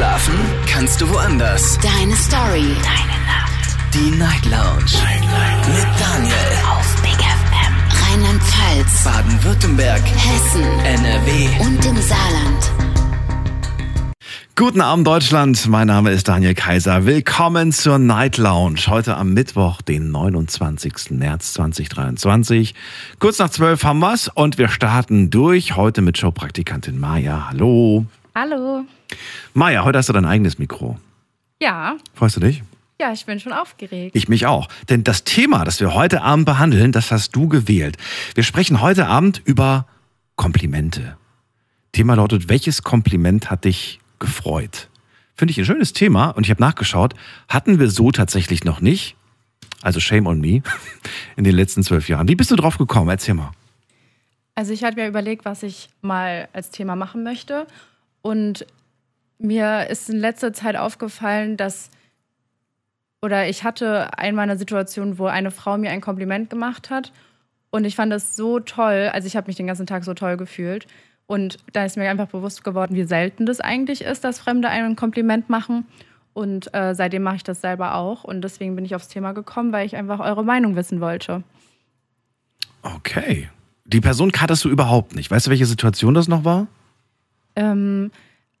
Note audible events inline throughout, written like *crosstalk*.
Schlafen kannst du woanders. Deine Story. Deine Nacht. Die Night Lounge. Night, Night. Mit Daniel. Auf Big FM. Rheinland-Pfalz. Baden-Württemberg. Hessen. NRW. Und im Saarland. Guten Abend Deutschland, mein Name ist Daniel Kaiser. Willkommen zur Night Lounge. Heute am Mittwoch, den 29. März 2023. Kurz nach zwölf haben wir's und wir starten durch. Heute mit Showpraktikantin Maja. Hallo. Hallo. Maja, heute hast du dein eigenes Mikro. Ja, Freust du dich? ja, ich bin schon aufgeregt. Ich mich auch. Denn das Thema, das wir heute Abend behandeln, das hast du gewählt. Wir sprechen heute Abend über Komplimente. Thema lautet, welches Kompliment hat dich gefreut? Finde ich ein schönes Thema und ich habe nachgeschaut, hatten wir so tatsächlich noch nicht. Also shame on me *laughs* in den letzten zwölf Jahren. Wie bist du drauf gekommen? Erzähl mal. Also ich hatte mir überlegt, was ich mal als Thema machen möchte. Und mir ist in letzter Zeit aufgefallen, dass, oder ich hatte einmal eine Situation, wo eine Frau mir ein Kompliment gemacht hat. Und ich fand das so toll. Also ich habe mich den ganzen Tag so toll gefühlt. Und da ist mir einfach bewusst geworden, wie selten das eigentlich ist, dass Fremde einem ein Kompliment machen. Und äh, seitdem mache ich das selber auch. Und deswegen bin ich aufs Thema gekommen, weil ich einfach eure Meinung wissen wollte. Okay. Die Person kanntest du überhaupt nicht. Weißt du, welche Situation das noch war? Ähm,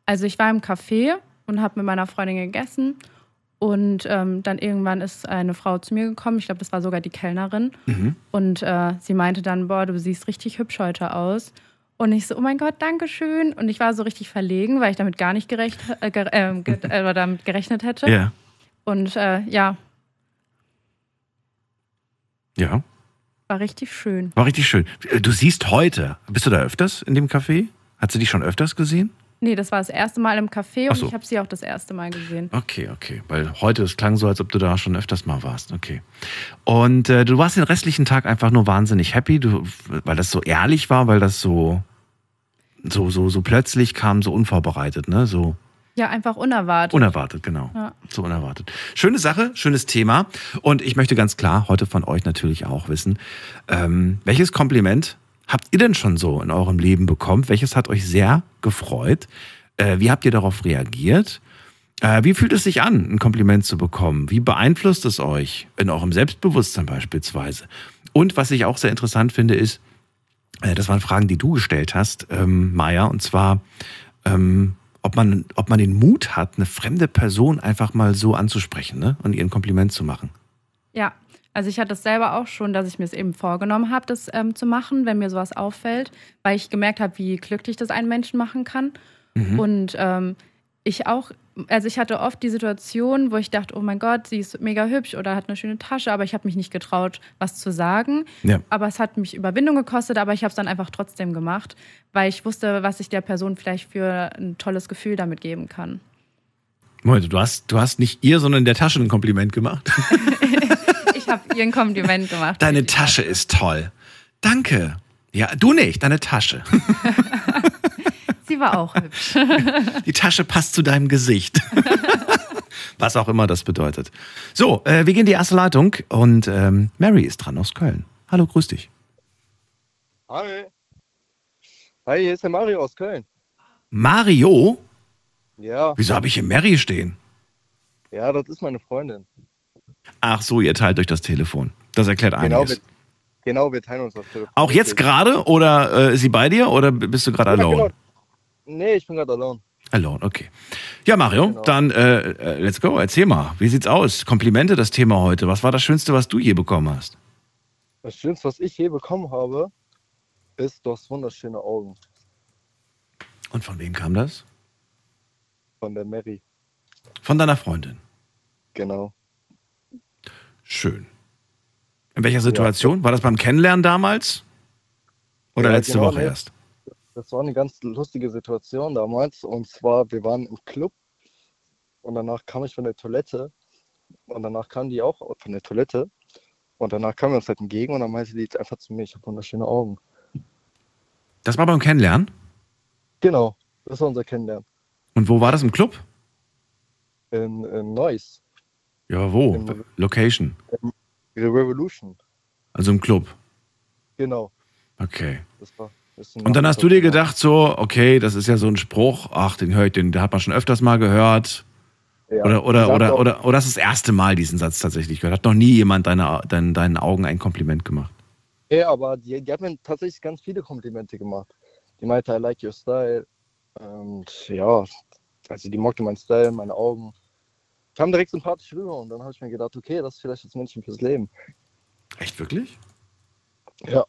also ich war im Café und habe mit meiner Freundin gegessen. Und ähm, dann irgendwann ist eine Frau zu mir gekommen. Ich glaube, das war sogar die Kellnerin. Und äh, sie meinte dann, boah, du siehst richtig hübsch heute aus. Und ich so, oh mein Gott, danke schön. Und ich war so richtig verlegen, weil ich damit gar nicht gerecht, äh, ger *laughs* äh, ge äh, damit gerechnet hätte. Ja. Und äh, ja, Ja. war richtig schön. War richtig schön. Du siehst heute, bist du da öfters in dem Café? Hat sie dich schon öfters gesehen? Nee, das war das erste Mal im Café und so. ich habe sie auch das erste Mal gesehen. Okay, okay. Weil heute, es klang so, als ob du da schon öfters mal warst. Okay. Und äh, du warst den restlichen Tag einfach nur wahnsinnig happy, du, weil das so ehrlich war, weil das so, so, so, so plötzlich kam, so unvorbereitet, ne? So Ja, einfach unerwartet. unerwartet, genau. Ja. So unerwartet. Schöne Sache, schönes Thema. Und ich möchte ganz klar heute von euch natürlich auch wissen, ähm, welches Kompliment habt ihr denn schon so in eurem Leben bekommen? Welches hat euch sehr gefreut? Äh, wie habt ihr darauf reagiert? Äh, wie fühlt es sich an, ein Kompliment zu bekommen? Wie beeinflusst es euch in eurem Selbstbewusstsein beispielsweise? Und was ich auch sehr interessant finde, ist, äh, das waren Fragen, die du gestellt hast, ähm, Maja, und zwar, ähm, ob, man, ob man den Mut hat, eine fremde Person einfach mal so anzusprechen ne? und ihr ein Kompliment zu machen. Ja, also ich hatte es selber auch schon, dass ich mir es eben vorgenommen habe, das ähm, zu machen, wenn mir sowas auffällt, weil ich gemerkt habe, wie glücklich das einen Menschen machen kann. Und ähm, ich auch, also ich hatte oft die Situation, wo ich dachte, oh mein Gott, sie ist mega hübsch oder hat eine schöne Tasche, aber ich habe mich nicht getraut, was zu sagen. Ja. Aber es hat mich Überwindung gekostet, aber ich habe es dann einfach trotzdem gemacht, weil ich wusste, was ich der Person vielleicht für ein tolles Gefühl damit geben kann. Moment, du hast, du hast nicht ihr, sondern der Tasche ein Kompliment gemacht. *laughs* Ich habe ihr ein Kompliment gemacht. Deine Tasche ist toll. Danke. Ja, du nicht, deine Tasche. *laughs* Sie war auch hübsch. *laughs* Die Tasche passt zu deinem Gesicht. *laughs* Was auch immer das bedeutet. So, äh, wir gehen in die erste Leitung und ähm, Mary ist dran aus Köln. Hallo, grüß dich. Hi. Hi, hier ist der Mario aus Köln. Mario? Ja, Wieso habe ich hier Mary stehen? ja, das ist meine Freundin. Ach so, ihr teilt euch das Telefon. Das erklärt Genau, einiges. wir, genau, wir teilen uns das Telefon. Auch jetzt gerade oder äh, ist sie bei dir oder bist du gerade Ja, alone? genau. Nee, ich bin gerade alone. Alone, okay. Ja, Mario, Genau. dann äh, äh, let's go. Erzähl mal, wie sieht's aus? Komplimente, das Thema heute. Was war das Schönste, was du je bekommen hast? Das Schönste, was ich je bekommen habe, ist, du hast wunderschöne Augen Und von wem kam das? von der Mary. Von deiner Freundin. Genau. Schön. In welcher Situation? War das beim Kennenlernen damals? Oder Ja, letzte genau, Woche ne? erst? Das war eine ganz lustige Situation damals. Und zwar, wir waren im Club und danach kam ich von der Toilette und danach kam die auch von der Toilette und danach kamen wir uns halt entgegen und dann meinte die jetzt einfach zu mir, ich habe wunderschöne Augen. Das war beim Kennenlernen? Genau, das war unser Kennenlernen. Und wo war das im Club? In, in Neuss, Ja, wo? Im- Location. The Revolution. Also im Club. Genau, Okay. das war, Ist Und dann hast du dir gedacht, so, okay, das ist ja so ein Spruch, ach, den höre ich, den, den hat man schon öfters mal gehört. Ja, Oder, oder, oder, doch- oder, oder hast du das erste Mal diesen Satz tatsächlich gehört? Hat noch nie jemand deine, dein, deinen Augen ein Kompliment gemacht? Ja, aber die, die hat mir tatsächlich ganz viele Komplimente gemacht. Die meinte, I like your style. Und ja, also die mochte meinen Style, meine Augen. Kam direkt sympathisch rüber und dann habe ich mir gedacht, okay, das ist vielleicht das Männchen fürs Leben. Echt wirklich? Ja.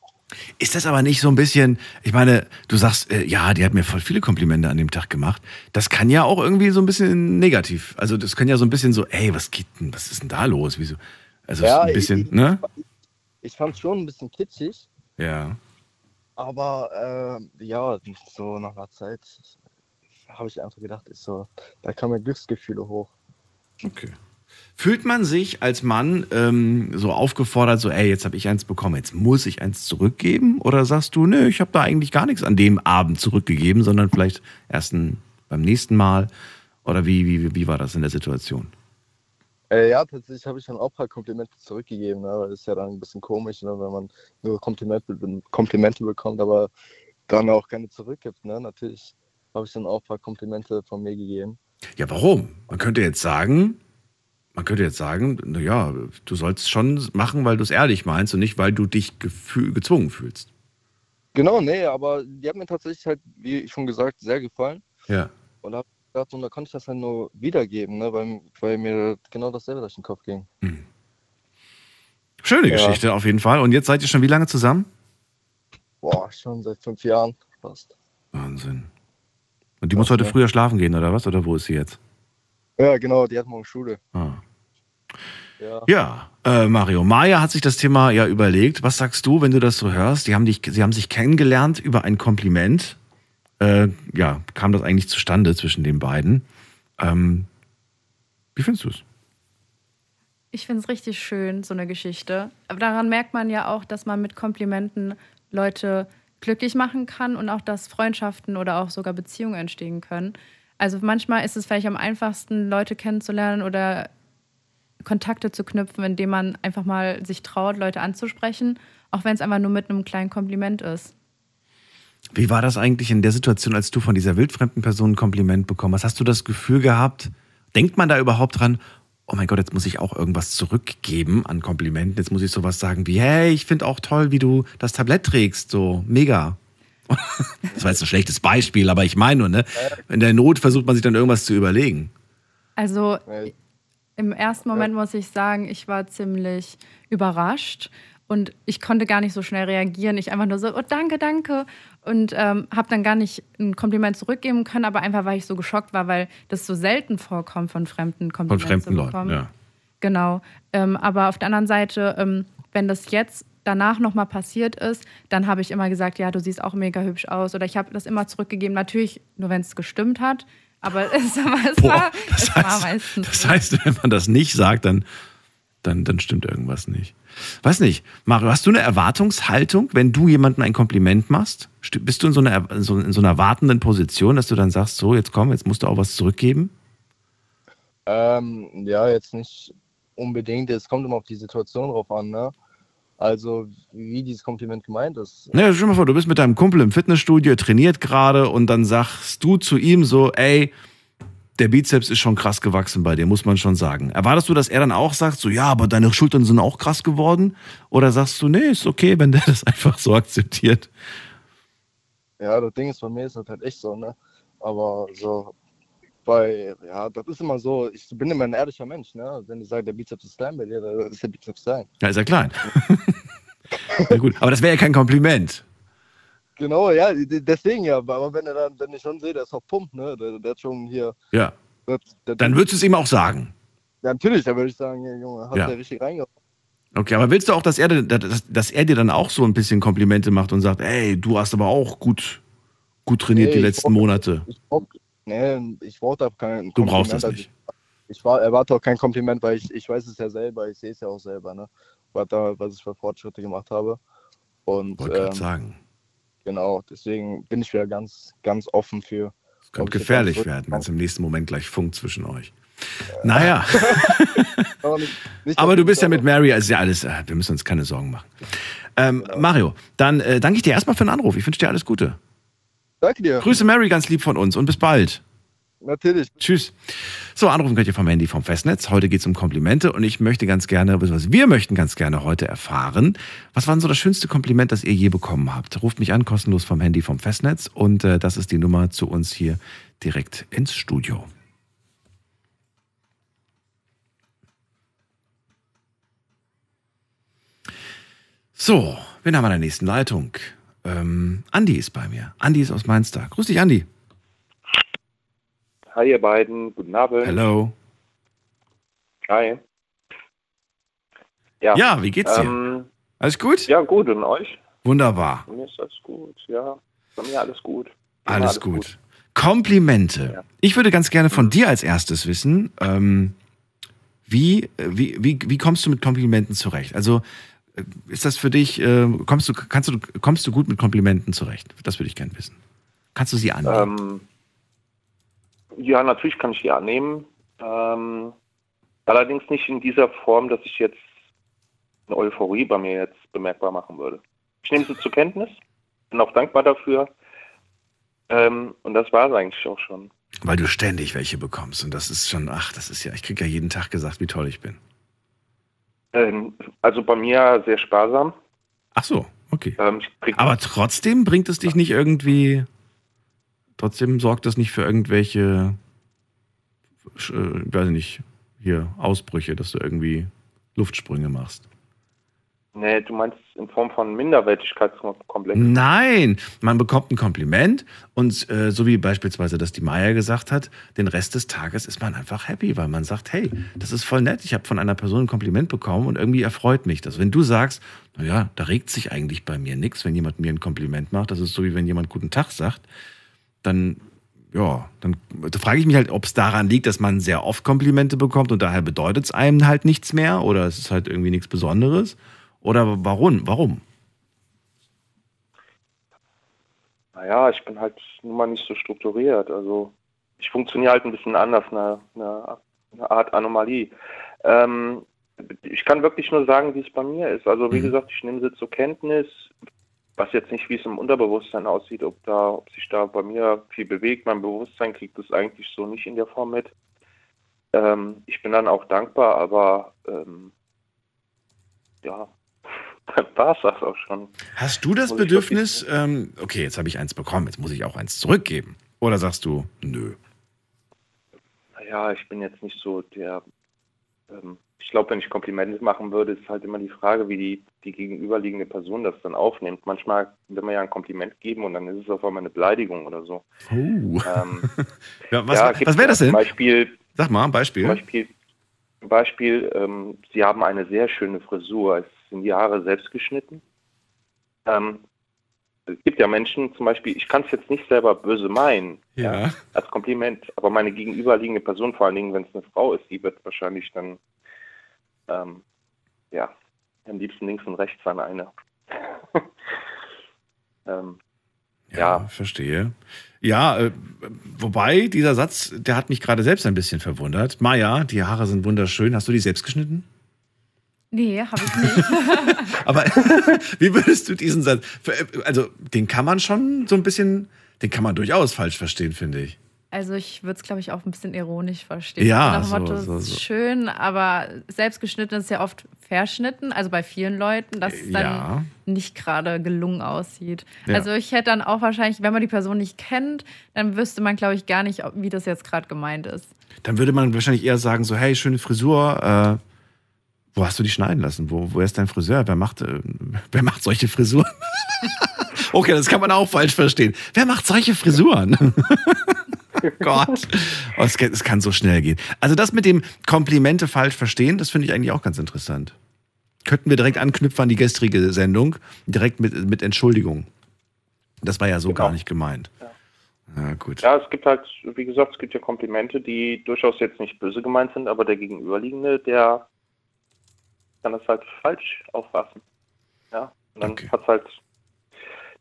Ist das aber nicht so ein bisschen, ich meine, du sagst, äh, ja, die hat mir voll viele Komplimente an dem Tag gemacht. Das kann ja auch irgendwie so ein bisschen negativ. Also das kann ja so ein bisschen so, ey, was geht denn, was ist denn da los? Wieso? Also Ja, ein bisschen, ich- ne? Ich fand es schon ein bisschen kitschig, Ja. aber äh, ja, so nach einer Zeit habe ich einfach gedacht, ist so, da kamen Glücksgefühle hoch. Okay. Fühlt man sich als Mann ähm, so aufgefordert, so, ey, jetzt habe ich eins bekommen, jetzt muss ich eins zurückgeben? Oder sagst du, nö, ich habe da eigentlich gar nichts an dem Abend zurückgegeben, sondern vielleicht erst ein, beim nächsten Mal? Oder wie, wie, wie war das in der Situation? Äh, ja, tatsächlich habe ich dann auch ein paar Komplimente zurückgegeben. Ne? weil Ist ja dann ein bisschen komisch, ne? wenn man nur Komplimente, Komplimente bekommt, aber dann auch keine zurückgibt. Ne? Natürlich habe ich dann auch ein paar Komplimente von mir gegeben. Ja, warum? Man könnte jetzt sagen, man könnte jetzt sagen, naja, du sollst schon machen, weil du es ehrlich meinst und nicht, weil du dich gezwungen fühlst. Genau, nee, aber die hat mir tatsächlich halt, wie schon gesagt, sehr gefallen. Ja. Und hab gedacht, und da konnte ich das dann nur wiedergeben, ne? weil, weil mir genau dasselbe durch den Kopf ging. Schöne Ja. Geschichte auf jeden Fall. Und jetzt seid ihr schon wie lange zusammen? Boah, schon seit fünf Jahren fast. Wahnsinn. Und die muss heute früher schlafen gehen, oder was? Oder wo ist sie jetzt? Ja, genau, die hat morgen Schule. Ah. Ja. Ja, äh, Mario. Maya hat sich das Thema ja überlegt. Was sagst du, wenn du das so hörst? Die haben dich, sie haben sich kennengelernt über ein Kompliment. Äh, ja, kam das eigentlich zustande zwischen den beiden? Ähm, wie findest du es? Ich finde es richtig schön, so eine Geschichte. Aber daran merkt man ja auch, dass man mit Komplimenten Leute glücklich machen kann und auch, dass Freundschaften oder auch sogar Beziehungen entstehen können. Also manchmal ist es vielleicht am einfachsten, Leute kennenzulernen oder Kontakte zu knüpfen, indem man einfach mal sich traut, Leute anzusprechen, auch wenn es einfach nur mit einem kleinen Kompliment ist. Wie war das eigentlich in der Situation, als du von dieser wildfremden Person ein Kompliment bekommen hast? Hast du das Gefühl gehabt, denkt man da überhaupt dran, oh mein Gott, jetzt muss ich auch irgendwas zurückgeben an Komplimenten. Jetzt muss ich sowas sagen wie, hey, ich finde auch toll, wie du das Tablett trägst. So, mega. *laughs* Das war jetzt ein schlechtes Beispiel, aber ich meine nur, ne? In der Not versucht man sich dann irgendwas zu überlegen. Also im ersten Moment muss ich sagen, ich war ziemlich überrascht und ich konnte gar nicht so schnell reagieren. Ich einfach nur so, oh danke, danke. Und ähm, habe dann gar nicht ein Kompliment zurückgeben können, aber einfach, weil ich so geschockt war, weil das so selten vorkommt, von fremden Von Komplimenten fremden zu Leuten, ja. Genau. Ähm, aber auf der anderen Seite, ähm, wenn das jetzt danach nochmal passiert ist, dann habe ich immer gesagt, ja, du siehst auch mega hübsch aus. Oder ich habe das immer zurückgegeben, natürlich nur, wenn es gestimmt hat. Aber *laughs* es, aber es, Boah, war, das, es war heißt, meistens. das heißt, wenn man das nicht sagt, dann, dann, dann stimmt irgendwas nicht. Weiß nicht, Mario, hast du eine Erwartungshaltung, wenn du jemandem ein Kompliment machst? St- Bist du in so, einer, so in so einer wartenden Position, dass du dann sagst, so, jetzt komm, jetzt musst du auch was zurückgeben? Ähm, ja, jetzt nicht unbedingt. Es kommt immer auf die Situation drauf an, ne? Also, wie dieses Kompliment gemeint ist. Ne, stell dir mal vor, du bist mit deinem Kumpel im Fitnessstudio, trainiert gerade und dann sagst du zu ihm so, ey, der Bizeps ist schon krass gewachsen bei dir, muss man schon sagen. Erwartest du, dass er dann auch sagt, so, ja, aber deine Schultern sind auch krass geworden? Oder sagst du, nee, ist okay, wenn der *laughs* das einfach so akzeptiert? Ja, das Ding ist, bei mir ist das halt echt so, ne? Aber so, bei, ja, das ist immer so, ich bin immer ein ehrlicher Mensch, ne? Wenn ich sage, der Bizeps ist klein bei dir, dann ist der Bizeps klein. Ja, ist ja klein. *laughs* ja, gut, aber das wäre ja kein Kompliment. Genau, ja, deswegen ja, aber wenn er dann, wenn ich schon sehe, der ist auf Pump, ne? Der, der hat schon hier. Ja, Das, der, dann würdest du es ihm auch sagen. ja, natürlich, da würde ich sagen, ja, Junge, hat Ja. der richtig reingehauen. Okay, aber willst du auch, dass er, dass, dass er dir dann auch so ein bisschen Komplimente macht und sagt, ey, du hast aber auch gut, gut trainiert Nee, die ich letzten brauch- Monate? Ich brauch, nee, ich brauche da kein Du brauchst das also nicht. Ich, ich war, erwarte auch kein Kompliment, weil ich, ich weiß es ja selber, ich sehe es ja auch selber, ne? Was, da, was ich für Fortschritte gemacht habe. Und Wollte gerade ähm, sagen. Genau, deswegen bin ich wieder ganz, ganz offen für. Es könnte gefährlich werden, wenn es im nächsten Moment gleich funkt zwischen euch. Naja. *laughs* Aber, nicht, nicht Aber du bist ja mit Mary, also ja alles, äh, wir müssen uns keine Sorgen machen. Ähm, Mario, dann äh, danke ich dir erstmal für den Anruf. Ich wünsche dir alles Gute. Danke dir. Grüße Mary ganz lieb von uns und bis bald. Natürlich. Tschüss. So, anrufen könnt ihr vom Handy vom Festnetz. Heute geht es um Komplimente und ich möchte ganz gerne, beziehungsweise wir möchten ganz gerne heute erfahren, was war denn so das schönste Kompliment, das ihr je bekommen habt? Ruft mich an, kostenlos vom Handy vom Festnetz und äh, das ist die Nummer zu uns hier direkt ins Studio. So, wen haben wir in der nächsten Leitung? Ähm, Andi ist bei mir. Andi ist aus Mainster. Grüß dich, Andi. Hi ihr beiden, guten Abend. Hello. Hi. Ja, Ja, wie geht's dir? ähm, Alles gut? ja gut und euch? Wunderbar. Bei mir ist alles gut, ja. Bei mir alles gut. Immer Alles, gut. Komplimente. Ja. Ich würde ganz gerne von dir als erstes wissen, ähm, wie, wie, wie, wie kommst du mit Komplimenten zurecht? Also äh, ist das für dich, äh, kommst du, kannst du, kommst du gut mit Komplimenten zurecht? Das würde ich gerne wissen. Kannst du sie annehmen? Ähm, ja, natürlich kann ich die annehmen. Ähm, allerdings nicht in dieser Form, dass ich jetzt eine Euphorie bei mir jetzt bemerkbar machen würde. Ich nehme sie zur Kenntnis, bin auch dankbar dafür. Ähm, und das war es eigentlich auch schon. Weil du ständig welche bekommst. Und das ist schon, ach, das ist ja, ich kriege ja jeden Tag gesagt, wie toll ich bin. Ähm, also bei mir sehr sparsam. Ach so, okay. Ähm, Aber trotzdem bringt es dich nicht irgendwie, trotzdem sorgt das nicht für irgendwelche, äh, weiß ich nicht, hier Ausbrüche, dass du irgendwie Luftsprünge machst. Nee, du meinst in Form von Minderwertigkeitskomplex. Nein, man bekommt ein Kompliment und äh, so wie beispielsweise das die Maya gesagt hat, den Rest des Tages ist man einfach happy, weil man sagt, hey, das ist voll nett, ich habe von einer Person ein Kompliment bekommen und irgendwie erfreut mich das. Wenn du sagst, naja, da regt sich eigentlich bei mir nichts, wenn jemand mir ein Kompliment macht, das ist so wie wenn jemand guten Tag sagt, dann ja, dann da frage ich mich halt, ob es daran liegt, dass man sehr oft Komplimente bekommt und daher bedeutet es einem halt nichts mehr oder es ist halt irgendwie nichts Besonderes. Oder warum? Warum? Naja, ich bin halt nun mal nicht so strukturiert. Also ich funktioniere halt ein bisschen anders, eine, eine, eine Art Anomalie. Ähm, ich kann wirklich nur sagen, wie es bei mir ist. Also wie Mhm. gesagt, ich nehme sie zur Kenntnis. Was jetzt nicht, wie es im Unterbewusstsein aussieht, ob da, ob sich da bei mir viel bewegt. Mein Bewusstsein kriegt das eigentlich so nicht in der Form mit. Ähm, ich bin dann auch dankbar, aber ähm, ja, *laughs* dann war es das auch schon. Hast du das Muss Bedürfnis, ähm, okay, jetzt habe ich eins bekommen, jetzt muss ich auch eins zurückgeben? Oder sagst du, nö? Naja, ich bin jetzt nicht so der. Ich glaube, wenn ich Komplimente machen würde, ist halt immer die Frage, wie die, die gegenüberliegende Person das dann aufnimmt. Manchmal will man ja ein Kompliment geben und dann ist es auf einmal eine Beleidigung oder so. Oh. Ähm, *laughs* Ja, was ja, was wäre das denn? Beispiel, Sag mal, ein Beispiel. Beispiel, Beispiel ähm, Sie haben eine sehr schöne Frisur. Es sind die Haare selbst geschnitten. Ähm, es gibt ja Menschen, zum Beispiel, ich kann es jetzt nicht selber böse meinen, Ja. als Kompliment. Aber meine gegenüberliegende Person, vor allen Dingen, wenn es eine Frau ist, die wird wahrscheinlich dann, ähm, ja, am liebsten links und rechts an eine. *laughs* ähm, Ja, Ja. verstehe. Ja, äh, wobei dieser Satz, der hat mich gerade selbst ein bisschen verwundert. Maja, die Haare sind wunderschön. Hast du die selbst geschnitten? Nee, habe ich nicht. *laughs* Aber *laughs* wie würdest du diesen Satz, also den kann man schon so ein bisschen, den kann man durchaus falsch verstehen, finde ich. Also ich würde es, glaube ich, auch ein bisschen ironisch verstehen. Ja, Nach dem so- Motto, so- es ist so. schön, aber selbstgeschnitten ist ja oft verschnitten, also bei vielen Leuten, dass es dann Ja. nicht gerade gelungen aussieht. Ja. Also ich hätte dann auch wahrscheinlich, wenn man die Person nicht kennt, dann wüsste man, glaube ich, gar nicht, wie das jetzt gerade gemeint ist. Dann würde man wahrscheinlich eher sagen, so, hey, schöne Frisur, äh, wo hast du die schneiden lassen? Wo, wo ist dein Friseur? Wer macht, äh, *laughs* wer macht solche Frisuren? *laughs* okay, das kann man auch falsch verstehen. Wer macht solche Frisuren? *laughs* Gott, oh, es, kann, es kann so schnell gehen. Also das mit dem Komplimente falsch verstehen, das finde ich eigentlich auch ganz interessant. Könnten wir direkt anknüpfen an die gestrige Sendung, direkt mit, mit Entschuldigung. Das war ja so Genau. gar nicht gemeint. Na gut. ja, es gibt halt, wie gesagt, es gibt ja Komplimente, die durchaus jetzt nicht böse gemeint sind, aber der Gegenüberliegende, der kann das halt falsch auffassen. Ja, und dann Okay. hat es halt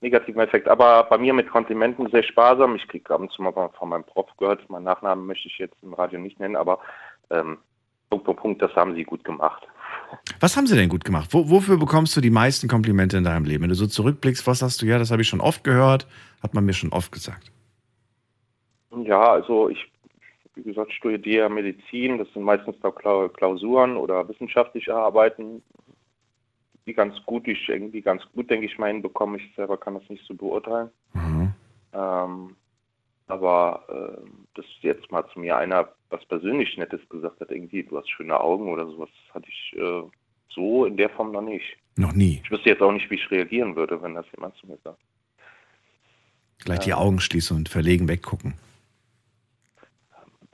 negativen Effekt. Aber bei mir mit Komplimenten sehr sparsam. Ich kriege ab und zu mal von meinem Prof gehört, meinen Nachnamen möchte ich jetzt im Radio nicht nennen, aber ähm, Punkt, Punkt, Punkt, das haben sie gut gemacht. Was haben sie denn gut gemacht? Wo, wofür bekommst du die meisten Komplimente in deinem Leben? Wenn du so zurückblickst, was sagst du? Ja, das habe ich schon oft gehört, hat man mir schon oft gesagt. Ja, also ich, wie gesagt, studiere Medizin. Das sind meistens Klausuren oder wissenschaftliche Arbeiten, die ganz gut, die ich irgendwie ganz gut, denke ich mal, hinbekomme. Ich selber kann das nicht so beurteilen. Mhm. Ähm, aber äh, dass jetzt mal zu mir einer was persönlich Nettes gesagt hat, irgendwie, du hast schöne Augen oder sowas, hatte ich äh, so in der Form noch nicht. Noch nie. Ich wüsste jetzt auch nicht, wie ich reagieren würde, wenn das jemand zu mir sagt. Gleich die Augen schließen und verlegen weggucken.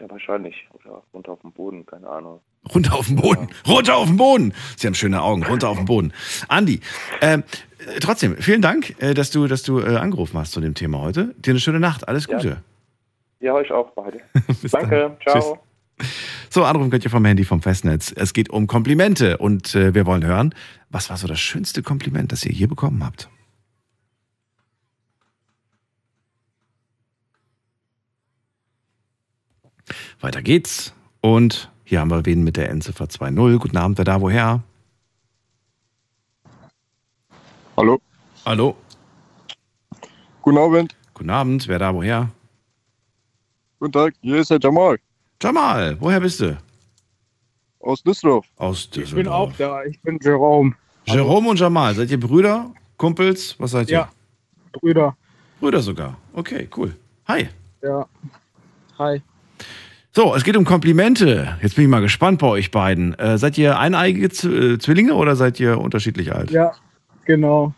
Ja, wahrscheinlich. Oder runter auf den Boden, keine Ahnung. Runter auf den Boden. Runter auf den Boden. Sie haben schöne Augen. Runter auf den Boden. Andi, ähm, äh, trotzdem, vielen Dank, äh, dass du, dass du äh, angerufen hast zu dem Thema heute. Dir eine schöne Nacht. Alles Ja. Gute. Ja, euch auch beide. *laughs* Bis Danke, dann. ciao. So, anrufen könnt ihr vom Handy vom Festnetz. Es geht um Komplimente und äh, wir wollen hören, was war so das schönste Kompliment, das ihr je bekommen habt? Weiter geht's. Und hier haben wir wen mit der Endziffer 2.0. Guten Abend, wer da, woher? Hallo, Hallo. guten Abend, Guten Abend, wer da, woher? guten Tag, hier ist der Jamal Jamal, woher bist du? aus Düsseldorf. Aus Ich bin auch Düsseldorf. da, ich bin Jerome. Jerome und Jamal, seid ihr Brüder, Kumpels? Was seid ihr? Ja, Brüder. Brüder sogar. Okay, cool. Hi. Ja. Hi. So, es geht um Komplimente. Jetzt bin ich mal gespannt bei euch beiden. Äh, seid ihr eineigige Z äh, Zwillinge oder seid ihr unterschiedlich alt? Ja, genau.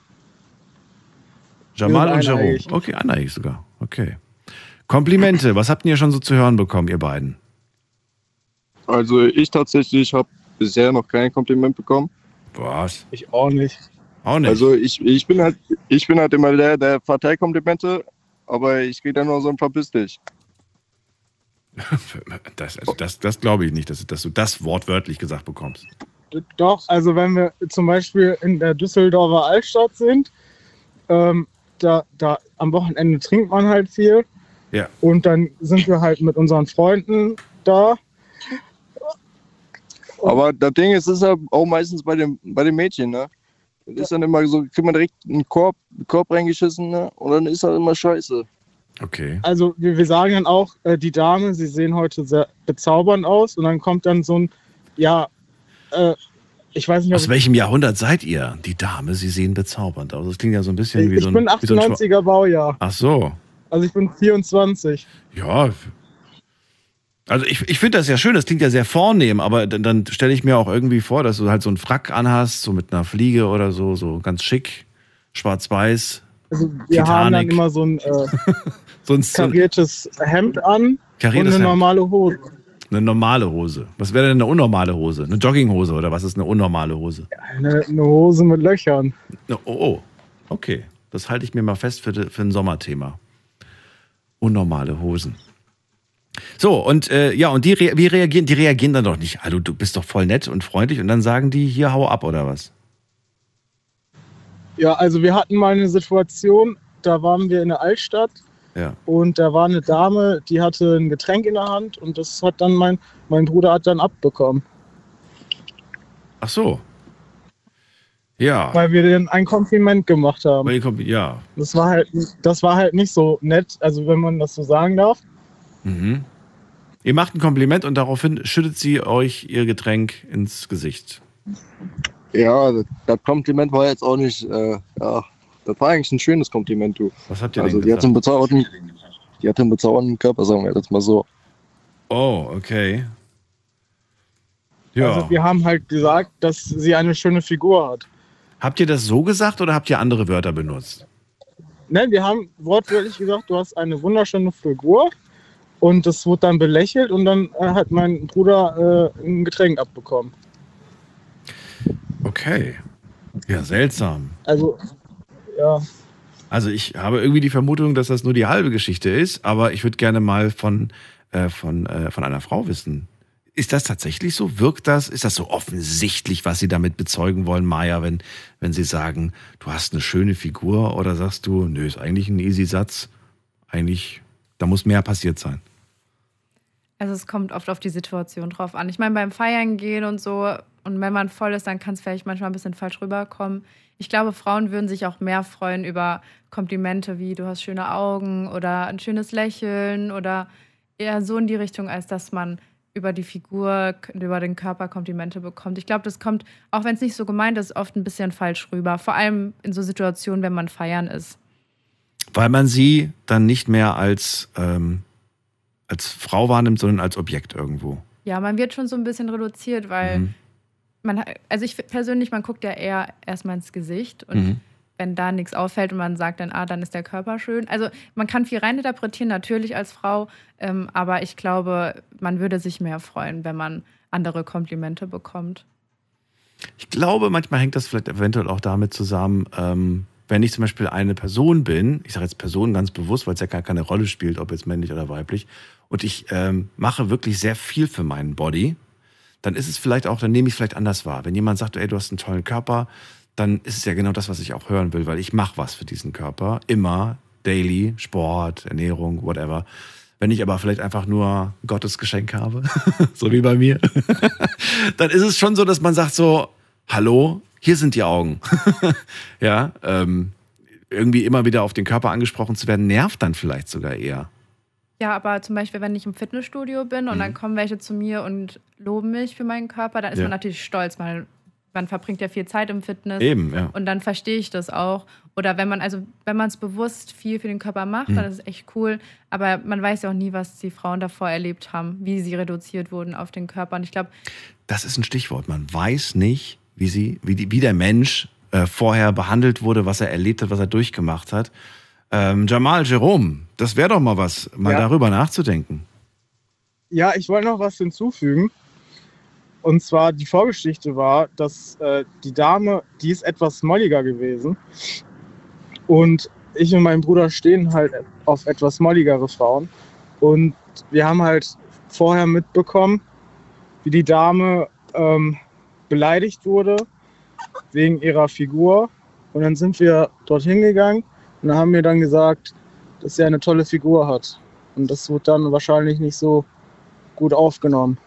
Jamal und Jerome. Okay, eineigig sogar. Okay. Komplimente, was habt ihr schon so zu hören bekommen, ihr beiden? Also ich tatsächlich habe bisher noch kein Kompliment bekommen. Was? Ich auch nicht. Auch nicht. Also ich, ich bin halt ich bin halt immer der, der verteilt Komplimente, aber ich kriege dann nur so ein Verpiss dich. *laughs* das also das, das glaube ich nicht, dass, dass du das wortwörtlich gesagt bekommst. Doch, also wenn wir zum Beispiel in der Düsseldorfer Altstadt sind, ähm, da, da am Wochenende trinkt man halt viel. Ja. Und dann sind wir halt mit unseren Freunden da. Aber das Ding ist, es ist ja auch meistens bei dem bei den Mädchen, ne? Das ist dann immer so, kriegt man direkt einen Korb, einen Korb reingeschissen, ne? Und dann ist halt immer scheiße. Okay. Also wir, wir sagen dann auch, äh, die Dame, sie sehen heute sehr bezaubernd aus. Und dann kommt dann so ein, ja, äh, ich weiß nicht, Aus welchem Jahrhundert seid ihr? Die Dame, sie sehen bezaubernd aus. Das klingt ja so ein bisschen ich, wie ich so ein. bin wie so ein Schwa- 98er Baujahr. Ach so. Also ich bin 24. Ja. Also ich, ich finde das ja schön, das klingt ja sehr vornehm, aber dann, dann stelle ich mir auch irgendwie vor, dass du halt so einen Frack anhast, so mit einer Fliege oder so, so ganz schick, schwarz-weiß. Also wir haben dann Titanic. immer so ein äh, *laughs* so ein kariertes Hemd an und kariertes eine Hemd. normale Hose. Eine normale Hose. Was wäre denn eine unnormale Hose? Eine Jogginghose oder was ist eine unnormale Hose? Eine, eine Hose mit Löchern. Oh, oh. okay. Das halte ich mir mal fest für, für ein Sommerthema. Unnormale Hosen. So, und äh, ja, und die, rea- wie reagieren, die reagieren dann doch nicht. Also, du bist doch voll nett und freundlich und dann sagen die, hier hau ab oder was? Ja, also wir hatten mal eine Situation, da waren wir in der Altstadt Ja. und da war eine Dame, die hatte ein Getränk in der Hand und das hat dann mein, mein Bruder hat dann abbekommen, Ach so. Ja. weil wir denen ein Kompliment gemacht haben. Weil kommt- Ja. Das war halt, das war halt nicht so nett, also wenn man das so sagen darf. Mhm. Ihr macht ein Kompliment und daraufhin schüttet sie euch ihr Getränk ins Gesicht. Ja, das, das Kompliment war jetzt auch nicht, äh, ja, das war eigentlich ein schönes Kompliment, du. Was habt ihr Also denn die hat gesagt? einen bezaubernden, die hat einen bezaubernden Körper, sagen wir jetzt mal so. Oh, okay. Ja. Also wir haben halt gesagt, dass sie eine schöne Figur hat. habt ihr das so gesagt oder habt ihr andere Wörter benutzt? Ne, wir haben wortwörtlich gesagt, du hast eine wunderschöne Figur. Und das wurde dann belächelt und dann hat mein Bruder äh, ein Getränk abbekommen. Okay. Ja, seltsam. Also, ja, Also ich habe irgendwie die Vermutung, dass das nur die halbe Geschichte ist, aber ich würde gerne mal von, äh, von, äh, von einer Frau wissen. Ist das tatsächlich so? Wirkt das? Ist das so offensichtlich, was Sie damit bezeugen wollen, Maja, wenn, wenn Sie sagen, du hast eine schöne Figur oder sagst du, nö, ist eigentlich ein easy Satz. Eigentlich, da muss mehr passiert sein. Also es kommt oft auf die Situation drauf an. Ich meine, beim Feiern gehen und so, und wenn man voll ist, dann kann es vielleicht manchmal ein bisschen falsch rüberkommen. Ich glaube, Frauen würden sich auch mehr freuen über Komplimente wie du hast schöne Augen oder ein schönes Lächeln oder eher so in die Richtung, als dass man über die Figur, über den Körper Komplimente bekommt. Ich glaube, das kommt, auch wenn es nicht so gemeint ist, oft ein bisschen falsch rüber. Vor allem in so Situationen, wenn man feiern ist. Weil man sie dann nicht mehr als, ähm, als Frau wahrnimmt, sondern als Objekt irgendwo. Ja, man wird schon so ein bisschen reduziert, weil Mhm. Man, also ich persönlich, man guckt ja eher erstmal ins Gesicht und Mhm. wenn da nichts auffällt und man sagt dann, ah, dann ist der Körper schön. Also man kann viel reininterpretieren, natürlich als Frau, ähm, aber ich glaube, man würde sich mehr freuen, wenn man andere Komplimente bekommt. Ich glaube, manchmal hängt das vielleicht eventuell auch damit zusammen, ähm, wenn ich zum Beispiel eine Person bin, ich sage jetzt Person ganz bewusst, weil es ja gar keine Rolle spielt, ob jetzt männlich oder weiblich, und ich ähm, mache wirklich sehr viel für meinen Body, dann ist es vielleicht auch, dann nehme ich es vielleicht anders wahr. Wenn jemand sagt, ey, du hast einen tollen Körper, dann ist es ja genau das, was ich auch hören will, weil ich mache was für diesen Körper, immer, daily, Sport, Ernährung, whatever. Wenn ich aber vielleicht einfach nur Gottes Geschenk habe, *laughs* so wie bei mir, *laughs* dann ist es schon so, dass man sagt so, hallo, hier sind die Augen. *laughs* ja, ähm, irgendwie immer wieder auf den Körper angesprochen zu werden, nervt dann vielleicht sogar eher. Ja, aber zum Beispiel, wenn ich im Fitnessstudio bin und dann kommen welche zu mir und loben mich für meinen Körper, dann ist Ja. man natürlich stolz, weil man verbringt ja viel Zeit im Fitness. Eben, ja. Und dann verstehe ich das auch. Oder wenn man, also wenn man es bewusst viel für den Körper macht, Mhm. dann ist es echt cool. Aber man weiß ja auch nie, was die Frauen davor erlebt haben, wie sie reduziert wurden auf den Körper. Und ich glaube, Das ist ein Stichwort. Man weiß nicht, wie, sie, wie, die, wie der Mensch äh, vorher behandelt wurde, was er erlebt hat, was er durchgemacht hat. Ähm, Jamal, Jerome, das wäre doch mal was, mal Ja. darüber nachzudenken. Ja, ich wollte noch was hinzufügen. Und zwar die Vorgeschichte war, dass äh, die Dame, die ist etwas molliger gewesen. Und ich und mein Bruder stehen halt auf etwas molligere Frauen. Und wir haben halt vorher mitbekommen, wie die Dame ähm, beleidigt wurde wegen ihrer Figur. Und dann sind wir dorthin gegangen und haben mir dann gesagt, dass sie eine tolle Figur hat. Und das wird dann wahrscheinlich nicht so gut aufgenommen.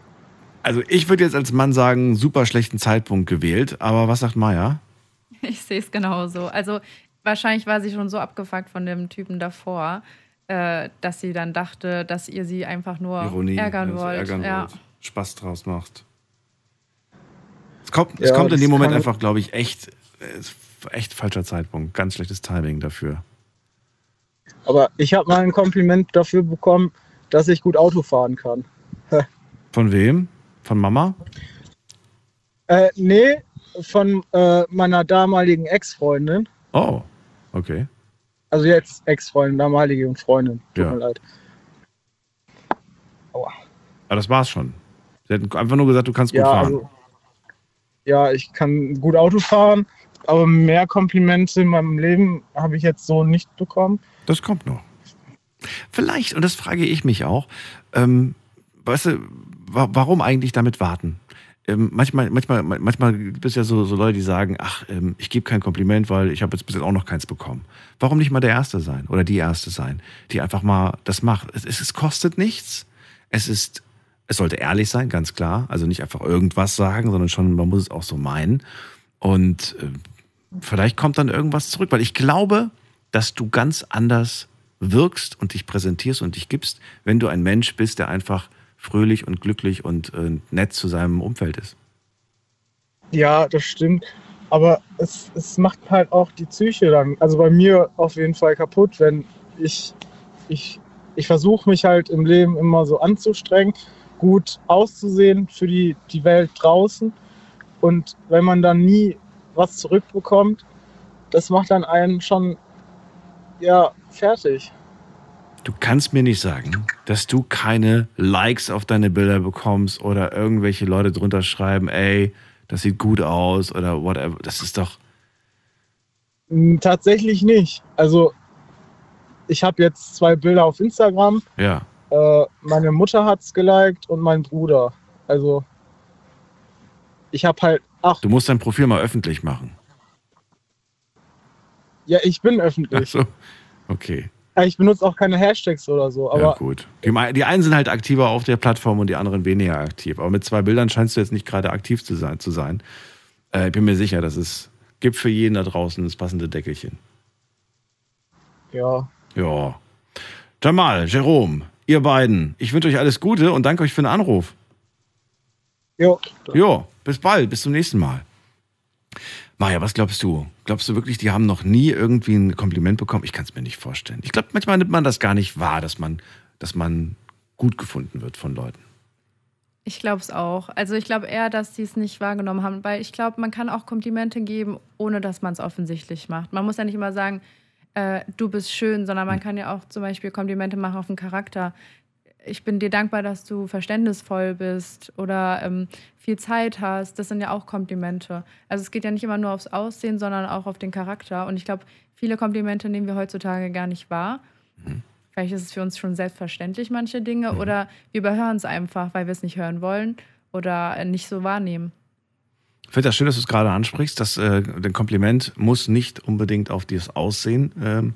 Also ich würde jetzt als Mann sagen, super schlechten Zeitpunkt gewählt. Aber was sagt Maya? *laughs* ich sehe es genauso. Also wahrscheinlich war sie schon so abgefuckt von dem Typen davor, äh, dass sie dann dachte, dass ihr sie einfach nur Ironie. ärgern also wollt. ärgern ja. wollt. Spaß draus macht. Es kommt, es Ja, kommt in dem Moment einfach, glaube ich, echt, äh, echt falscher Zeitpunkt. Ganz schlechtes Timing dafür. Aber ich habe mal ein Kompliment dafür bekommen, dass ich gut Auto fahren kann. *laughs* Von wem? Von Mama? Äh, nee, von äh, meiner damaligen Ex-Freundin. Oh, okay. Also jetzt Ex-Freundin, damalige Freundin. Tut Ja. mir leid. Aber das war's schon. Sie hat einfach nur gesagt, du kannst gut Ja, fahren. also, ja, ich kann gut Auto fahren, aber mehr Komplimente in meinem Leben habe ich jetzt so nicht bekommen. Das kommt noch. Vielleicht, und das frage ich mich auch, ähm, weißt du, wa warum eigentlich damit warten? Ähm, manchmal, manchmal, manchmal gibt es ja so, so Leute, die sagen, ach, ähm, ich gebe kein Kompliment, weil ich habe jetzt bis jetzt auch noch keins bekommen. Warum nicht mal der Erste sein oder die Erste sein, die einfach mal das macht? Es, es, kostet nichts. Es ist, es sollte ehrlich sein, ganz klar. Also nicht einfach irgendwas sagen, sondern schon, man muss es auch so meinen. Und äh, vielleicht kommt dann irgendwas zurück, weil ich glaube, dass du ganz anders wirkst und dich präsentierst und dich gibst, wenn du ein Mensch bist, der einfach fröhlich und glücklich und äh, nett zu seinem Umfeld ist. Ja, das stimmt. Aber es, es macht halt auch die Psyche dann, also bei mir auf jeden Fall kaputt, wenn ich, ich, ich versuche mich halt im Leben immer so anzustrengen, gut auszusehen für die, die Welt draußen. Und wenn man dann nie was zurückbekommt, das macht dann einen schon, ja, fertig. Du kannst mir nicht sagen, dass du keine Likes auf deine Bilder bekommst oder irgendwelche Leute drunter schreiben, ey, das sieht gut aus oder whatever. Das ist doch. Tatsächlich nicht. Also ich habe jetzt zwei Bilder auf Instagram. Ja. Äh, meine Mutter hat's geliked und mein Bruder. Also ich habe halt, ach Du musst dein Profil mal öffentlich machen. ja, ich bin Ach öffentlich. so. Okay. Ich benutze auch keine Hashtags oder so, aber ja, gut. Die, die einen sind halt aktiver auf der Plattform und die anderen weniger aktiv. Aber mit zwei Bildern scheinst du jetzt nicht gerade aktiv zu sein. Zu sein. Äh, ich bin mir sicher, dass es gibt für jeden da draußen das passende Deckelchen. ja. Ja. Jamal, Jerome, ihr beiden, ich wünsche euch alles Gute und danke euch für den Anruf. Jo. Jo, bis bald, bis zum nächsten Mal. Maja, was glaubst du? Glaubst du wirklich, die haben noch nie irgendwie ein Kompliment bekommen? Ich kann es mir nicht vorstellen. Ich glaube, manchmal nimmt man das gar nicht wahr, dass man, dass man gut gefunden wird von Leuten. Ich glaube es auch. Also ich glaube eher, dass die es nicht wahrgenommen haben, weil ich glaube, man kann auch Komplimente geben, ohne dass man es offensichtlich macht. Man muss ja nicht immer sagen, äh, du bist schön, sondern man kann ja auch zum Beispiel Komplimente machen auf den Charakter. Ich bin dir dankbar, dass du verständnisvoll bist oder ähm, viel Zeit hast. Das sind ja auch Komplimente. Also es geht ja nicht immer nur aufs Aussehen, sondern auch auf den Charakter. Und ich glaube, viele Komplimente nehmen wir heutzutage gar nicht wahr. Vielleicht ist es für uns schon selbstverständlich, manche Dinge, oder wir überhören es einfach, weil wir es nicht hören wollen oder äh, nicht so wahrnehmen. Ich finde das schön, dass du es gerade ansprichst, dass äh, ein Kompliment muss nicht unbedingt auf das Aussehen ähm,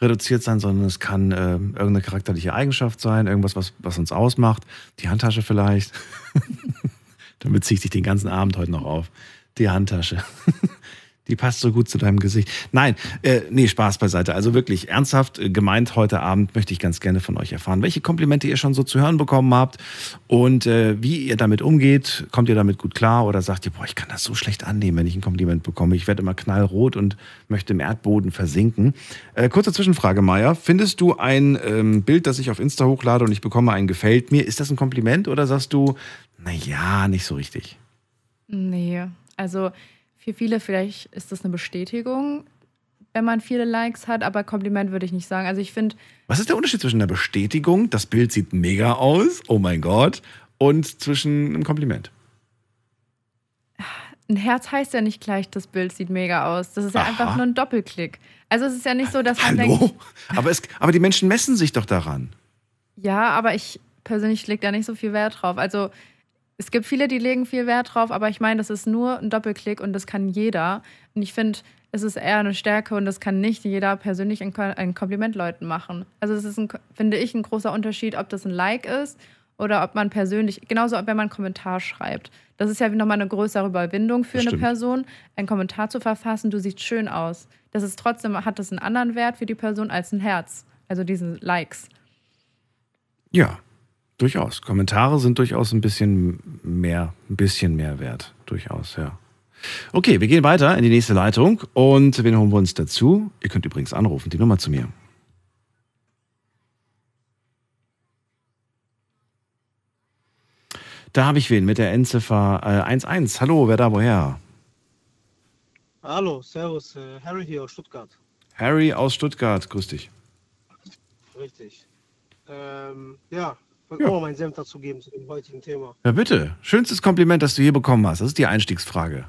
reduziert sein, sondern es kann ähm, irgendeine charakterliche Eigenschaft sein, irgendwas, was, was uns ausmacht. Die Handtasche vielleicht. *laughs* Damit ziehe ich dich den ganzen Abend heute noch auf. Die Handtasche. *laughs* Die passt so gut zu deinem Gesicht. Nein, äh, nee, Spaß beiseite. Also wirklich ernsthaft äh, gemeint heute Abend möchte ich ganz gerne von euch erfahren, welche Komplimente ihr schon so zu hören bekommen habt und äh, wie ihr damit umgeht. Kommt ihr damit gut klar oder sagt ihr, boah, ich kann das so schlecht annehmen, wenn ich ein Kompliment bekomme. Ich werde immer knallrot und möchte im Erdboden versinken. Äh, kurze Zwischenfrage, Maya. Findest du ein ähm, Bild, das ich auf Insta hochlade und ich bekomme ein Gefällt mir, ist das ein Kompliment oder sagst du, naja, nicht so richtig? Nee, also für viele vielleicht ist das eine Bestätigung, wenn man viele Likes hat, aber Kompliment würde ich nicht sagen. Also ich finde, Was ist der Unterschied zwischen einer Bestätigung, das Bild sieht mega aus, oh mein Gott, und zwischen einem Kompliment? ein Herz heißt ja nicht gleich, das Bild sieht mega aus. Das ist ja Aha. einfach nur ein Doppelklick. Also es ist ja nicht so, dass man Hallo? denkt, Aber, es, aber die Menschen messen sich doch daran. ja, aber ich persönlich lege da nicht so viel Wert drauf. Also es gibt viele, die legen viel Wert drauf, aber ich meine, das ist nur ein Doppelklick und das kann jeder. Und ich finde, es ist eher eine Stärke und das kann nicht jeder persönlich ein, ein Kompliment Leuten machen. Also es ist, ein, finde ich, ein großer Unterschied, ob das ein Like ist oder ob man persönlich, genauso wenn man einen Kommentar schreibt. Das ist ja nochmal eine größere Überwindung für Das eine stimmt. Person, einen Kommentar zu verfassen, du siehst schön aus. Das ist trotzdem, hat das einen anderen Wert für die Person als ein Herz. Also diese Likes. Ja, durchaus. Kommentare sind durchaus ein bisschen mehr, ein bisschen mehr wert. Durchaus, ja. Okay, wir gehen weiter in die nächste Leitung und wen holen wir uns dazu? Ihr könnt übrigens anrufen, die Nummer zu mir. Da habe ich wen mit der Endziffer äh, 11. Hallo, wer da woher? Hallo, Servus, äh, Harry hier aus Stuttgart. Harry aus Stuttgart, grüß dich. Richtig. Ähm, ja, Ja. auch mal meinen Senf dazu geben zu dem heutigen Thema. Ja, bitte. Schönstes Kompliment, das du je bekommen hast. Das ist die Einstiegsfrage.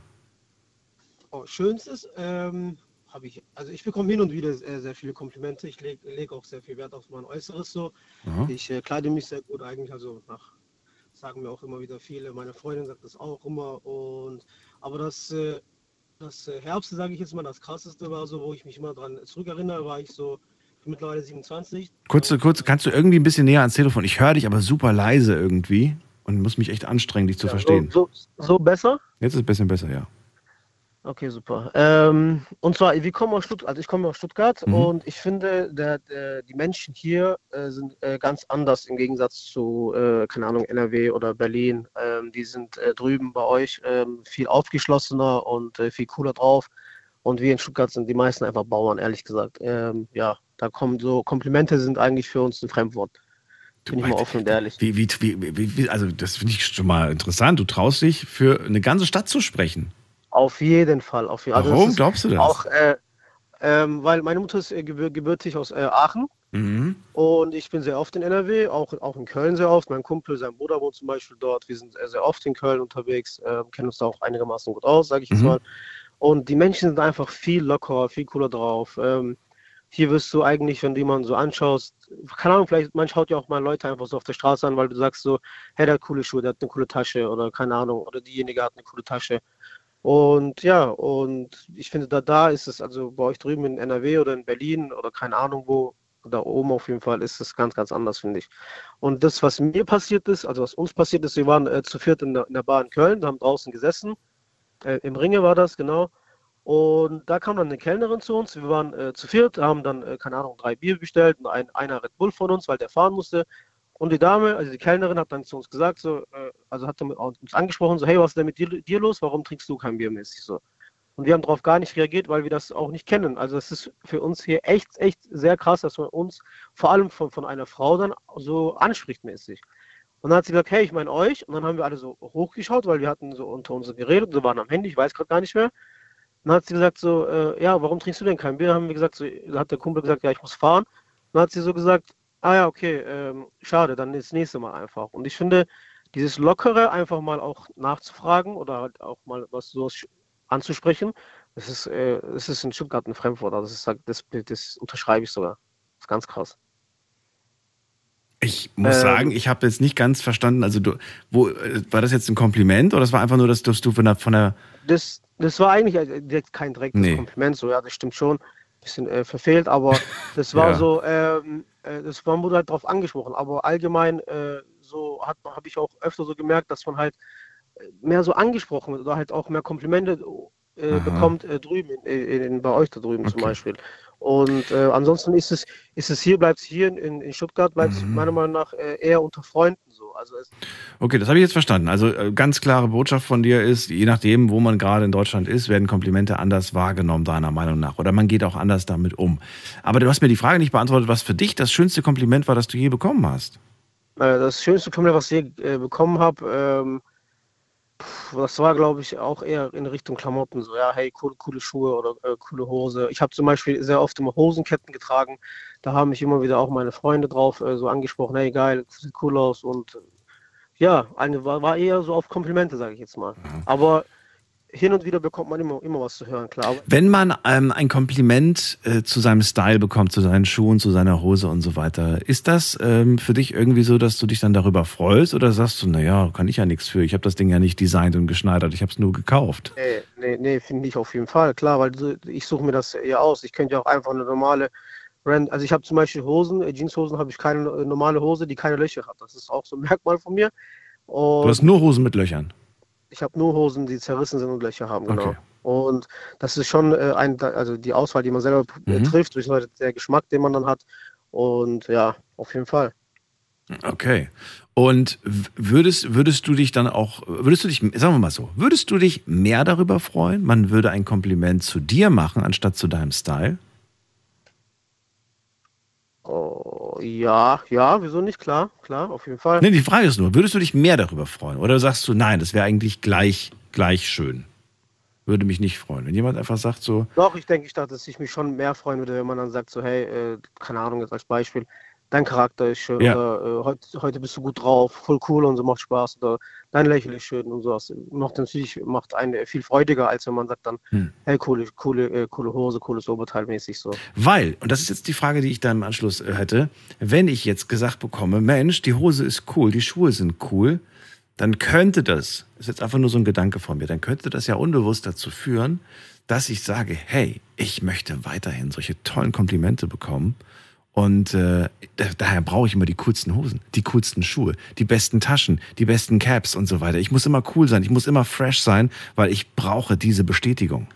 Oh, schönstes, ähm, habe ich, also ich bekomme hin und wieder sehr, sehr viele Komplimente. Ich lege leg auch sehr viel Wert auf mein Äußeres so. Aha. Ich äh, kleide mich sehr gut eigentlich, also nach, sagen mir auch immer wieder viele. Meine Freundin sagt das auch immer. Und aber das, äh, das äh, Herbste, sage ich jetzt mal, das krasseste war so, wo ich mich immer dran zurückerinnere, war ich so mittlerweile 27. Kurze, kurze, kannst du irgendwie ein bisschen näher ans Telefon? Ich höre dich aber super leise irgendwie und muss mich echt anstrengen, dich zu Ja, verstehen. So, so, so besser? Jetzt ist es ein bisschen besser, ja. Okay, super. Ähm, und zwar, wir kommen aus Stuttgart, also ich komme aus Stuttgart Mhm. und ich finde, der, der, die Menschen hier äh, sind äh, ganz anders im Gegensatz zu, äh, keine Ahnung, NRW oder Berlin. Ähm, die sind äh, drüben bei euch ähm, viel aufgeschlossener und äh, viel cooler drauf. Und wir in Stuttgart sind die meisten einfach Bauern, ehrlich gesagt. Ähm, ja, da kommen so Komplimente sind eigentlich für uns ein Fremdwort. Bin ich mal offen und ehrlich. Wie, wie, wie, wie, also das finde ich schon mal interessant. Du traust dich, für eine ganze Stadt zu sprechen. Auf jeden Fall. Auf jeden, also Warum glaubst du das? Auch, äh, ähm, weil meine Mutter ist äh, gebür gebürtig aus äh, Aachen. Mhm. Und ich bin sehr oft in NRW, auch, auch in Köln sehr oft. Mein Kumpel, sein Bruder wohnt zum Beispiel dort. Wir sind sehr oft in Köln unterwegs, äh, kennen uns da auch einigermaßen gut aus, sage ich jetzt Mhm. mal. Und die Menschen sind einfach viel lockerer, viel cooler drauf. Ähm, hier wirst du eigentlich, wenn du jemanden so anschaust, keine Ahnung, vielleicht man schaut ja auch mal Leute einfach so auf der Straße an, weil du sagst so, hey, der hat coole Schuhe, der hat eine coole Tasche oder keine Ahnung, oder diejenige hat eine coole Tasche. Und ja, und ich finde, da, da ist es, also bei euch drüben in NRW oder in Berlin oder keine Ahnung wo, da oben auf jeden Fall ist es ganz, ganz anders, finde ich. Und das, was mir passiert ist, also was uns passiert ist, wir waren äh, zu viert in der, in der Bar in Köln, haben draußen gesessen, äh, im Ringe war das, genau. Und da kam dann eine Kellnerin zu uns. Wir waren äh, zu viert, haben dann, äh, keine Ahnung, drei Bier bestellt und ein, einer Red Bull von uns, weil der fahren musste. Und die Dame, also die Kellnerin, hat dann zu uns gesagt, so, äh, also hat uns angesprochen, so, hey, was ist denn mit dir, dir los? Warum trinkst du kein Bier mäßig so? Und wir haben darauf gar nicht reagiert, weil wir das auch nicht kennen. Also es ist für uns hier echt, echt sehr krass, dass man uns vor allem von, von einer Frau dann so anspricht mäßig. Und dann hat sie gesagt, hey, ich meine euch. Und dann haben wir alle so hochgeschaut, weil wir hatten so unter uns geredet, wir waren am Handy, ich weiß gerade gar nicht mehr. Dann hat sie gesagt so, äh, ja, warum trinkst du denn kein Bier? Dann haben wir gesagt, so, da hat der Kumpel gesagt, ja, ich muss fahren. Dann hat sie so gesagt, ah ja, okay, ähm, schade, dann das nächste Mal einfach. Und ich finde, dieses Lockere einfach mal auch nachzufragen oder halt auch mal was so anzusprechen. Das ist, äh, das ist in Stuttgart ein Fremdwort. Also das, das, das unterschreibe ich sogar. Das ist ganz krass. Ich muss ähm, sagen, ich habe jetzt nicht ganz verstanden. Also, du, wo, äh, war das jetzt ein Kompliment oder das war einfach nur, dass, dass du von der. Von der das, das war eigentlich äh, kein direktes nee. Kompliment. So, ja, das stimmt schon. Ein bisschen äh, verfehlt, aber *laughs* das war ja. so, ähm, äh, das man wurde halt darauf angesprochen. Aber allgemein, äh, so habe ich auch öfter so gemerkt, dass man halt mehr so angesprochen wird oder halt auch mehr Komplimente äh, bekommt äh, drüben, in, in, bei euch da drüben okay. zum Beispiel. Und äh, ansonsten ist es, ist es hier, bleibt es hier in, in Stuttgart, bleibt es mhm. meiner Meinung nach äh, eher unter Freunden so. Also okay, das habe ich jetzt verstanden. Also äh, ganz klare Botschaft von dir ist, je nachdem, wo man gerade in Deutschland ist, werden Komplimente anders wahrgenommen, deiner Meinung nach. Oder man geht auch anders damit um. Aber du hast mir die Frage nicht beantwortet, was für dich das schönste Kompliment war, das du je bekommen hast. Äh, das schönste Kompliment, was ich je bekommen habe, ähm, das war, glaube ich, auch eher in Richtung Klamotten. So, ja, hey, coole, coole Schuhe oder äh, coole Hose. Ich habe zum Beispiel sehr oft immer Hosenketten getragen. Da haben mich immer wieder auch meine Freunde drauf äh, so angesprochen, hey, geil, sieht cool aus. Und ja, eine, war, war eher so auf Komplimente, sage ich jetzt mal. Mhm. Aber hin und wieder bekommt man immer, immer was zu hören, klar. Wenn man ähm, ein Kompliment äh, zu seinem Style bekommt, zu seinen Schuhen, zu seiner Hose und so weiter, ist das ähm, für dich irgendwie so, dass du dich dann darüber freust oder sagst du, naja, kann ich ja nichts für, ich habe das Ding ja nicht designt und geschneidert, ich habe es nur gekauft? Nee, nee, nee finde ich auf jeden Fall, klar, weil ich suche mir das ja aus. Ich könnte ja auch einfach eine normale also ich habe zum Beispiel Hosen, äh, Jeanshosen habe ich keine äh, normale Hose, die keine Löcher hat. Das ist auch so ein *laughs* Merkmal von mir. Und du hast nur Hosen mit Löchern? Ich habe nur Hosen, die zerrissen sind und Löcher haben, genau. Okay. Und das ist schon äh, ein, also die Auswahl, die man selber mhm. trifft, durch der Geschmack, den man dann hat. Und ja, auf jeden Fall. Okay. Und würdest, würdest du dich dann auch, würdest du dich, sagen wir mal so, würdest du dich mehr darüber freuen, man würde ein Kompliment zu dir machen, anstatt zu deinem Style? Oh, ja, ja, wieso nicht? Klar, klar, auf jeden Fall. Nee, die Frage ist nur, würdest du dich mehr darüber freuen? Oder sagst du, nein, das wäre eigentlich gleich, gleich schön? Würde mich nicht freuen. Wenn jemand einfach sagt so. Doch, ich denke, ich dachte, dass ich mich schon mehr freuen würde, wenn man dann sagt so, hey, äh, keine Ahnung, jetzt als Beispiel, dein Charakter ist schön ja. oder äh, heute, heute bist du gut drauf, voll cool und so macht Spaß oder dein Lächeln ist schön und sowas. Macht natürlich macht einen viel freudiger, als wenn man sagt dann, hm. hey, coole, coole, äh, coole Hose, cooles Oberteil mäßig so. Weil, und das ist jetzt die Frage, die ich da im Anschluss äh, hätte, wenn ich jetzt gesagt bekomme, Mensch, die Hose ist cool, die Schuhe sind cool, dann könnte das, ist jetzt einfach nur so ein Gedanke von mir, dann könnte das ja unbewusst dazu führen, dass ich sage, hey, ich möchte weiterhin solche tollen Komplimente bekommen und äh, daher brauche ich immer die coolsten Hosen, die coolsten Schuhe, die besten Taschen, die besten Caps und so weiter. Ich muss immer cool sein, ich muss immer fresh sein, weil ich brauche diese Bestätigung.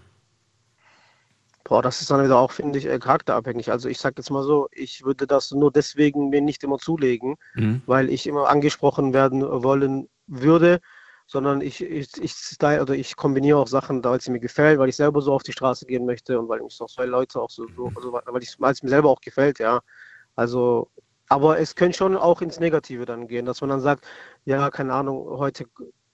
Boah, das ist dann wieder auch, finde ich, äh, charakterabhängig. Also ich sage jetzt mal so, ich würde das nur deswegen mir nicht immer zulegen, mhm. weil ich immer angesprochen werden wollen würde, sondern ich, ich, ich oder ich kombiniere auch Sachen, weil es mir gefällt, weil ich selber so auf die Straße gehen möchte und weil mich auch so Leute auch so, so also, weil, ich, es mir selber auch gefällt, ja. Also, aber es könnte schon auch ins Negative dann gehen, dass man dann sagt, ja, keine Ahnung, heute,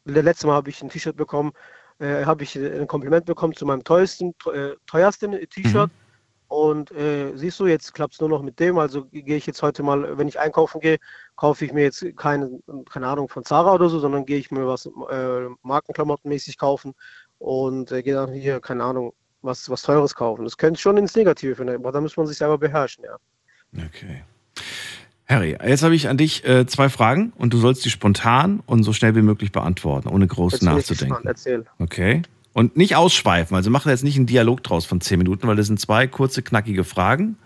letztes Mal habe ich ein T-Shirt bekommen, äh, habe ich ein Kompliment bekommen zu meinem teuersten, äh, teuersten T-Shirt. Mhm. Und äh, siehst du, jetzt klappt es nur noch mit dem. Also gehe ich jetzt heute mal, wenn ich einkaufen gehe, kaufe ich mir jetzt keine, keine Ahnung von Zara oder so, sondern gehe ich mir was äh, Markenklamottenmäßig kaufen und äh, gehe dann hier, keine Ahnung, was, was Teures kaufen. Das könnte schon ins Negative finden, aber da muss man sich selber beherrschen, ja. Okay. Harry, jetzt habe ich an dich äh, zwei Fragen und du sollst die spontan und so schnell wie möglich beantworten, ohne groß jetzt nachzudenken. Erzähl. Okay. Und nicht ausschweifen. Also machen wir jetzt nicht einen Dialog draus von zehn Minuten, weil das sind zwei kurze, knackige Fragen.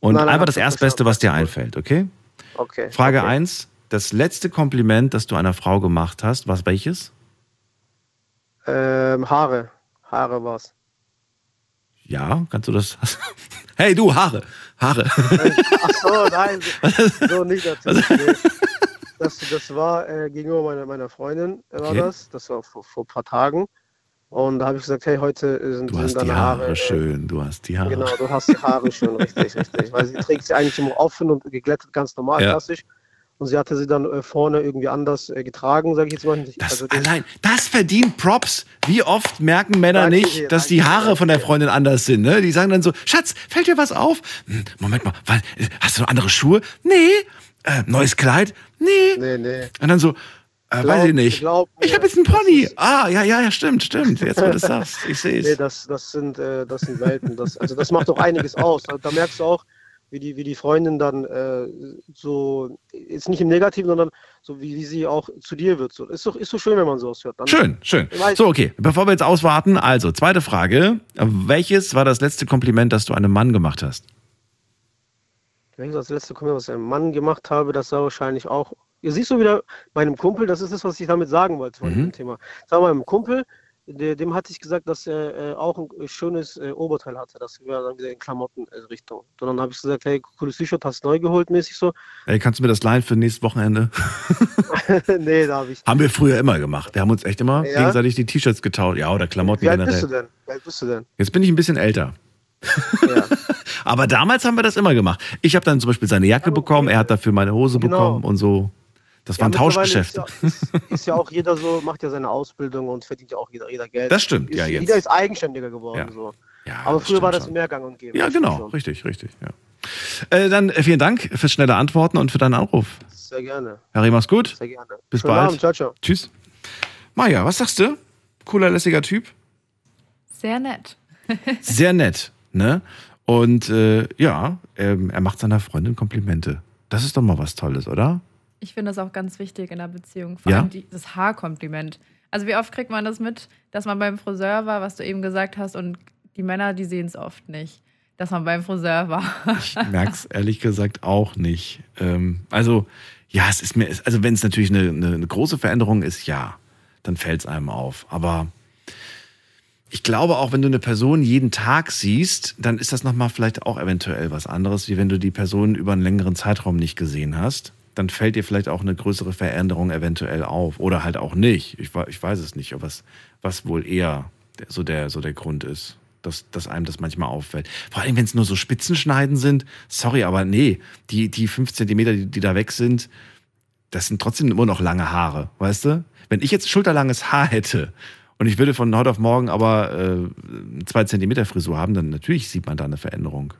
Und Nein, nein, einfach das Erstbeste, was dir einfällt, okay? Okay. Frage okay. 1. Das letzte Kompliment, das du einer Frau gemacht hast, was welches? Ähm, Haare. Haare war's. Ja, kannst du das? *laughs* Hey, du, Haare. Haare. Ach so, nein. *laughs* So nicht. Nee. Das, das war äh, gegenüber meiner, meiner Freundin, war Okay. das. Das war vor, vor ein paar Tagen. Und da habe ich gesagt, hey, heute sind, Du sind hast die deine Haare Haare. äh, schön, du hast die Haare. Genau, du hast die Haare schön, richtig, richtig. Weil sie trägt sie eigentlich immer offen und geglättet, ganz normal, Ja. klassisch. Und sie hatte sie dann äh, vorne irgendwie anders äh, getragen, sage ich jetzt mal. Das, Also das- allein, das verdient Props. Wie oft merken Männer Danke nicht, dir, dass die danke dir, Haare von der. Freundin anders sind? Ne? Die sagen dann so, Schatz, fällt dir was auf? Hm, Moment mal, weil, hast du noch andere Schuhe? Nee. Äh, neues Kleid? Nee. Nee, nee. Und dann so, äh, Glaub- weiß ich nicht. glaub ich habe jetzt einen Pony. ist- Ah, ja, ja, ja, stimmt, stimmt. Jetzt, wo du das *laughs* sagst. Ich sehe Nee, es. das, das, sind, äh, das sind Welten. Das, also das macht doch einiges aus. Da, da merkst du auch, wie die, wie die Freundin dann äh, so, jetzt nicht im Negativen, sondern so wie, wie sie auch zu dir wird. So, ist, doch, ist so schön, wenn man sowas hört. Dann, Schön, schön. So, okay. Bevor wir jetzt auswarten, also, zweite Frage. Welches war das letzte Kompliment, das du einem Mann gemacht hast? Wenn ich das letzte Kompliment, was ich einem Mann gemacht habe, das war wahrscheinlich auch. Ihr siehst so wieder meinem Kumpel, das ist das, was ich damit sagen wollte von Mhm. dem Thema. Sag mal, meinem Kumpel, dem hatte ich gesagt, dass er äh, auch ein schönes äh, Oberteil hatte. Das wäre dann wieder in Klamotten-Richtung. Und dann habe ich gesagt, hey, cooles T-Shirt, hast du neu geholt, mäßig so. Ey, kannst du mir das leihen für nächstes Wochenende? *laughs* nee, da habe ich. Haben wir früher immer gemacht. Wir haben uns echt immer Ja? gegenseitig die T-Shirts getauscht. Ja, oder Klamotten Wie alt bist du generell. denn? Wie alt bist du denn? Jetzt bin ich ein bisschen älter. Ja. *laughs* Aber damals haben wir das immer gemacht. Ich habe dann zum Beispiel seine Jacke Ja, bekommen, er hat dafür meine Hose Genau. bekommen und so. Das waren Ja, mittlerweile Tauschgeschäfte. Ist ja, ist, ist ja auch jeder so, macht ja seine Ausbildung und verdient ja auch jeder, jeder Geld. Das stimmt, ist, ja, jetzt. Jeder ist eigenständiger geworden. Ja. So. Ja, Aber früher war das schon. mehr gang und gäbe. Ja, genau. schon. Richtig, richtig. Ja. Äh, dann äh, vielen Dank fürs schnelle Antworten und für deinen Anruf. Sehr gerne, Harry, mach's gut. sehr gerne. Bis Schönen bald. Abend, ciao, ciao. Tschüss. Maja, was sagst du? Cooler, lässiger Typ. Sehr nett. Sehr nett, ne? Und äh, ja, ähm, er macht seiner Freundin Komplimente. Das ist doch mal was Tolles, oder? Ich finde das auch ganz wichtig in der Beziehung. Vor Ja? allem die, das Haarkompliment. Also wie oft kriegt man das mit, dass man beim Friseur war, was du eben gesagt hast, und die Männer, die sehen es oft nicht, dass man beim Friseur war. Ich merke es ehrlich gesagt auch nicht. Ähm, also, ja, es ist mir, also wenn es natürlich eine, eine, eine große Veränderung ist, ja, dann fällt es einem auf. Aber ich glaube auch, wenn du eine Person jeden Tag siehst, dann ist das nochmal vielleicht auch eventuell was anderes, wie wenn du die Person über einen längeren Zeitraum nicht gesehen hast. Dann fällt dir vielleicht auch eine größere Veränderung eventuell auf. Oder halt auch nicht. Ich, ich weiß es nicht, was, was wohl eher so der, so der Grund ist, dass, dass einem das manchmal auffällt. Vor allem, wenn es nur so Spitzenschneiden sind. Sorry, aber nee, die, die fünf Zentimeter, die, die da weg sind, das sind trotzdem immer noch lange Haare, weißt du? Wenn ich jetzt schulterlanges Haar hätte und ich würde von heute auf morgen aber äh, zwei Zentimeter Frisur haben, dann natürlich sieht man da eine Veränderung.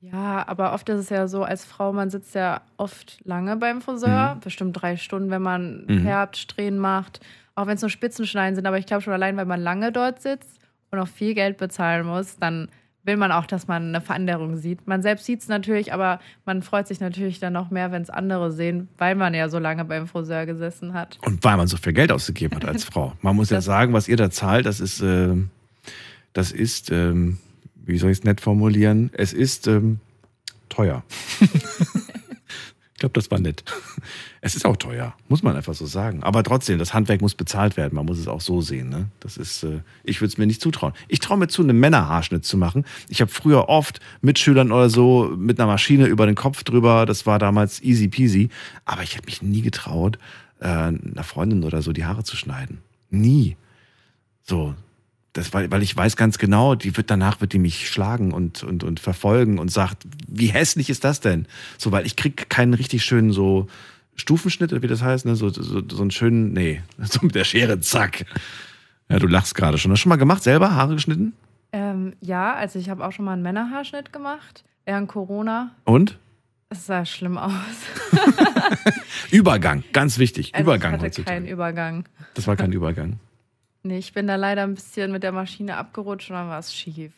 Ja, aber oft ist es ja so, als Frau, man sitzt ja oft lange beim Friseur, bestimmt drei Stunden, wenn man Mhm. färbt, Strähnen macht, auch wenn es nur Spitzenschneiden sind. Aber ich glaube schon allein, weil man lange dort sitzt und auch viel Geld bezahlen muss, dann will man auch, dass man eine Veränderung sieht. Man selbst sieht es natürlich, aber man freut sich natürlich dann noch mehr, wenn es andere sehen, weil man ja so lange beim Friseur gesessen hat. Und weil man so viel Geld ausgegeben hat als *laughs* Frau. Man muss ja sagen, was ihr da zahlt, das ist, äh, das ist, ähm, wie soll ich es nett formulieren? Es ist ähm, teuer. *laughs* ich glaube, das war nett. Es ist auch teuer, muss man einfach so sagen. Aber trotzdem, das Handwerk muss bezahlt werden. Man muss es auch so sehen. Ne? Das ist, äh, ich würde es mir nicht zutrauen. Ich traue mir zu, einen Männerhaarschnitt zu machen. Ich habe früher oft Mitschülern oder so mit einer Maschine über den Kopf drüber. Das war damals easy peasy. Aber ich hätte mich nie getraut, äh, einer Freundin oder so die Haare zu schneiden. Nie. So. Das, weil, weil ich weiß ganz genau, die wird danach wird die mich schlagen und, und, und verfolgen und sagt, wie hässlich ist das denn? So, weil ich krieg keinen richtig schönen so Stufenschnitt, oder wie das heißt, ne? So, so, so einen schönen, nee, *laughs* so mit der Schere, zack. Ja, du lachst gerade schon. Hast du schon mal gemacht, selber Haare geschnitten? Ähm, ja, also ich habe auch schon mal einen Männerhaarschnitt gemacht während Corona. Und? Es sah schlimm aus. *laughs* Übergang, ganz wichtig. Also Übergang ich hatte heutzutage. keinen Übergang. Das war kein Übergang. Nee, ich bin da leider ein bisschen mit der Maschine abgerutscht und dann war es schief.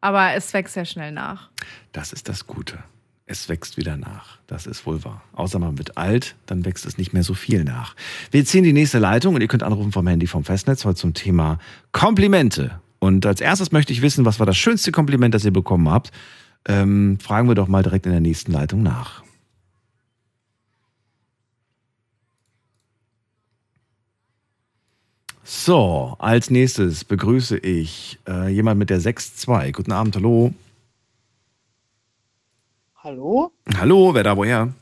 Aber es wächst sehr schnell nach. Das ist das Gute. Es wächst wieder nach. Das ist wohl wahr. Außer man wird alt, dann wächst es nicht mehr so viel nach. Wir ziehen die nächste Leitung und ihr könnt anrufen vom Handy vom Festnetz heute zum Thema Komplimente. Und als erstes möchte ich wissen, was war das schönste Kompliment, das ihr bekommen habt? Ähm, fragen wir doch mal direkt in der nächsten Leitung nach. So, als nächstes begrüße ich äh, jemand mit der 6.2. Guten Abend, hallo. Hallo, Hallo, wer da woher?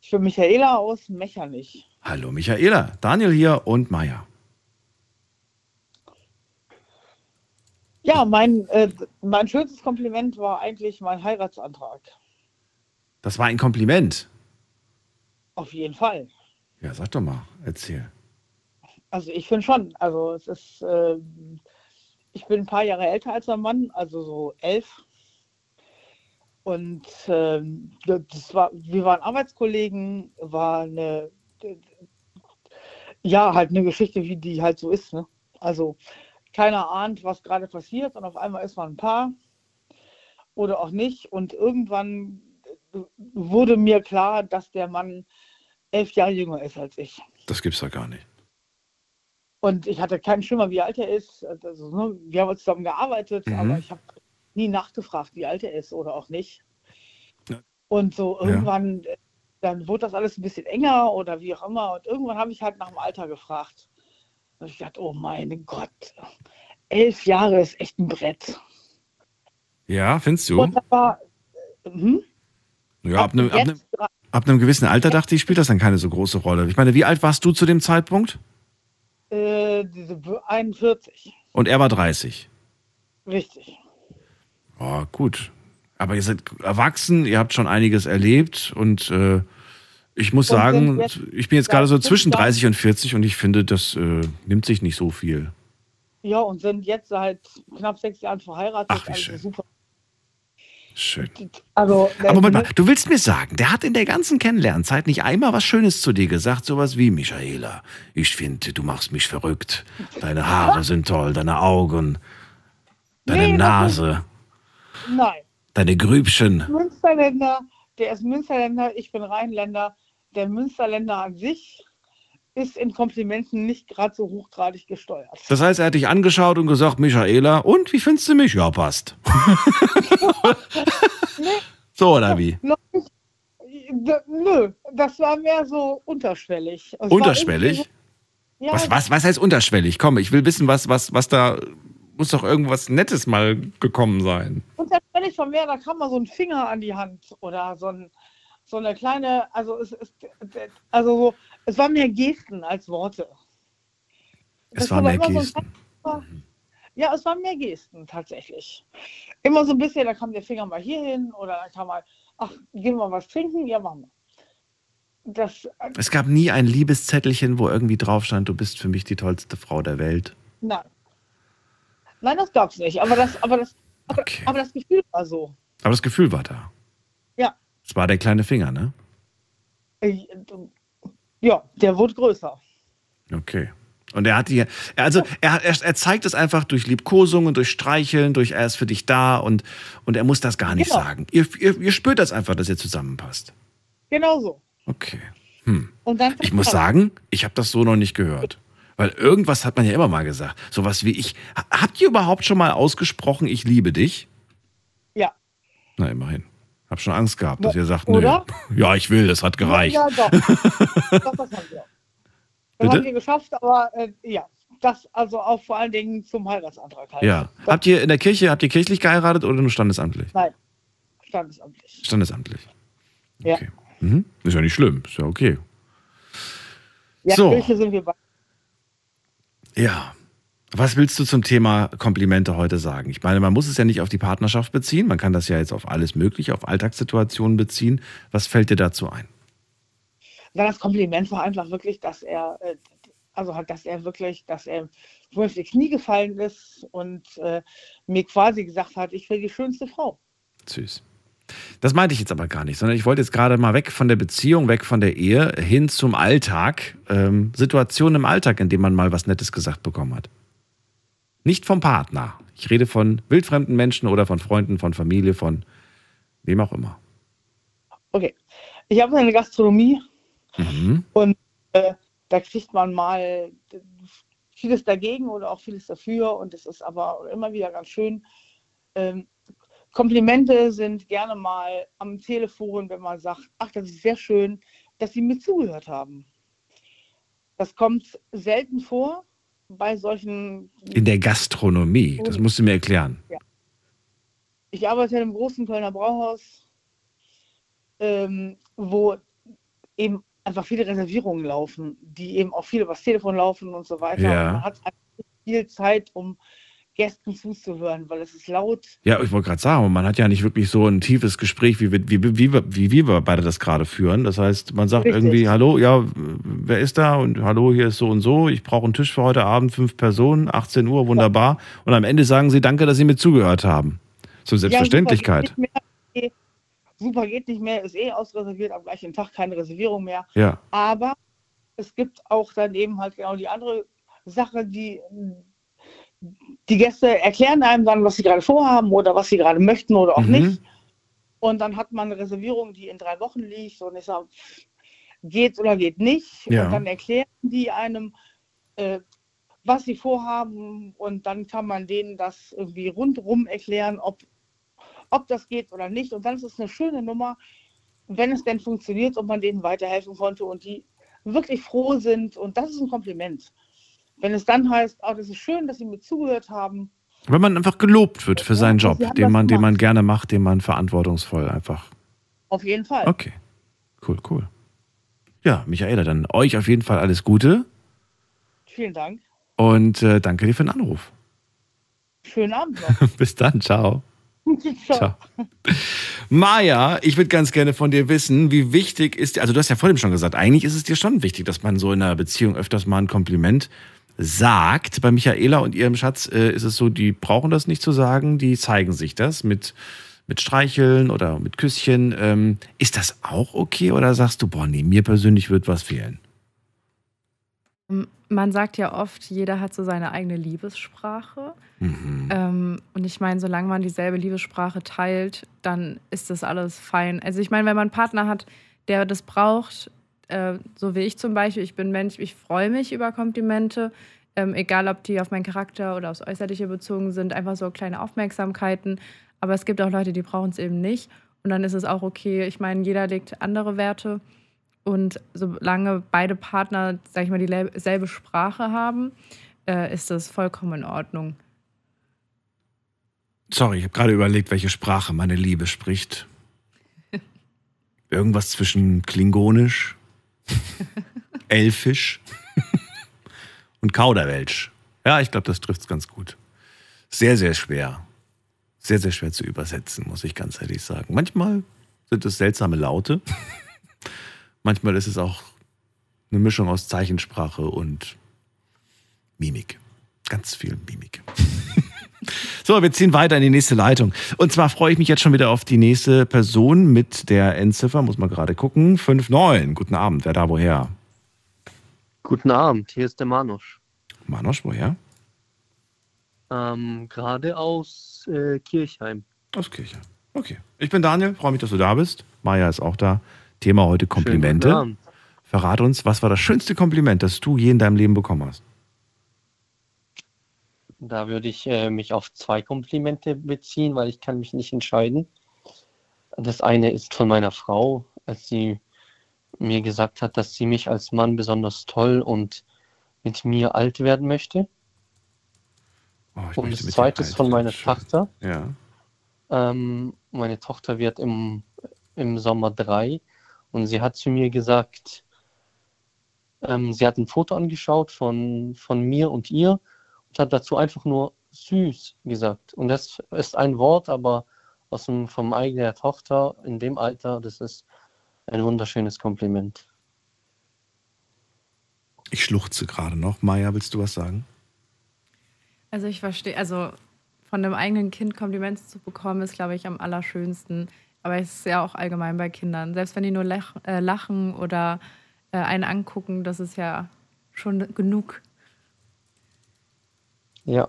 ich bin Michaela aus Mechernich. Hallo Michaela, Daniel hier und Maya. Ja, mein, äh, mein schönstes Kompliment war eigentlich mein Heiratsantrag. Das war ein Kompliment. Auf jeden Fall. Ja, sag doch mal, erzähl. Also ich finde schon. Also es ist, äh, ich bin ein paar Jahre älter als mein Mann, also so elf. Und ähm, das war, wir waren Arbeitskollegen, war eine, ja, halt eine Geschichte, wie die halt so ist. Ne? Also keiner ahnt, was gerade passiert und auf einmal ist man ein Paar oder auch nicht. Und irgendwann wurde mir klar, dass der Mann elf Jahre jünger ist als ich. Das gibt's doch gar nicht. Und ich hatte keinen Schimmer, wie alt er ist. Also, ne, wir haben zusammen gearbeitet, Mhm. aber ich habe nie nachgefragt, wie alt er ist oder auch nicht. Ja. Und so irgendwann, äh, dann wurde das alles ein bisschen enger oder wie auch immer. Und irgendwann habe ich halt nach dem Alter gefragt. Und ich dachte, oh mein Gott, elf Jahre ist echt ein Brett. Ja, findest du? Und da war, hm? Ja, ab einem, ab, einem, ab einem gewissen Alter dachte ich, spielt das dann keine so große Rolle. Ich meine, wie alt warst du zu dem Zeitpunkt? Äh, diese B- 41, Und er war 30. richtig. Oh, gut. Aber ihr seid erwachsen, ihr habt schon einiges erlebt und äh, ich muss Und sagen, jetzt ich bin jetzt gerade so zwischen Jahren- 30 und 40 und ich finde, das äh, nimmt sich nicht so viel. Ja, und sind jetzt seit knapp sechs Jahren verheiratet. Ach, wie also schön. super. Schön. Also, Aber Moment mal, du willst mir sagen, der hat in der ganzen Kennenlernzeit nicht einmal was Schönes zu dir gesagt, sowas wie, Michaela, ich finde, du machst mich verrückt. Deine Haare sind toll, deine Augen, deine Nee, Nase, Nein, deine Grübchen. Münsterländer, der ist Münsterländer, ich bin Rheinländer. Der Münsterländer an sich ist in Komplimenten nicht gerade so hochgradig gesteuert. Das heißt, er hat dich angeschaut und gesagt, Michaela, und wie findest du mich? Ja, passt. *laughs* so oder wie? Nö, das war mehr so unterschwellig. Es Unterschwellig? So, ja, Was, was, was heißt unterschwellig? Komm, ich will wissen, was, was, was da muss doch irgendwas Nettes mal gekommen sein. unterschwellig von mehr, da kam mal so ein Finger an die Hand oder so, ein, so eine kleine, also es ist, also so, es war mehr Gesten als Worte. Es Das war mehr immer so ein Gesten. Ja, es waren mehr Gesten tatsächlich. Immer so ein bisschen, da kam der Finger mal hier hin oder dann kam mal, ach, gehen wir was trinken? Ja, machen wir. Das, äh, Es gab nie ein Liebeszettelchen, wo irgendwie drauf stand, du bist für mich die tollste Frau der Welt. nein. Nein, das gab's nicht. Aber das, aber das, aber, Okay. aber das Gefühl war so. Aber das Gefühl war da. Es war der kleine Finger, ne? Äh, Ja, der wurde größer. Okay. Und er hat die, also er, er, er zeigt es einfach durch Liebkosungen, durch Streicheln, durch er ist für dich da und, und er muss das gar nicht Genau. sagen. Ihr, ihr, ihr spürt das einfach, dass ihr zusammenpasst. Genau so. Okay. Und dann Ich muss sagen, ich habe das so noch nicht gehört. Weil irgendwas hat man ja immer mal gesagt. Sowas wie ich. Ha- Habt ihr überhaupt schon mal ausgesprochen, ich liebe dich? Ja. Na, immerhin. Hab schon Angst gehabt, dass ihr sagt, Oder? nö. Ja, ich will, das hat gereicht. Ja, doch. doch *laughs* das haben wir. Das Bitte? haben wir geschafft, aber äh, ja, das also auch vor allen Dingen zum Heiratsantrag halt. Ja. Habt ihr in der Kirche, habt ihr kirchlich geheiratet oder nur standesamtlich? Nein, standesamtlich. Standesamtlich. Ja. Okay. Mhm. Ist ja nicht schlimm, ist ja okay. Ja, So. Kirche sind wir bei. Ja. Was willst du zum Thema Komplimente heute sagen? Ich meine, man muss es ja nicht auf die Partnerschaft beziehen, man kann das ja jetzt auf alles Mögliche, auf Alltagssituationen beziehen. Was fällt dir dazu ein? Na, das Kompliment war einfach wirklich, dass er, äh, also dass er wirklich, dass er wo auf die Knie gefallen ist und äh, mir quasi gesagt hat, ich will die schönste Frau. Süß. Das meinte ich jetzt aber gar nicht, sondern ich wollte jetzt gerade mal weg von der Beziehung, weg von der Ehe, hin zum Alltag. Ähm, Situationen im Alltag, in denen man mal was Nettes gesagt bekommen hat. Nicht vom Partner. Ich rede von wildfremden Menschen oder von Freunden, von Familie, von wem auch immer. Okay. Ich habe eine Gastronomie Mhm. und äh, da kriegt man mal vieles dagegen oder auch vieles dafür und es ist aber immer wieder ganz schön. Ähm, Komplimente sind gerne mal am Telefon, wenn man sagt, ach, das ist sehr schön, dass Sie mir zugehört haben. Das kommt selten vor bei solchen. In der Gastronomie, das musst du mir erklären. Ich arbeite in einem großen Kölner Brauhaus, ähm, wo eben einfach viele Reservierungen laufen, die eben auch viel übers Telefon laufen und so weiter. Ja. Und man hat viel Zeit, um Gästen zuzuhören, weil es ist laut. Ja, ich wollte gerade sagen, man hat ja nicht wirklich so ein tiefes Gespräch, wie, wir- wie, wie, wie, wie wir beide das gerade führen. Das heißt, man sagt Richtig. irgendwie, hallo, ja, wer ist da? Und hallo, hier ist so und so. Ich brauche einen Tisch für heute Abend, fünf Personen, 18 Uhr, wunderbar. Und am Ende sagen sie, danke, dass Sie mir zugehört haben. So Selbstverständlichkeit. Ja, super, geht nicht mehr, super geht nicht mehr, ist eh ausreserviert, am gleichen Tag keine Reservierung mehr. Ja. Aber es gibt auch dann eben halt genau die andere Sache, die die Gäste erklären einem dann, was sie gerade vorhaben oder was sie gerade möchten oder auch Mhm. nicht. Und dann hat man eine Reservierung, die in drei Wochen liegt und ich sage, geht oder geht nicht. Ja. Und dann erklären die einem, äh, was sie vorhaben und dann kann man denen das irgendwie rundherum erklären, ob, ob das geht oder nicht. Und dann ist es eine schöne Nummer, wenn es denn funktioniert und man denen weiterhelfen konnte und die wirklich froh sind. Und das ist ein Kompliment. Wenn es dann heißt, oh, das ist schön, dass Sie mir zugehört haben. Wenn man einfach gelobt wird für seinen Ja, Job, den man, den man gerne macht, den man verantwortungsvoll einfach. Auf jeden Fall. Okay. Cool, cool. Ja, Michaela, dann euch auf jeden Fall alles Gute Vielen Dank. und äh, danke dir für den Anruf. Schönen Abend noch. *laughs* Bis dann, ciao. *laughs* Ciao. Ciao. Maja, ich würde ganz gerne von dir wissen, wie wichtig ist, also du hast ja vorhin schon gesagt, eigentlich ist es dir schon wichtig, dass man so in einer Beziehung öfters mal ein Kompliment sagt. Bei Michaela und ihrem Schatz äh, ist es so, die brauchen das nicht zu sagen, die zeigen sich das mit, mit Streicheln oder mit Küsschen. Ähm, ist das auch okay oder sagst du, boah, nee, mir persönlich wird was fehlen? Man sagt ja oft, jeder hat so seine eigene Liebessprache. Mhm. Ähm, und ich meine, solange man dieselbe Liebessprache teilt, dann ist das alles fein. Also ich meine, wenn man einen Partner hat, der das braucht, äh, so wie ich zum Beispiel, ich bin Mensch, ich freue mich über Komplimente, ähm, egal ob die auf meinen Charakter oder aufs Äußerliche bezogen sind, einfach so kleine Aufmerksamkeiten. Aber es gibt auch Leute, die brauchen es eben nicht. Und dann ist es auch okay. Ich meine, jeder legt andere Werte. Und solange beide Partner, sag ich mal, dieselbe Sprache haben, äh, ist das vollkommen in Ordnung. Sorry, ich habe gerade überlegt, welche Sprache meine Liebe spricht. *laughs* Irgendwas zwischen Klingonisch, *laughs* Elfisch und Kauderwelsch. Ja, ich glaube, das trifft es ganz gut. Sehr, sehr schwer. Sehr, sehr schwer zu übersetzen, muss ich ganz ehrlich sagen. Manchmal sind es seltsame Laute. *laughs* Manchmal ist es auch eine Mischung aus Zeichensprache und Mimik. Ganz viel Mimik. So, wir ziehen weiter in die nächste Leitung. Und zwar freue ich mich jetzt schon wieder auf die nächste Person mit der Endziffer, muss man gerade gucken. 59. Guten Abend, wer da woher? Guten Abend, hier ist der Manusch. Manosch, woher? Ähm, Gerade aus äh, Kirchheim. Aus Kirche. Okay. Ich bin Daniel, freue mich, dass du da bist. Maja ist auch da. Thema heute Komplimente. Verrat uns, was war das schönste Kompliment, das du je in deinem Leben bekommen hast? Da würde ich äh, mich auf zwei Komplimente beziehen, weil ich kann mich nicht entscheiden. Das eine ist von meiner Frau, als sie mir gesagt hat, dass sie mich als Mann besonders toll und mit mir alt werden möchte. Oh, Und das zweite ist von meiner. Tochter. Ja. Ähm, meine Tochter wird im, im Sommer drei und sie hat zu mir gesagt, ähm, sie hat ein Foto angeschaut von, von mir und ihr und hat dazu einfach nur süß gesagt. Und das ist ein Wort, aber aus dem, vom eigenen Tochter in dem Alter, das ist ein wunderschönes Kompliment. Ich schluchze gerade noch. Maja, willst du was sagen? Also ich verstehe, also von einem eigenen Kind Komplimente zu bekommen, ist, glaube ich, am allerschönsten. Aber es ist ja auch allgemein bei Kindern. Selbst wenn die nur lach, äh, lachen oder äh, einen angucken, das ist ja schon genug. Ja.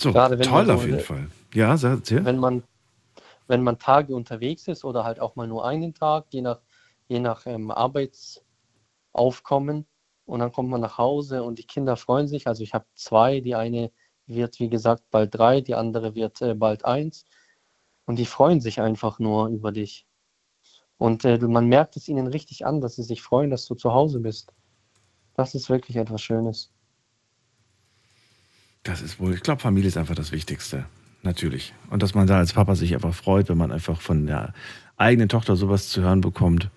So, Gerade wenn toll man auf jeden Fall. Ja, sag erzähl. wenn man, wenn man Tage unterwegs ist oder halt auch mal nur einen Tag, je nach, je nach ähm, Arbeitsaufkommen. Und dann kommt man nach Hause und die Kinder freuen sich. Also ich habe zwei, die eine wird, wie gesagt, bald drei, die andere wird äh, bald eins. Und die freuen sich einfach nur über dich. Und äh, man merkt es ihnen richtig an, dass sie sich freuen, dass du zu Hause bist. Das ist wirklich etwas Schönes. Das ist wohl, ich glaube, Familie ist einfach das Wichtigste. Natürlich. Und dass man da als Papa sich einfach freut, wenn man einfach von der eigenen Tochter sowas zu hören bekommt.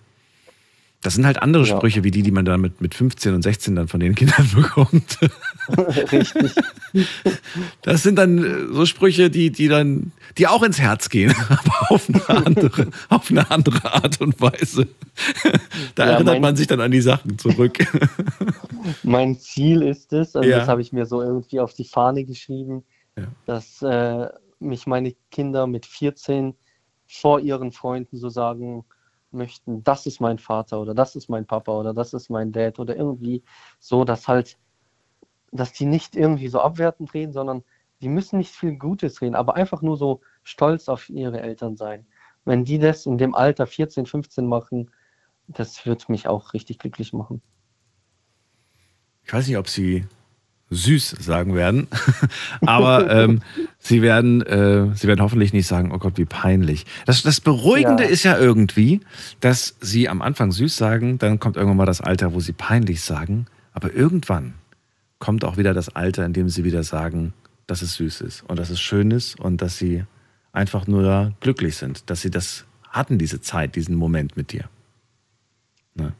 Das sind halt andere Ja. Sprüche wie die, die man dann mit, mit 15 und 16 dann von den Kindern *laughs* bekommt. Richtig. *laughs* Das sind dann äh, so Sprüche, die, die dann, die auch ins Herz gehen, *laughs* aber auf eine andere, auf eine andere Art und Weise. Da Ja, erinnert man sich dann an die Sachen zurück. Mein Ziel ist es, also Ja. das habe ich mir so irgendwie auf die Fahne geschrieben, dass äh, mich meine Kinder mit 14 vor ihren Freunden so sagen möchten, das ist mein Vater oder das ist mein Papa oder das ist mein Dad oder irgendwie so, dass halt, dass die nicht irgendwie so abwertend reden, sondern die müssen nicht viel Gutes reden, aber einfach nur so stolz auf ihre Eltern sein. Wenn die das in dem Alter 14, 15 machen, das wird mich auch richtig glücklich machen. Ich weiß nicht, ob sie süß sagen werden, *laughs* aber ähm, sie werden, äh, sie werden hoffentlich nicht sagen, oh Gott, wie peinlich. Das, das Beruhigende Ja. ist ja irgendwie, dass sie am Anfang süß sagen, dann kommt irgendwann mal das Alter, wo sie peinlich sagen, aber irgendwann kommt auch wieder das Alter, in dem sie wieder sagen, dass es süß ist und dass es schön ist und dass sie einfach nur glücklich sind, dass sie das hatten, diese Zeit, diesen Moment mit dir.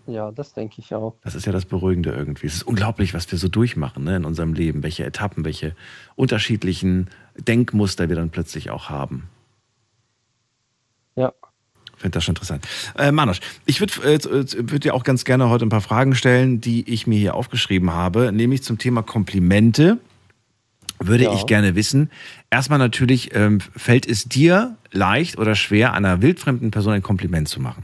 Ja, das denke ich auch. Das ist ja das Beruhigende irgendwie. Es ist unglaublich, was wir so durchmachen ne, in unserem Leben, welche Etappen, welche unterschiedlichen Denkmuster wir dann plötzlich auch haben. Ja. Finde das schon interessant. Äh, Manusch, ich würde äh, würd dir auch ganz gerne heute ein paar Fragen stellen, die ich mir hier aufgeschrieben habe, nämlich zum Thema Komplimente. Würde Ja. ich gerne wissen. Erstmal natürlich, ähm, fällt es dir leicht oder schwer, einer wildfremden Person ein Kompliment zu machen?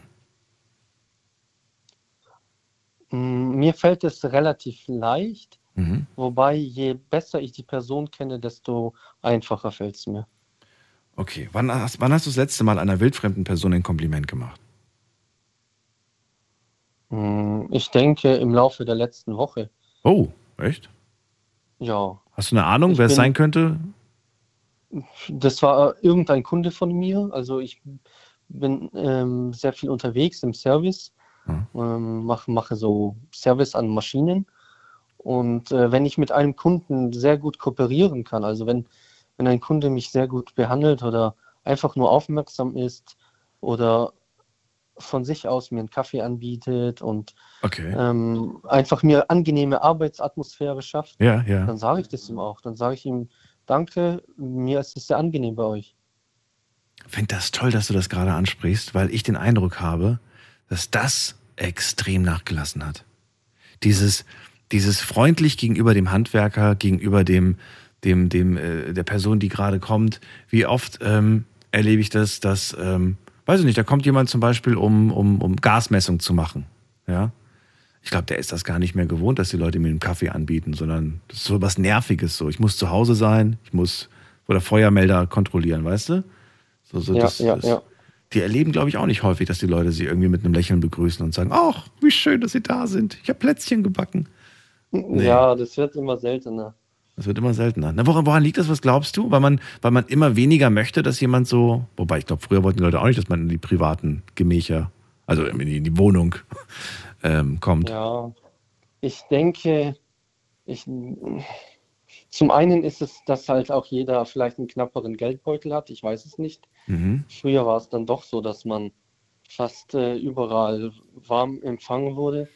Mir fällt es relativ leicht, Mhm. wobei je besser ich die Person kenne, desto einfacher fällt es mir. Okay, wann hast, wann hast du das letzte Mal einer wildfremden Person ein Kompliment gemacht? Ich denke im Laufe der letzten Woche. Oh, echt? Ja, Hast du eine Ahnung, Ich wer es bin- sein könnte? das war irgendein Kunde von mir. Also ich bin ähm, sehr viel unterwegs im Service, ähm, mache, mache so Service an Maschinen. Und äh, wenn ich mit einem Kunden sehr gut kooperieren kann, also wenn, wenn ein Kunde mich sehr gut behandelt oder einfach nur aufmerksam ist oder von sich aus mir einen Kaffee anbietet und Okay. ähm, einfach mir angenehme Arbeitsatmosphäre schafft, Ja, ja. dann sage ich das ihm auch. Dann sage ich ihm, danke, mir ist es sehr angenehm bei euch. Ich finde das toll, dass du das gerade ansprichst, weil ich den Eindruck habe, dass das extrem nachgelassen hat. Dieses, dieses freundlich gegenüber dem Handwerker, gegenüber dem, dem, dem, äh, der Person, die gerade kommt. Wie oft ähm, erlebe ich das, dass, ähm, weiß ich nicht, da kommt jemand zum Beispiel, um, um, um Gasmessung zu machen. Ja. Ich glaube, der ist das gar nicht mehr gewohnt, dass die Leute mir einen Kaffee anbieten, sondern das ist so was Nerviges so. Ich muss zu Hause sein, ich muss oder Feuermelder kontrollieren, weißt du? So, so Ja, das, ja, das, ja. Die erleben, glaube ich, auch nicht häufig, dass die Leute sie irgendwie mit einem Lächeln begrüßen und sagen, ach, wie schön, dass sie da sind. Ich habe Plätzchen gebacken. Nee. Ja, das wird immer seltener. Das wird immer seltener. Na, woran, woran liegt das? Was glaubst du? Weil man, weil man immer weniger möchte, dass jemand so, wobei ich glaube, früher wollten die Leute auch nicht, dass man in die privaten Gemächer, also in die, in die Wohnung *laughs* ähm, kommt. Ja, ich denke, ich, zum einen ist es, dass halt auch jeder vielleicht einen knapperen Geldbeutel hat, ich weiß es nicht. Mhm. Früher war es dann doch so, dass man fast äh, überall warm empfangen wurde.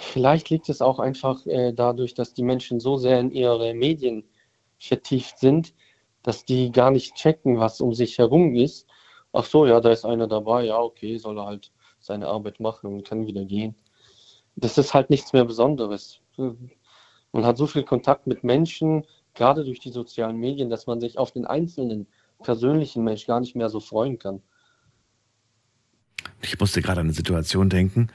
Vielleicht liegt es auch einfach äh, dadurch, dass die Menschen so sehr in ihre Medien vertieft sind, dass die gar nicht checken, was um sich herum ist. Ach so, ja, da ist einer dabei, ja, okay, soll er halt seine Arbeit machen und kann wieder gehen. Das ist halt nichts mehr Besonderes. Man hat so viel Kontakt mit Menschen, gerade durch die sozialen Medien, dass man sich auf den einzelnen persönlichen Mensch gar nicht mehr so freuen kann. Ich musste gerade an eine Situation denken.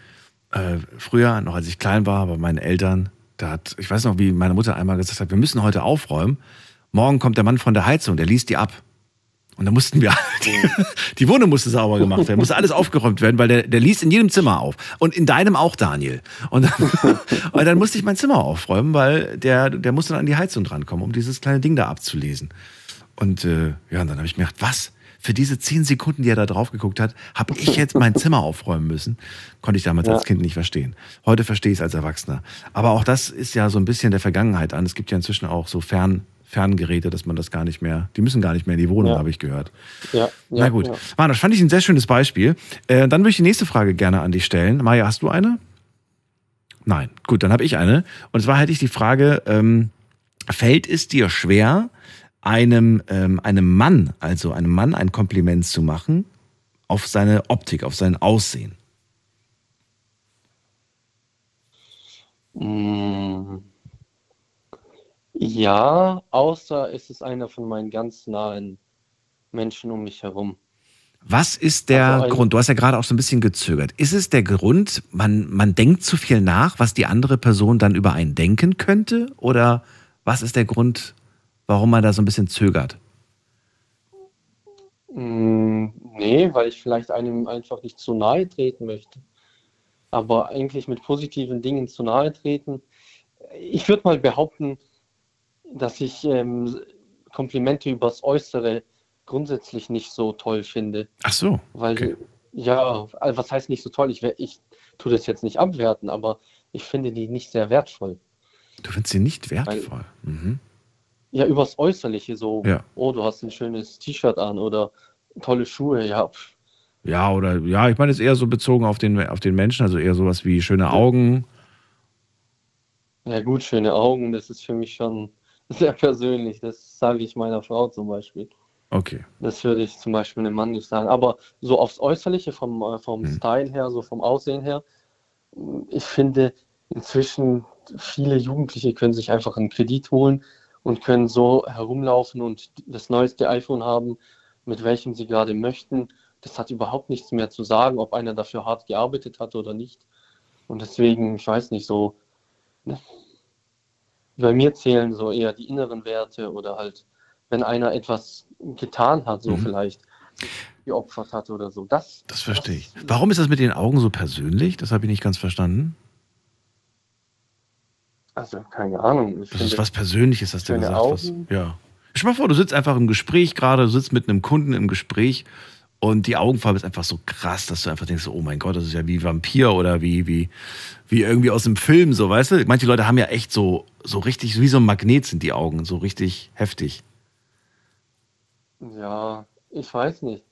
Äh, früher, noch als ich klein war, bei meinen Eltern, da hat, ich weiß noch, wie meine Mutter einmal gesagt hat, wir müssen heute aufräumen. Morgen kommt der Mann von der Heizung, der liest die ab. Und dann mussten wir, *laughs* die, die Wohnung musste sauber gemacht werden, musste alles aufgeräumt werden, weil der, der ließ in jedem Zimmer auf. Und in deinem auch, Daniel. Und dann, *laughs* und dann musste ich mein Zimmer aufräumen, weil der, der musste dann an die Heizung drankommen, um dieses kleine Ding da abzulesen. Und äh, ja, und dann habe ich mir gedacht, was? Für diese zehn Sekunden, die er da drauf geguckt hat, habe ich jetzt mein Zimmer aufräumen müssen. Konnte ich damals Ja. als Kind nicht verstehen. Heute verstehe ich es als Erwachsener. Aber auch das ist ja so ein bisschen der Vergangenheit an. Es gibt ja inzwischen auch so Fern, Ferngeräte, dass man das gar nicht mehr, die müssen gar nicht mehr in die Wohnung, Ja. habe ich gehört. Ja, Na gut. Ja. Mann, das fand ich ein sehr schönes Beispiel. Äh, dann würde ich die nächste Frage gerne an dich stellen. Maja, hast du eine? Nein. Gut, dann habe ich eine. Und zwar hätte ich die Frage, ähm, fällt es dir schwer, einem, ähm, einem Mann, also einem Mann ein Kompliment zu machen auf seine Optik, auf sein Aussehen? Mm. Ja, außer es ist einer von meinen ganz nahen Menschen um mich herum. Was ist der Also Grund? Du hast ja gerade auch so ein bisschen gezögert. Ist es der Grund, man, man denkt zu viel nach, was die andere Person dann über einen denken könnte? Oder was ist der Grund, warum man da so ein bisschen zögert? Mm, Nee, weil ich vielleicht einem einfach nicht zu nahe treten möchte. Aber eigentlich mit positiven Dingen zu nahe treten. Ich würde mal behaupten, dass ich ähm, Komplimente übers Äußere grundsätzlich nicht so toll finde. Ach so. Weil, okay. ja, also was heißt nicht so toll? Ich, ich tue das jetzt nicht abwerten, aber ich finde die nicht sehr wertvoll. Du findest sie nicht wertvoll. Mhm. Ja, übers Äußerliche so, Ja. oh, du hast ein schönes T-Shirt an oder tolle Schuhe, ja, Ja, oder ja, ich meine, es ist eher so bezogen auf den, auf den Menschen, also eher sowas wie schöne Augen. Ja gut, schöne Augen, das ist für mich schon *laughs* sehr persönlich. Das sage ich meiner Frau zum Beispiel. Okay. Das würde ich zum Beispiel einem Mann nicht sagen. Aber so aufs Äußerliche, vom, äh, vom Hm. Style her, so vom Aussehen her, ich finde inzwischen viele Jugendliche können sich einfach einen Kredit holen und können so herumlaufen und das neueste iPhone haben, mit welchem sie gerade möchten. Das hat überhaupt nichts mehr zu sagen, ob einer dafür hart gearbeitet hat oder nicht. Und deswegen, ich weiß nicht, so ne, bei mir zählen so eher die inneren Werte oder halt, wenn einer etwas getan hat, so Mhm. vielleicht geopfert hat oder so. Das, Das verstehe ich. Warum ist das mit den Augen so persönlich? Das habe ich nicht ganz verstanden. Also keine Ahnung. Ich Das ist was Persönliches, hast du gesagt. Augen. ja. Stell dir mal vor, du sitzt einfach im Gespräch gerade, du sitzt mit einem Kunden im Gespräch und die Augenfarbe ist einfach so krass, dass du einfach denkst, oh mein Gott, das ist ja wie Vampir oder wie, wie, wie irgendwie aus einem Film, so, weißt du? Manche Leute haben ja echt so, so richtig, wie so ein Magnet sind die Augen, so richtig heftig. ja, ich weiß nicht.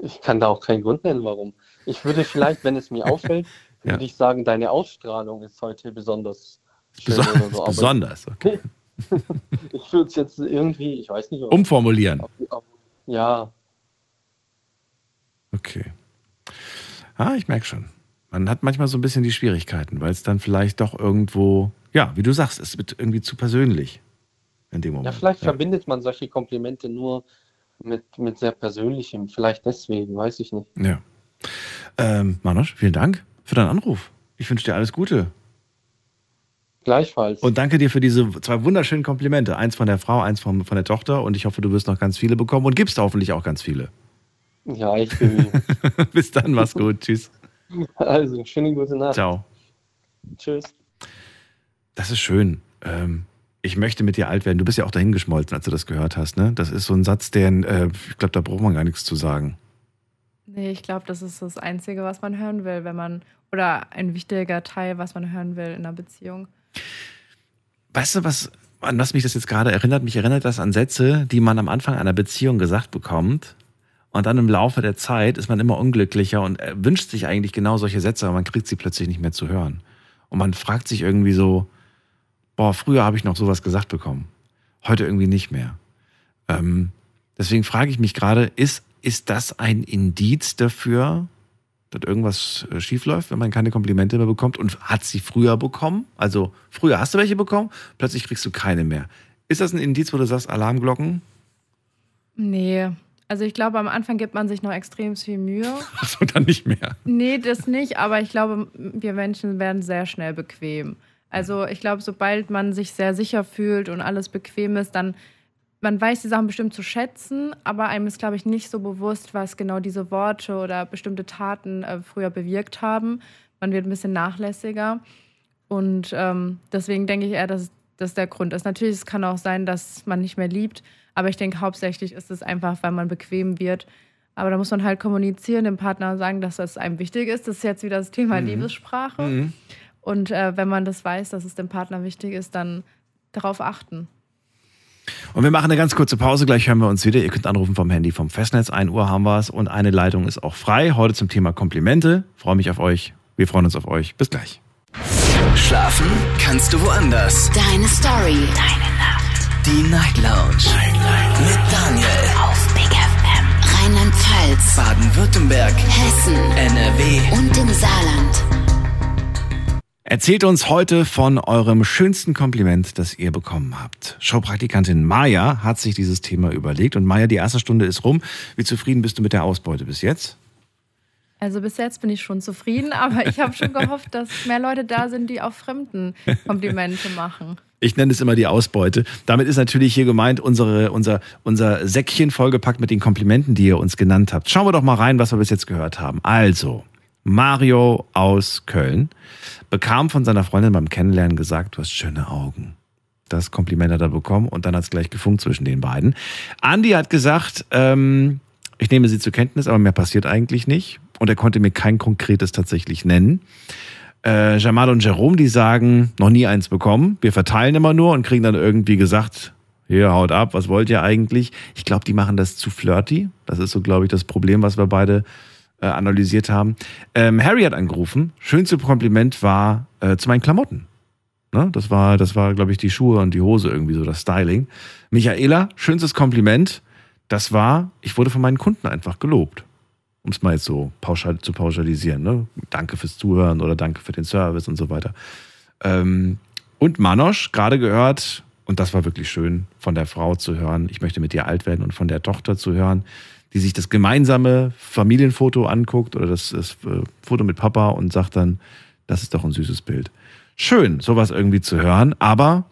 Ich kann da auch keinen Grund nennen, warum. Ich würde vielleicht, wenn es mir *laughs* auffällt, Ja. würde ich sagen, deine Ausstrahlung ist heute besonders schön oder so. Besonders. Okay. *laughs* ich würde es jetzt irgendwie, ich weiß nicht, Umformulieren. ob- ja, Okay. Ah, ich merke schon. Man hat manchmal so ein bisschen die Schwierigkeiten, weil es dann vielleicht doch irgendwo, ja, wie du sagst, es wird irgendwie zu persönlich in dem Moment. Ja, vielleicht verbindet man solche Komplimente nur mit, mit sehr Persönlichem. Vielleicht deswegen, weiß ich nicht. Ja. Ähm, Manosch, vielen Dank für deinen Anruf. Ich wünsche dir alles Gute. Gleichfalls. Und danke dir für diese zwei wunderschönen Komplimente. Eins von der Frau, eins von, von der Tochter. Und ich hoffe, du wirst noch ganz viele bekommen und gibst hoffentlich auch ganz viele. ja, ich bemühe. *laughs* Bis dann, mach's gut. Tschüss. Also, schöne gute Nacht. Ciao. Tschüss. Das ist schön. Ähm, ich möchte mit dir alt werden. Du bist ja auch dahin geschmolzen, als du das gehört hast. Ne? Das ist so ein Satz, der, äh, ich glaube, da braucht man gar nichts zu sagen. Nee, ich glaube, das ist das Einzige, was man hören will, wenn man, oder ein wichtiger Teil, was man hören will in einer Beziehung. Weißt du, was, an was mich das jetzt gerade erinnert? Mich erinnert das an Sätze, die man am Anfang einer Beziehung gesagt bekommt. Und dann im Laufe der Zeit ist man immer unglücklicher und wünscht sich eigentlich genau solche Sätze, aber man kriegt sie plötzlich nicht mehr zu hören. Und man fragt sich irgendwie so, boah, früher habe ich noch sowas gesagt bekommen. Heute irgendwie nicht mehr. Ähm, deswegen frage ich mich gerade, ist, ist das ein Indiz dafür, dass irgendwas äh, schiefläuft, wenn man keine Komplimente mehr bekommt und hat sie früher bekommen? Also früher hast du welche bekommen, plötzlich kriegst du keine mehr. Ist das ein Indiz, wo du sagst, Alarmglocken? Nee, also ich glaube, am Anfang gibt man sich noch extrem viel Mühe. *laughs* Achso, dann nicht mehr. Nee, das nicht, aber ich glaube, wir Menschen werden sehr schnell bequem. Also ich glaube, sobald man sich sehr sicher fühlt und alles bequem ist, dann man weiß die Sachen bestimmt zu schätzen, aber einem ist, glaube ich, nicht so bewusst, was genau diese Worte oder bestimmte Taten äh, früher bewirkt haben. Man wird ein bisschen nachlässiger. Und ähm, deswegen denke ich eher, dass das der Grund ist. Natürlich, es kann auch sein, dass man nicht mehr liebt, aber ich denke, hauptsächlich ist es einfach, weil man bequem wird. Aber da muss man halt kommunizieren, dem Partner sagen, dass das einem wichtig ist. Das ist jetzt wieder das Thema Mhm. Liebessprache. Mhm. Und äh, wenn man das weiß, dass es dem Partner wichtig ist, dann darauf achten. Und wir machen eine ganz kurze Pause, gleich hören wir uns wieder. Ihr könnt anrufen vom Handy vom Festnetz, 1 Uhr haben wir es und eine Leitung ist auch frei. Heute zum Thema Komplimente. Freue mich auf euch. Wir freuen uns auf euch. Bis gleich. Schlafen kannst du woanders. Deine Story. Deine Nacht. Die Night Lounge. Mit Daniel. Auf Big FM. Rheinland-Pfalz. Baden-Württemberg. Hessen. NRW. Und im Saarland. Erzählt uns heute von eurem schönsten Kompliment, das ihr bekommen habt. Showpraktikantin Maya hat sich dieses Thema überlegt und Maya, die erste Stunde ist rum. Wie zufrieden bist du mit der Ausbeute bis jetzt? Also bis jetzt bin ich schon zufrieden, aber ich habe schon gehofft, dass mehr Leute da sind, die auch Fremden Komplimente machen. Ich nenne es immer die Ausbeute. Damit ist natürlich hier gemeint unsere, unser, unser Säckchen vollgepackt mit den Komplimenten, die ihr uns genannt habt. Schauen wir doch mal rein, was wir bis jetzt gehört haben. Also, Mario aus Köln bekam von seiner Freundin beim Kennenlernen gesagt, du hast schöne Augen. Das Kompliment hat er bekommen und dann hat es gleich gefunkt zwischen den beiden. Andi hat gesagt, ähm, ich nehme sie zur Kenntnis, aber mehr passiert eigentlich nicht. Und er konnte mir kein konkretes tatsächlich nennen. Äh, Jamal und Jerome, die sagen, noch nie eins bekommen. Wir verteilen immer nur und kriegen dann irgendwie gesagt, hier, haut ab, was wollt ihr eigentlich? Ich glaube, die machen das zu flirty. Das ist so, glaube ich, das Problem, was wir beide äh, analysiert haben. Ähm, Harry hat angerufen. Schönste Kompliment war äh, zu meinen Klamotten. Ne? Das war, das war, glaube ich, die Schuhe und die Hose irgendwie so, das Styling. Michaela, schönstes Kompliment. Das war, ich wurde von meinen Kunden einfach gelobt. Um es mal jetzt so pauschal zu pauschalisieren. Ne? Danke fürs Zuhören oder danke für den Service und so weiter. Ähm, und Manosch, gerade gehört, und das war wirklich schön, von der Frau zu hören, ich möchte mit dir alt werden und von der Tochter zu hören, die sich das gemeinsame Familienfoto anguckt oder das, das äh, Foto mit Papa und sagt dann, das ist doch ein süßes Bild. Schön, sowas irgendwie zu hören, aber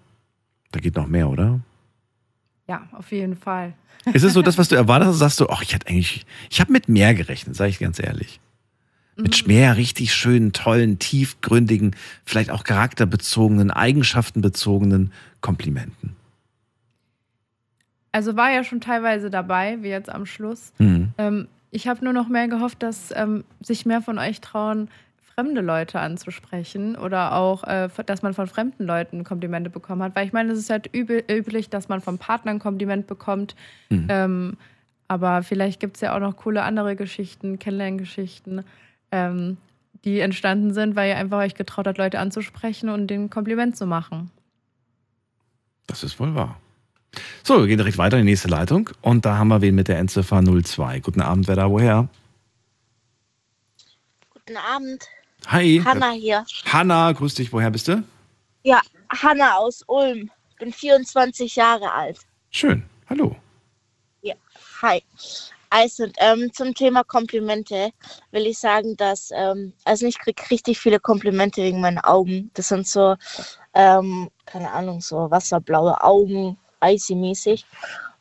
da geht noch mehr, oder? Ja, auf jeden Fall. Ist es so das, was du erwartet hast? Sagst du, ach, ich hätte eigentlich, ich habe mit mehr gerechnet, sage ich ganz ehrlich. Mit mehr richtig schönen, tollen, tiefgründigen, vielleicht auch charakterbezogenen, eigenschaftenbezogenen Komplimenten. Also war ja schon teilweise dabei, wie jetzt am Schluss. Hm. Ähm, ich habe nur noch mehr gehofft, dass ähm, sich mehr von euch trauen, fremde Leute anzusprechen oder auch, äh, dass man von fremden Leuten Komplimente bekommen hat. Weil ich meine, es ist halt übel, üblich, dass man vom Partner ein Kompliment bekommt. Mhm. Ähm, aber vielleicht gibt es ja auch noch coole andere Geschichten, Kennenlerngeschichten, ähm, die entstanden sind, weil ihr einfach euch getraut habt, Leute anzusprechen und den Kompliment zu machen. Das ist wohl wahr. So, wir gehen direkt weiter in die nächste Leitung. Und da haben wir wen mit der Endziffer 02. Guten Abend, wer da woher? Guten Abend. Hi. Hanna hier. Hanna, grüß dich. Woher bist du? Ja, Hanna aus Ulm. Bin 24 Jahre alt. Schön. Hallo. Ja, hi. Also, ähm, zum Thema Komplimente will ich sagen, dass, ähm, also ich kriege richtig viele Komplimente wegen meinen Augen. Das sind so, ähm, keine Ahnung, so wasserblaue Augen, icy-mäßig.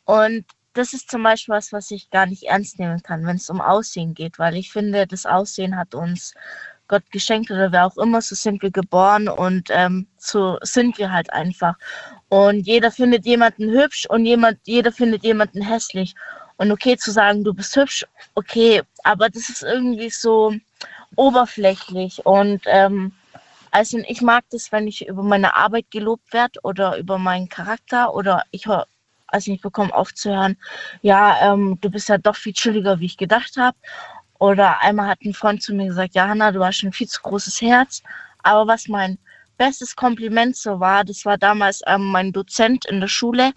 Und das ist zum Beispiel was, was ich gar nicht ernst nehmen kann, wenn es um Aussehen geht, weil ich finde, das Aussehen hat uns Gott geschenkt oder wer auch immer, so sind wir geboren und ähm, so sind wir halt einfach. Und jeder findet jemanden hübsch und jemand, jeder findet jemanden hässlich. Und okay zu sagen, du bist hübsch, okay, aber das ist irgendwie so oberflächlich. Und ähm, also ich mag das, wenn ich über meine Arbeit gelobt werde oder über meinen Charakter oder ich höre, also ich bekomme oft zu hören, ja, ähm, du bist ja doch viel chilliger, wie ich gedacht habe. Oder einmal hat ein Freund zu mir gesagt, ja, Hanna, du hast schon ein viel zu großes Herz. Aber was mein bestes Kompliment so war, das war damals ähm, mein Dozent in der Schule,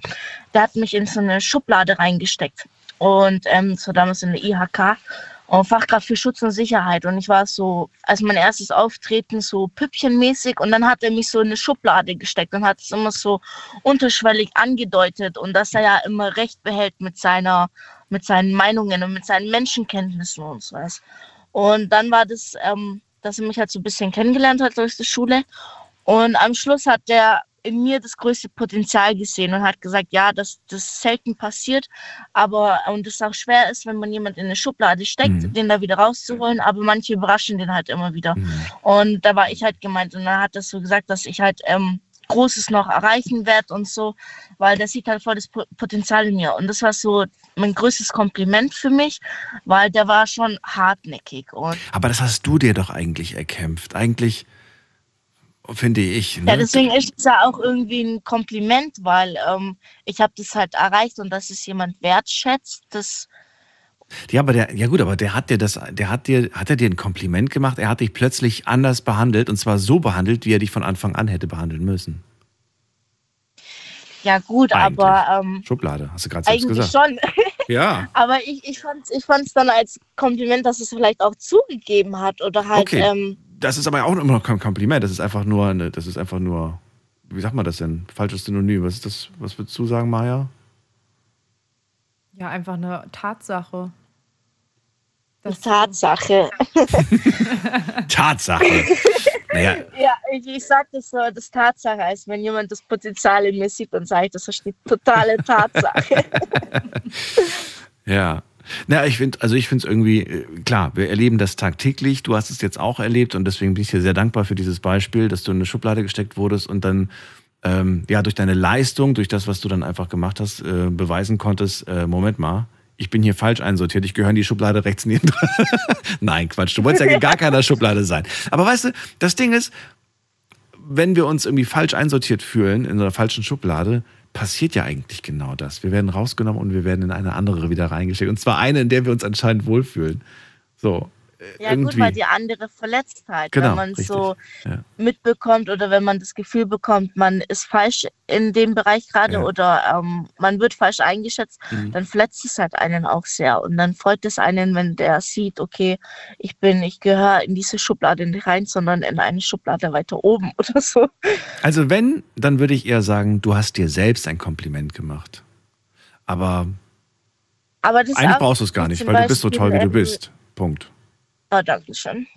der hat mich in so eine Schublade reingesteckt. Und ähm, so damals in der IHK, und Fachkraft für Schutz und Sicherheit. Und ich war so, als mein erstes Auftreten, so püppchenmäßig. Und dann hat er mich so in eine Schublade gesteckt und hat es immer so unterschwellig angedeutet. Und dass er ja immer Recht behält mit seiner, mit seinen Meinungen und mit seinen Menschenkenntnissen und so was. Und dann war das, ähm, dass er mich halt so ein bisschen kennengelernt hat durch die Schule. Und am Schluss hat der in mir das größte Potenzial gesehen und hat gesagt, ja, dass das selten passiert, aber und es auch schwer ist, wenn man jemand in eine Schublade steckt, Mhm. den da wieder rauszuholen, aber manche überraschen den halt immer wieder. Und da war ich halt gemeint und dann hat das so gesagt, dass ich halt ähm, Großes noch erreichen werde und so, weil der sieht halt voll das Po- Potenzial in mir. Und das war so mein größtes Kompliment für mich, weil der war schon hartnäckig und Aber das hast du dir doch eigentlich erkämpft. Eigentlich finde ich. Ne? Ja, deswegen ist es ja auch irgendwie ein Kompliment, weil ähm, ich habe das halt erreicht und dass es jemand wertschätzt, das Ja, aber der, ja gut, aber der hat dir das, der hat dir, hat er dir ein Kompliment gemacht? Er hat dich plötzlich anders behandelt und zwar so behandelt, wie er dich von Anfang an hätte behandeln müssen. ja gut, Eigentlich. aber ähm, Schublade, hast du gerade selbst eigentlich gesagt. schon. *laughs* Ja. aber ich, ich fand es ich fand's dann als Kompliment, dass es vielleicht auch zugegeben hat oder halt, Okay. ähm, Das ist aber auch immer noch kein Kompliment. Das ist einfach nur, eine, das ist einfach nur, wie sagt man das denn? Falsches Synonym. Was ist das? Was würdest du sagen, Maja? Ja, einfach eine Tatsache. eine Tatsache. *laughs* Tatsache. naja, ja, ich, ich sag das so, das Tatsache als wenn jemand das Potenzial in mir sieht, dann sage ich, das ist die totale Tatsache. *laughs* Ja. Na, ich finde, also ich finde es irgendwie, äh, klar, wir erleben das tagtäglich. Du hast es jetzt auch erlebt und deswegen bin ich dir sehr dankbar für dieses Beispiel, dass du in eine Schublade gesteckt wurdest und dann ähm, ja durch deine Leistung, durch das, was du dann einfach gemacht hast, äh, beweisen konntest, äh, Moment mal, ich bin hier falsch einsortiert, ich gehöre in die Schublade rechts neben. *laughs* Nein, Quatsch, du wolltest ja gar keiner Schublade sein. Aber weißt du, das Ding ist, wenn wir uns irgendwie falsch einsortiert fühlen, in einer falschen Schublade, passiert ja eigentlich genau das. Wir werden rausgenommen und wir werden in eine andere wieder reingesteckt. Und zwar eine, in der wir uns anscheinend wohlfühlen. So. Äh, Ja, irgendwie. gut, weil die andere verletzt halt, Genau, wenn man richtig. so Ja. mitbekommt oder wenn man das Gefühl bekommt, man ist falsch in dem Bereich gerade Ja. oder ähm, man wird falsch eingeschätzt, Mhm. dann verletzt es halt einen auch sehr. Und dann freut es einen, wenn der sieht, okay, ich bin, ich gehöre in diese Schublade nicht rein, sondern in eine Schublade weiter oben *laughs* oder so. Also wenn, dann würde ich eher sagen, du hast dir selbst ein Kompliment gemacht. Aber Aber das eigentlich auch brauchst du es gar nicht, weil du bist so Beispiel, toll, wie du ähm, bist. Punkt. Oh, danke schön.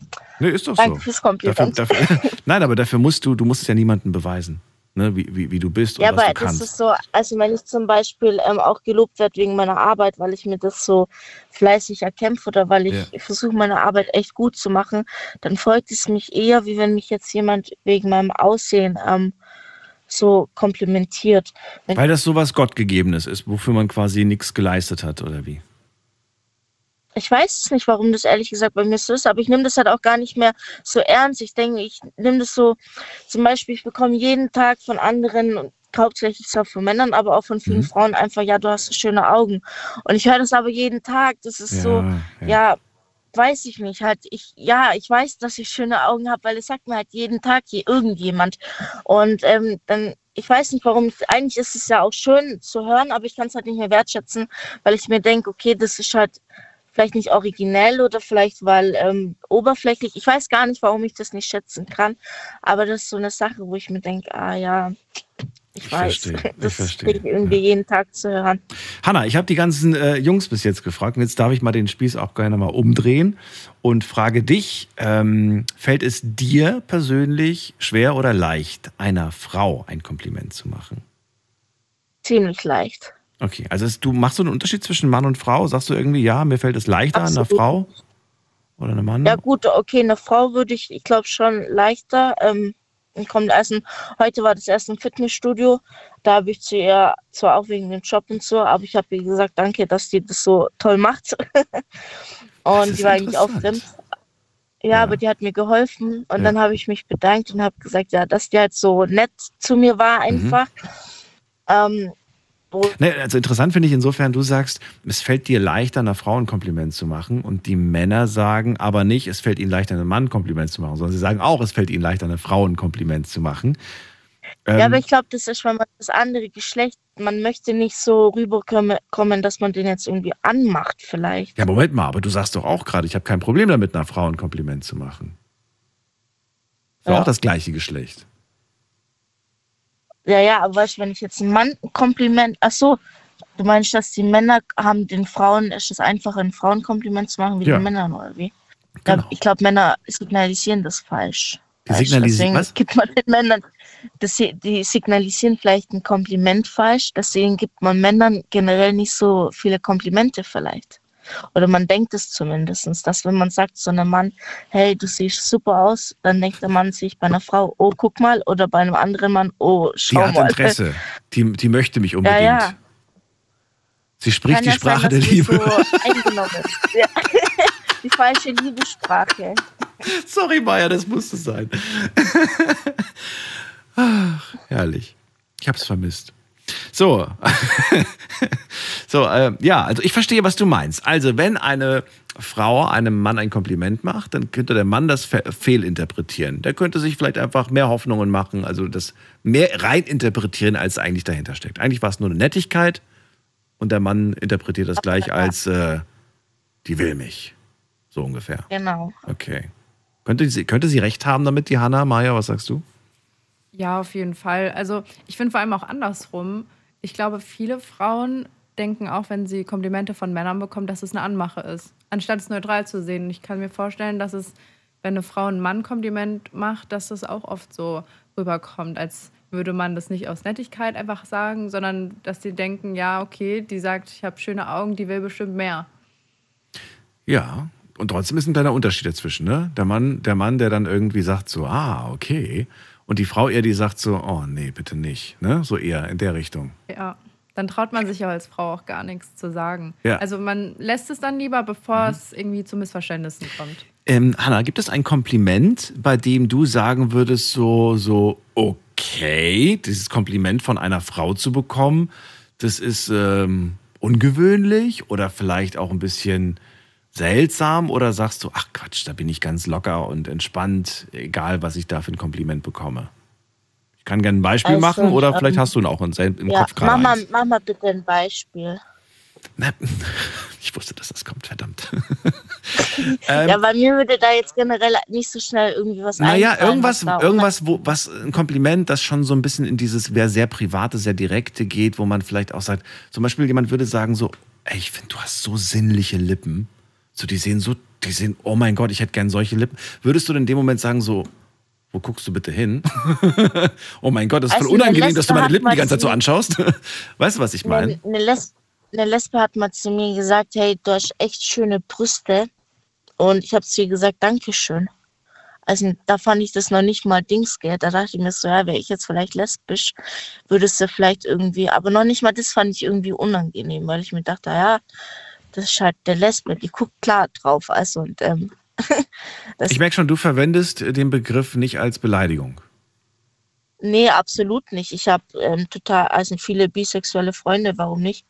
Nee, ist doch Danke so. fürs Kompliment. Dafür, dafür, *laughs* nein, aber dafür musst du, du musst es ja niemandem beweisen, ne, wie, wie, wie du bist und Ja, was aber du das kannst. ist so, also wenn ich zum Beispiel ähm, auch gelobt werde wegen meiner Arbeit, weil ich mir das so fleißig erkämpfe oder weil ich Ja. versuche, meine Arbeit echt gut zu machen, dann folgt es mich eher, wie wenn mich jetzt jemand wegen meinem Aussehen ähm, so komplimentiert. Wenn, Weil das sowas Gottgegebenes ist, wofür man quasi nichts geleistet hat, oder wie? Ich weiß es nicht, warum das ehrlich gesagt bei mir so ist, aber ich nehme das halt auch gar nicht mehr so ernst. Ich denke, ich nehme das so, zum Beispiel, ich bekomme jeden Tag von anderen und hauptsächlich zwar von Männern, aber auch von vielen Mhm. Frauen einfach, ja, du hast so schöne Augen. Und ich höre das aber jeden Tag. Das ist so, ja. ja, weiß ich nicht. Halt, ich, ja, ich weiß, dass ich schöne Augen habe, weil es sagt mir halt jeden Tag je irgendjemand. Und ähm, dann, ich weiß nicht warum, eigentlich ist es ja auch schön zu hören, aber ich kann es halt nicht mehr wertschätzen, weil ich mir denke, okay, das ist halt vielleicht nicht originell oder vielleicht weil ähm, oberflächlich. Ich weiß gar nicht, warum ich das nicht schätzen kann, aber das ist so eine Sache, wo ich mir denke, ah ja, ich, weiß, verstehe, *laughs* ich das verstehe, kriege ich irgendwie jeden Tag zu hören. Hanna, ich habe die ganzen äh, Jungs bis jetzt gefragt und jetzt darf ich mal den Spieß auch gerne mal umdrehen und frage dich, ähm, fällt es dir persönlich schwer oder leicht, einer Frau ein Kompliment zu machen? Ziemlich leicht. Okay, also es, du machst so einen Unterschied zwischen Mann und Frau? Sagst du irgendwie, ja, mir fällt es leichter, einer Absolut. Frau oder einem Mann? Ja gut, okay, eine Frau würde ich, ich glaube schon leichter. Ähm, kommt erst ein, heute war das erst im Fitnessstudio. Da habe ich zu ihr zwar auch wegen dem Job und so, aber ich habe ihr gesagt, danke, dass die das so toll macht. *laughs* und die war eigentlich auch interessant. fremd. Ja, aber die hat mir geholfen und Ja. dann habe ich mich bedankt und habe gesagt, ja, dass die halt so nett zu mir war Mhm. einfach. Ähm, wo, Ne, also interessant finde ich insofern, du sagst, es fällt dir leichter, einer Frau ein Kompliment zu machen und die Männer sagen aber nicht, es fällt ihnen leichter, einem Mann ein Kompliment zu machen, sondern sie sagen auch, es fällt ihnen leichter, einer Frau ein Kompliment zu machen. ja, Ähm, aber ich glaube, das ist, wenn man das andere Geschlecht, man möchte nicht so rüberkommen, kommen, dass man den jetzt irgendwie anmacht vielleicht. ja, Moment mal, aber du sagst doch auch gerade, ich habe kein Problem damit, einer Frau ein Kompliment zu machen. Ist Ja. auch das gleiche Geschlecht. Ja, ja, aber weißt du, wenn ich jetzt einem Mann ein Kompliment, ach so, du meinst, dass die Männer haben den Frauen, ist es einfacher, ein Frauenkompliment zu machen wie Ja. den Männern, oder wie? Genau. Ich glaube, Männer signalisieren das falsch. Die signalisieren was? *laughs* gibt man den Männern, das, sie- die signalisieren vielleicht ein Kompliment falsch, deswegen gibt man Männern generell nicht so viele Komplimente vielleicht. Oder man denkt es zumindest, dass wenn man sagt zu einem Mann, hey, du siehst super aus, dann denkt der Mann sich bei einer Frau, oh, guck mal, oder bei einem anderen Mann, oh, Die schau hat mal. Interesse. Die, die möchte mich Ja, unbedingt. ja. Sie spricht Kann die ja Sprache sein, der Liebe. So. *laughs* Ja. Die falsche Liebessprache. Sorry, Maya, das musste sein. *laughs* Ach, herrlich. Ich hab's vermisst. So. *laughs* so, äh, ja, also ich verstehe, was du meinst. Also, wenn eine Frau einem Mann ein Kompliment macht, dann könnte der Mann das fe- fehlinterpretieren. Der könnte sich vielleicht einfach mehr Hoffnungen machen, also das mehr reininterpretieren, als eigentlich dahinter steckt. Eigentlich war es nur eine Nettigkeit und der Mann interpretiert das gleich als äh, die will mich. So ungefähr. Genau. Okay. Könnte sie, könnte sie recht haben damit, die Hanna? Maja, was sagst du? Ja, auf jeden Fall. Also ich finde vor allem auch andersrum. Ich glaube, viele Frauen denken auch, wenn sie Komplimente von Männern bekommen, dass es eine Anmache ist, anstatt es neutral zu sehen. Ich kann mir vorstellen, dass es, wenn eine Frau einen Mann Kompliment macht, dass das auch oft so rüberkommt, als würde man das nicht aus Nettigkeit einfach sagen, sondern dass die denken, ja, okay, die sagt, ich habe schöne Augen, die will bestimmt mehr. Ja. Und trotzdem ist ein kleiner Unterschied dazwischen, ne? Der Mann, der Mann, der dann irgendwie sagt so, ah, okay. Und die Frau eher, die sagt so, oh nee, bitte nicht. Ne? So eher in der Richtung. Ja, dann traut man sich ja als Frau auch gar nichts zu sagen. Ja. Also man lässt es dann lieber, bevor es irgendwie zu Missverständnissen kommt. Ähm, Hanna, gibt es ein Kompliment, bei dem du sagen würdest, so, so, okay, dieses Kompliment von einer Frau zu bekommen, das ist ähm, ungewöhnlich oder vielleicht auch ein bisschen seltsam oder sagst du, ach Quatsch, da bin ich ganz locker und entspannt, egal was ich da für ein Kompliment bekomme? Ich kann gerne ein Beispiel Also, machen oder ähm, vielleicht hast du auch im, im Ja, Kopf mach gerade eins. mach mal bitte ein Beispiel. *laughs* Ich wusste, dass das kommt, verdammt. *laughs* ja, bei mir würde da jetzt generell nicht so schnell irgendwie was Ähm, Naja, irgendwas, was irgendwas, wo, was ein Kompliment, das schon so ein bisschen in dieses wer sehr private, sehr direkte geht, wo man vielleicht auch sagt, zum Beispiel jemand würde sagen so, ey, ich finde, du hast so sinnliche Lippen. So, die sehen so, die sehen, oh mein Gott, ich hätte gern solche Lippen. Würdest du denn in dem Moment sagen so, wo guckst du bitte hin? *laughs* oh mein Gott, das ist voll Also, eine unangenehm, dass du meine Lippen die ganze Zeit so anschaust. *laughs* weißt du, was ich meine? Eine, eine, Les eine Lesbe hat mal zu mir gesagt, hey, du hast echt schöne Brüste. Und ich habe zu ihr gesagt, Dankeschön. Also da fand ich das noch nicht mal Dings, gell. Da dachte ich mir so, ja, wäre ich jetzt vielleicht lesbisch, würdest du vielleicht irgendwie, aber noch nicht mal das fand ich irgendwie unangenehm, weil ich mir dachte, ja, das ist halt der Lesbe, die guckt klar drauf. Also und ähm, *laughs* Ich merke schon, du verwendest den Begriff nicht als Beleidigung. nee, absolut nicht. Ich habe ähm, total, also viele bisexuelle Freunde, warum nicht?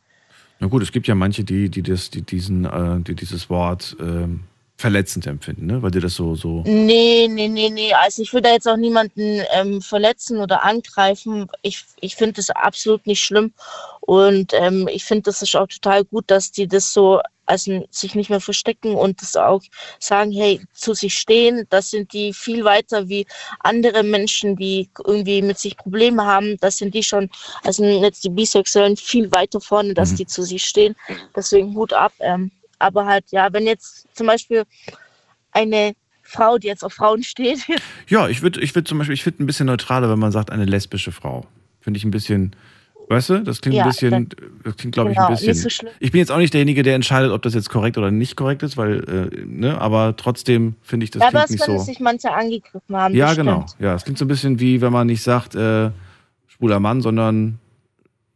Na gut, es gibt ja manche, die, die, das, die, diesen, äh, die dieses Wort ähm, verletzend empfinden, ne? weil dir das so, so. Nee, nee, nee, nee. Also ich will da jetzt auch niemanden ähm, verletzen oder angreifen. Ich, ich finde das absolut nicht schlimm. Und ähm, ich finde, das ist auch total gut, dass die das so, also sich nicht mehr verstecken und das auch sagen, hey, zu sich stehen. Das sind die viel weiter wie andere Menschen, die irgendwie mit sich Probleme haben. Das sind die schon, also jetzt die Bisexuellen viel weiter vorne, dass die zu sich stehen. Deswegen Hut ab. Ähm, aber halt, ja, wenn jetzt zum Beispiel eine Frau, die jetzt auf Frauen steht, *laughs* Ja, ich würde ich würd zum Beispiel, ich finde ein bisschen neutraler, wenn man sagt, eine lesbische Frau. Finde ich ein bisschen, weißt du, das klingt Ja, ein bisschen, dann- das klingt, glaube ich, genau, ein nicht bisschen. so schlimm. ich bin jetzt auch nicht derjenige, der entscheidet, ob das jetzt korrekt oder nicht korrekt ist, weil, äh, ne, aber trotzdem finde ich, das ja, aber klingt es nicht so. sich manche angegriffen haben. Ja, genau. Ja, es klingt so ein bisschen wie, wenn man nicht sagt, äh, schwuler Mann, sondern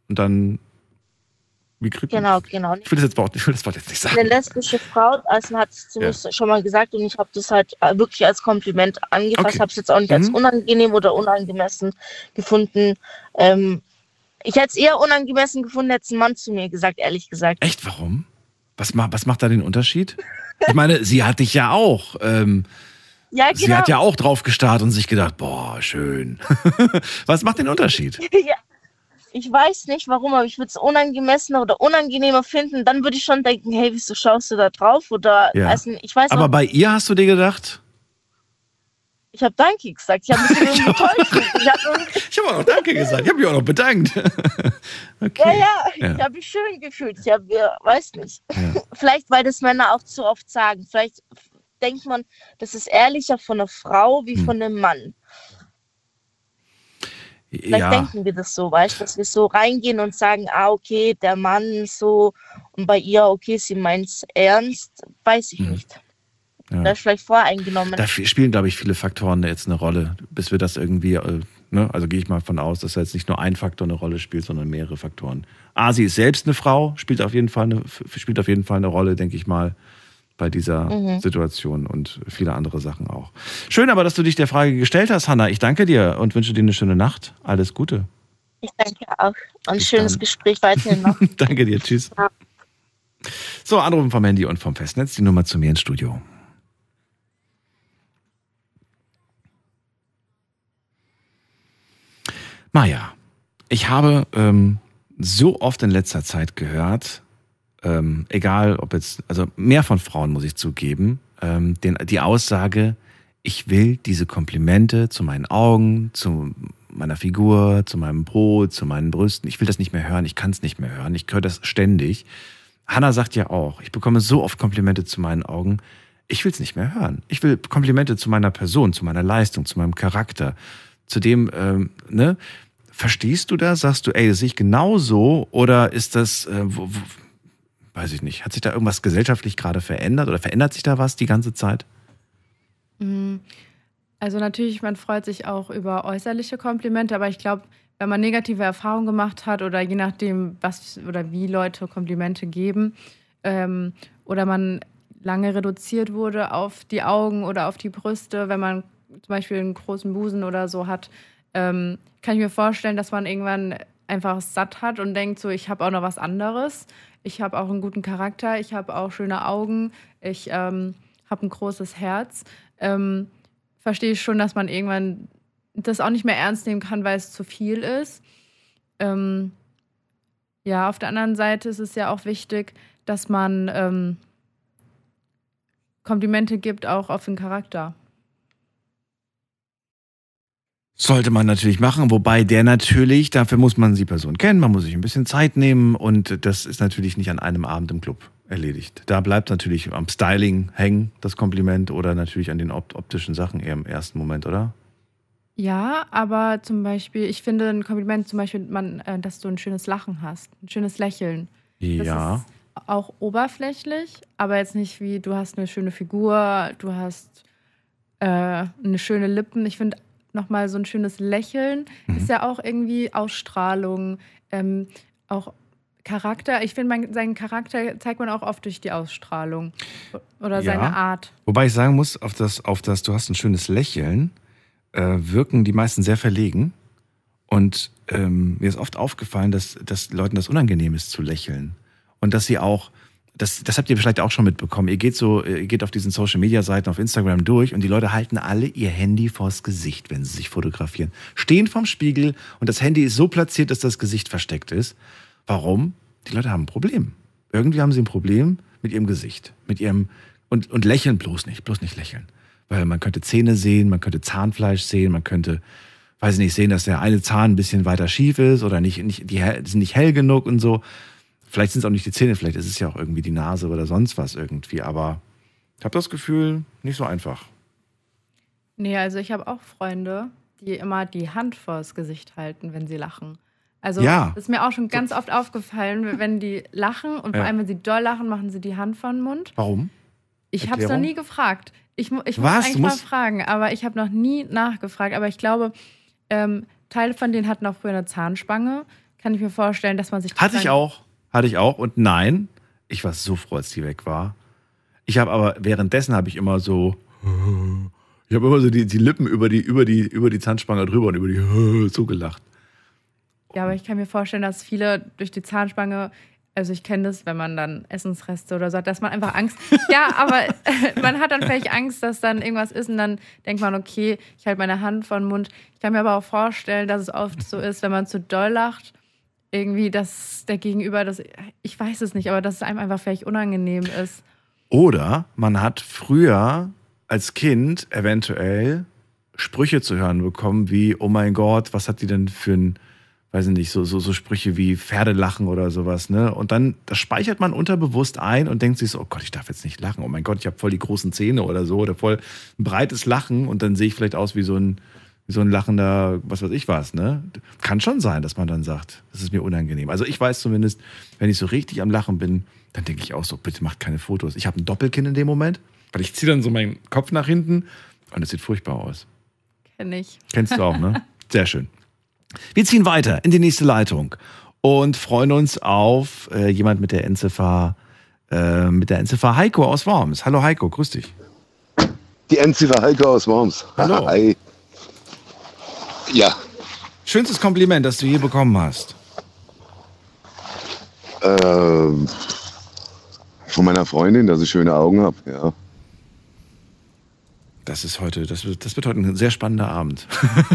und dann, man? Genau, genau. Ich will das, jetzt Wort, ich will das Wort jetzt nicht sagen. Eine lesbische Frau, also hat es zu mir schon mal gesagt und ich habe das halt äh, wirklich als Kompliment angefasst, Okay. habe es jetzt auch nicht als Mhm. unangenehm oder unangemessen gefunden. Ähm, ich hätte es eher unangemessen gefunden, hätte es ein Mann zu mir gesagt, ehrlich gesagt. Echt, warum? Was, was macht da den Unterschied? Ich meine, sie hat dich ja auch. Ähm, Ja, Sie genau. hat ja auch drauf gestarrt und sich gedacht, boah, schön. *laughs* Was macht den Unterschied? *laughs* ja. Ich weiß nicht warum, aber ich würde es unangemessener oder unangenehmer finden. Dann würde ich schon denken, hey, wieso schaust du da drauf? Oder Ja. also, ich weiß Aber auch, bei ihr hast du dir gedacht, ich habe Danke gesagt. Ich habe mich. *laughs* Ich habe irgendwie ich habe auch noch Danke gesagt, ich habe mich auch noch bedankt. *laughs* okay. Ja, ja, Ja. ich habe mich schön gefühlt. Ich habe, weiß nicht. Ja. *laughs* Vielleicht, weil das Männer auch zu oft sagen. Vielleicht denkt man, das ist ehrlicher von einer Frau wie Hm. von einem Mann. Vielleicht Ja, denken wir das so, weißt du, dass wir so reingehen und sagen, ah, okay, der Mann so und bei ihr, okay, sie meint's ernst, weiß ich nicht. Hm. ja. Da ist vielleicht voreingenommen. Da spielen, glaube ich, viele Faktoren jetzt eine Rolle, bis wir das irgendwie, äh, ne? also gehe ich mal von aus, dass da jetzt nicht nur ein Faktor eine Rolle spielt, sondern mehrere Faktoren. A, sie ist selbst eine Frau, spielt auf jeden Fall eine, spielt auf jeden Fall eine Rolle, denke ich mal, bei dieser Mhm. Situation und viele andere Sachen auch. Schön aber, dass du dich der Frage gestellt hast, Hanna. Ich danke dir und wünsche dir eine schöne Nacht. Alles Gute. Ich danke auch. Und Bis schönes dann. Gespräch weiterhin noch. *laughs* danke dir. Tschüss. Ja. So, Anrufen vom Handy und vom Festnetz. Die Nummer zu mir ins Studio. Maja, ich habe ähm, so oft in letzter Zeit gehört, ähm, egal ob jetzt, also mehr von Frauen muss ich zugeben, ähm, den, die Aussage, ich will diese Komplimente zu meinen Augen, zu meiner Figur, zu meinem Brot, zu meinen Brüsten, ich will das nicht mehr hören, ich kann es nicht mehr hören, ich höre das ständig. Hanna sagt ja auch, ich bekomme so oft Komplimente zu meinen Augen, ich will es nicht mehr hören. Ich will Komplimente zu meiner Person, zu meiner Leistung, zu meinem Charakter, zu dem, ähm, ne? Verstehst du das? Sagst du, ey, das sehe ich genauso? Oder ist das, äh, wo, wo, weiß ich nicht, hat sich da irgendwas gesellschaftlich gerade verändert oder verändert sich da was die ganze Zeit? Mm, Also natürlich, man freut sich auch über äußerliche Komplimente, aber ich glaube, wenn man negative Erfahrungen gemacht hat oder je nachdem, was oder wie Leute Komplimente geben ähm, oder man lange reduziert wurde auf die Augen oder auf die Brüste, wenn man zum Beispiel einen großen Busen oder so hat, ähm, kann ich mir vorstellen, dass man irgendwann einfach satt hat und denkt so, ich habe auch noch was anderes. Ich habe auch einen guten Charakter, ich habe auch schöne Augen, ich ähm, habe ein großes Herz. Ähm, verstehe ich schon, dass man irgendwann das auch nicht mehr ernst nehmen kann, weil es zu viel ist. Ähm, ja, auf der anderen Seite ist es ja auch wichtig, dass man ähm, Komplimente gibt, auch auf den Charakter. Sollte man natürlich machen, wobei der natürlich, dafür muss man die Person kennen, man muss sich ein bisschen Zeit nehmen und das ist natürlich nicht an einem Abend im Club erledigt. Da bleibt natürlich am Styling hängen, das Kompliment, oder natürlich an den opt optischen Sachen eher im ersten Moment, oder? Ja, aber zum Beispiel, ich finde ein Kompliment zum Beispiel, man, äh, dass du ein schönes Lachen hast, ein schönes Lächeln. Das Ja. ist auch oberflächlich, aber jetzt nicht wie du hast eine schöne Figur, du hast äh, eine schöne Lippen. Ich finde nochmal so ein schönes Lächeln Mhm. ist ja auch irgendwie Ausstrahlung, ähm, auch Charakter. Ich finde, man- seinen Charakter zeigt man auch oft durch die Ausstrahlung oder seine Ja. Art. Wobei ich sagen muss, auf das, auf das du hast ein schönes Lächeln, äh, wirken die meisten sehr verlegen. Und ähm, mir ist oft aufgefallen, dass, dass Leuten das unangenehm ist zu lächeln. Und dass sie auch, das, das habt ihr vielleicht auch schon mitbekommen, ihr geht so, ihr geht auf diesen Social Media Seiten auf Instagram durch und die Leute halten alle ihr Handy vors Gesicht, wenn sie sich fotografieren. Stehen vorm Spiegel und das Handy ist so platziert, dass das Gesicht versteckt ist. Warum? Die Leute haben ein Problem. Irgendwie haben sie ein Problem mit ihrem Gesicht, mit ihrem und, und lächeln bloß nicht, bloß nicht lächeln. Weil man könnte Zähne sehen, man könnte Zahnfleisch sehen, man könnte, weiß ich nicht, sehen, dass der eine Zahn ein bisschen weiter schief ist oder nicht, nicht die, sind nicht hell genug und so. Vielleicht sind es auch nicht die Zähne, vielleicht ist es ja auch irgendwie die Nase oder sonst was irgendwie, aber ich habe das Gefühl, nicht so einfach. Nee, also ich habe auch Freunde, die immer die Hand vors Gesicht halten, wenn sie lachen. Also Ja. das ist mir auch schon ganz oft aufgefallen, wenn die lachen und Ja. vor allem, wenn sie doll lachen, machen sie die Hand vor den Mund. Warum? Ich habe es noch nie gefragt. Ich, ich muss eigentlich mal fragen, aber ich habe noch nie nachgefragt. Aber ich glaube, ähm, Teile von denen hatten auch früher eine Zahnspange. Kann ich mir vorstellen, dass man sich. Hatte ich auch. Hatte ich auch. Und nein, ich war so froh, als die weg war. Ich habe aber währenddessen habe ich immer so. Ich habe immer so die, die Lippen über die, über, die, über die Zahnspange drüber und über die *laughs* so gelacht. Ja, aber ich kann mir vorstellen, dass viele durch die Zahnspange, also ich kenne das, wenn man dann Essensreste oder so hat, dass man einfach Angst. *laughs* ja, aber *laughs* man hat dann vielleicht Angst, dass dann irgendwas ist und dann denkt man, okay, ich halte meine Hand vor den Mund. Ich kann mir aber auch vorstellen, dass es oft so ist, wenn man zu doll lacht, irgendwie, dass der Gegenüber das, ich weiß es nicht, aber dass es einem einfach vielleicht unangenehm ist. Oder man hat früher als Kind eventuell Sprüche zu hören bekommen wie, oh mein Gott, was hat die denn für ein, weiß ich nicht, so, so, so Sprüche wie Pferde lachen oder sowas, ne? Und dann, das speichert man unterbewusst ein und denkt sich so, oh Gott, ich darf jetzt nicht lachen. Oh mein Gott, ich habe voll die großen Zähne oder so oder voll ein breites Lachen und dann sehe ich vielleicht aus wie so ein, so ein lachender, was weiß ich was, ne? Kann schon sein, dass man dann sagt, das ist mir unangenehm. Also ich weiß zumindest, wenn ich so richtig am Lachen bin, dann denke ich auch so, bitte macht keine Fotos. Ich habe ein Doppelkinn in dem Moment, weil ich ziehe dann so meinen Kopf nach hinten und es sieht furchtbar aus. Kenn ich. Kennst du auch, ne? *laughs* Sehr schön. Wir ziehen weiter in die nächste Leitung und freuen uns auf äh, jemand mit der Endziffer, äh, mit der Endziffer Heiko aus Worms. Hallo Heiko, grüß dich. Die Endziffer Heiko aus Worms. Hallo. *laughs* Hi. Ja, Schönstes Kompliment, das du je bekommen hast. ähm, von meiner Freundin, dass ich schöne Augen habe. Ja. Das ist heute, das wird, das wird heute ein sehr spannender Abend.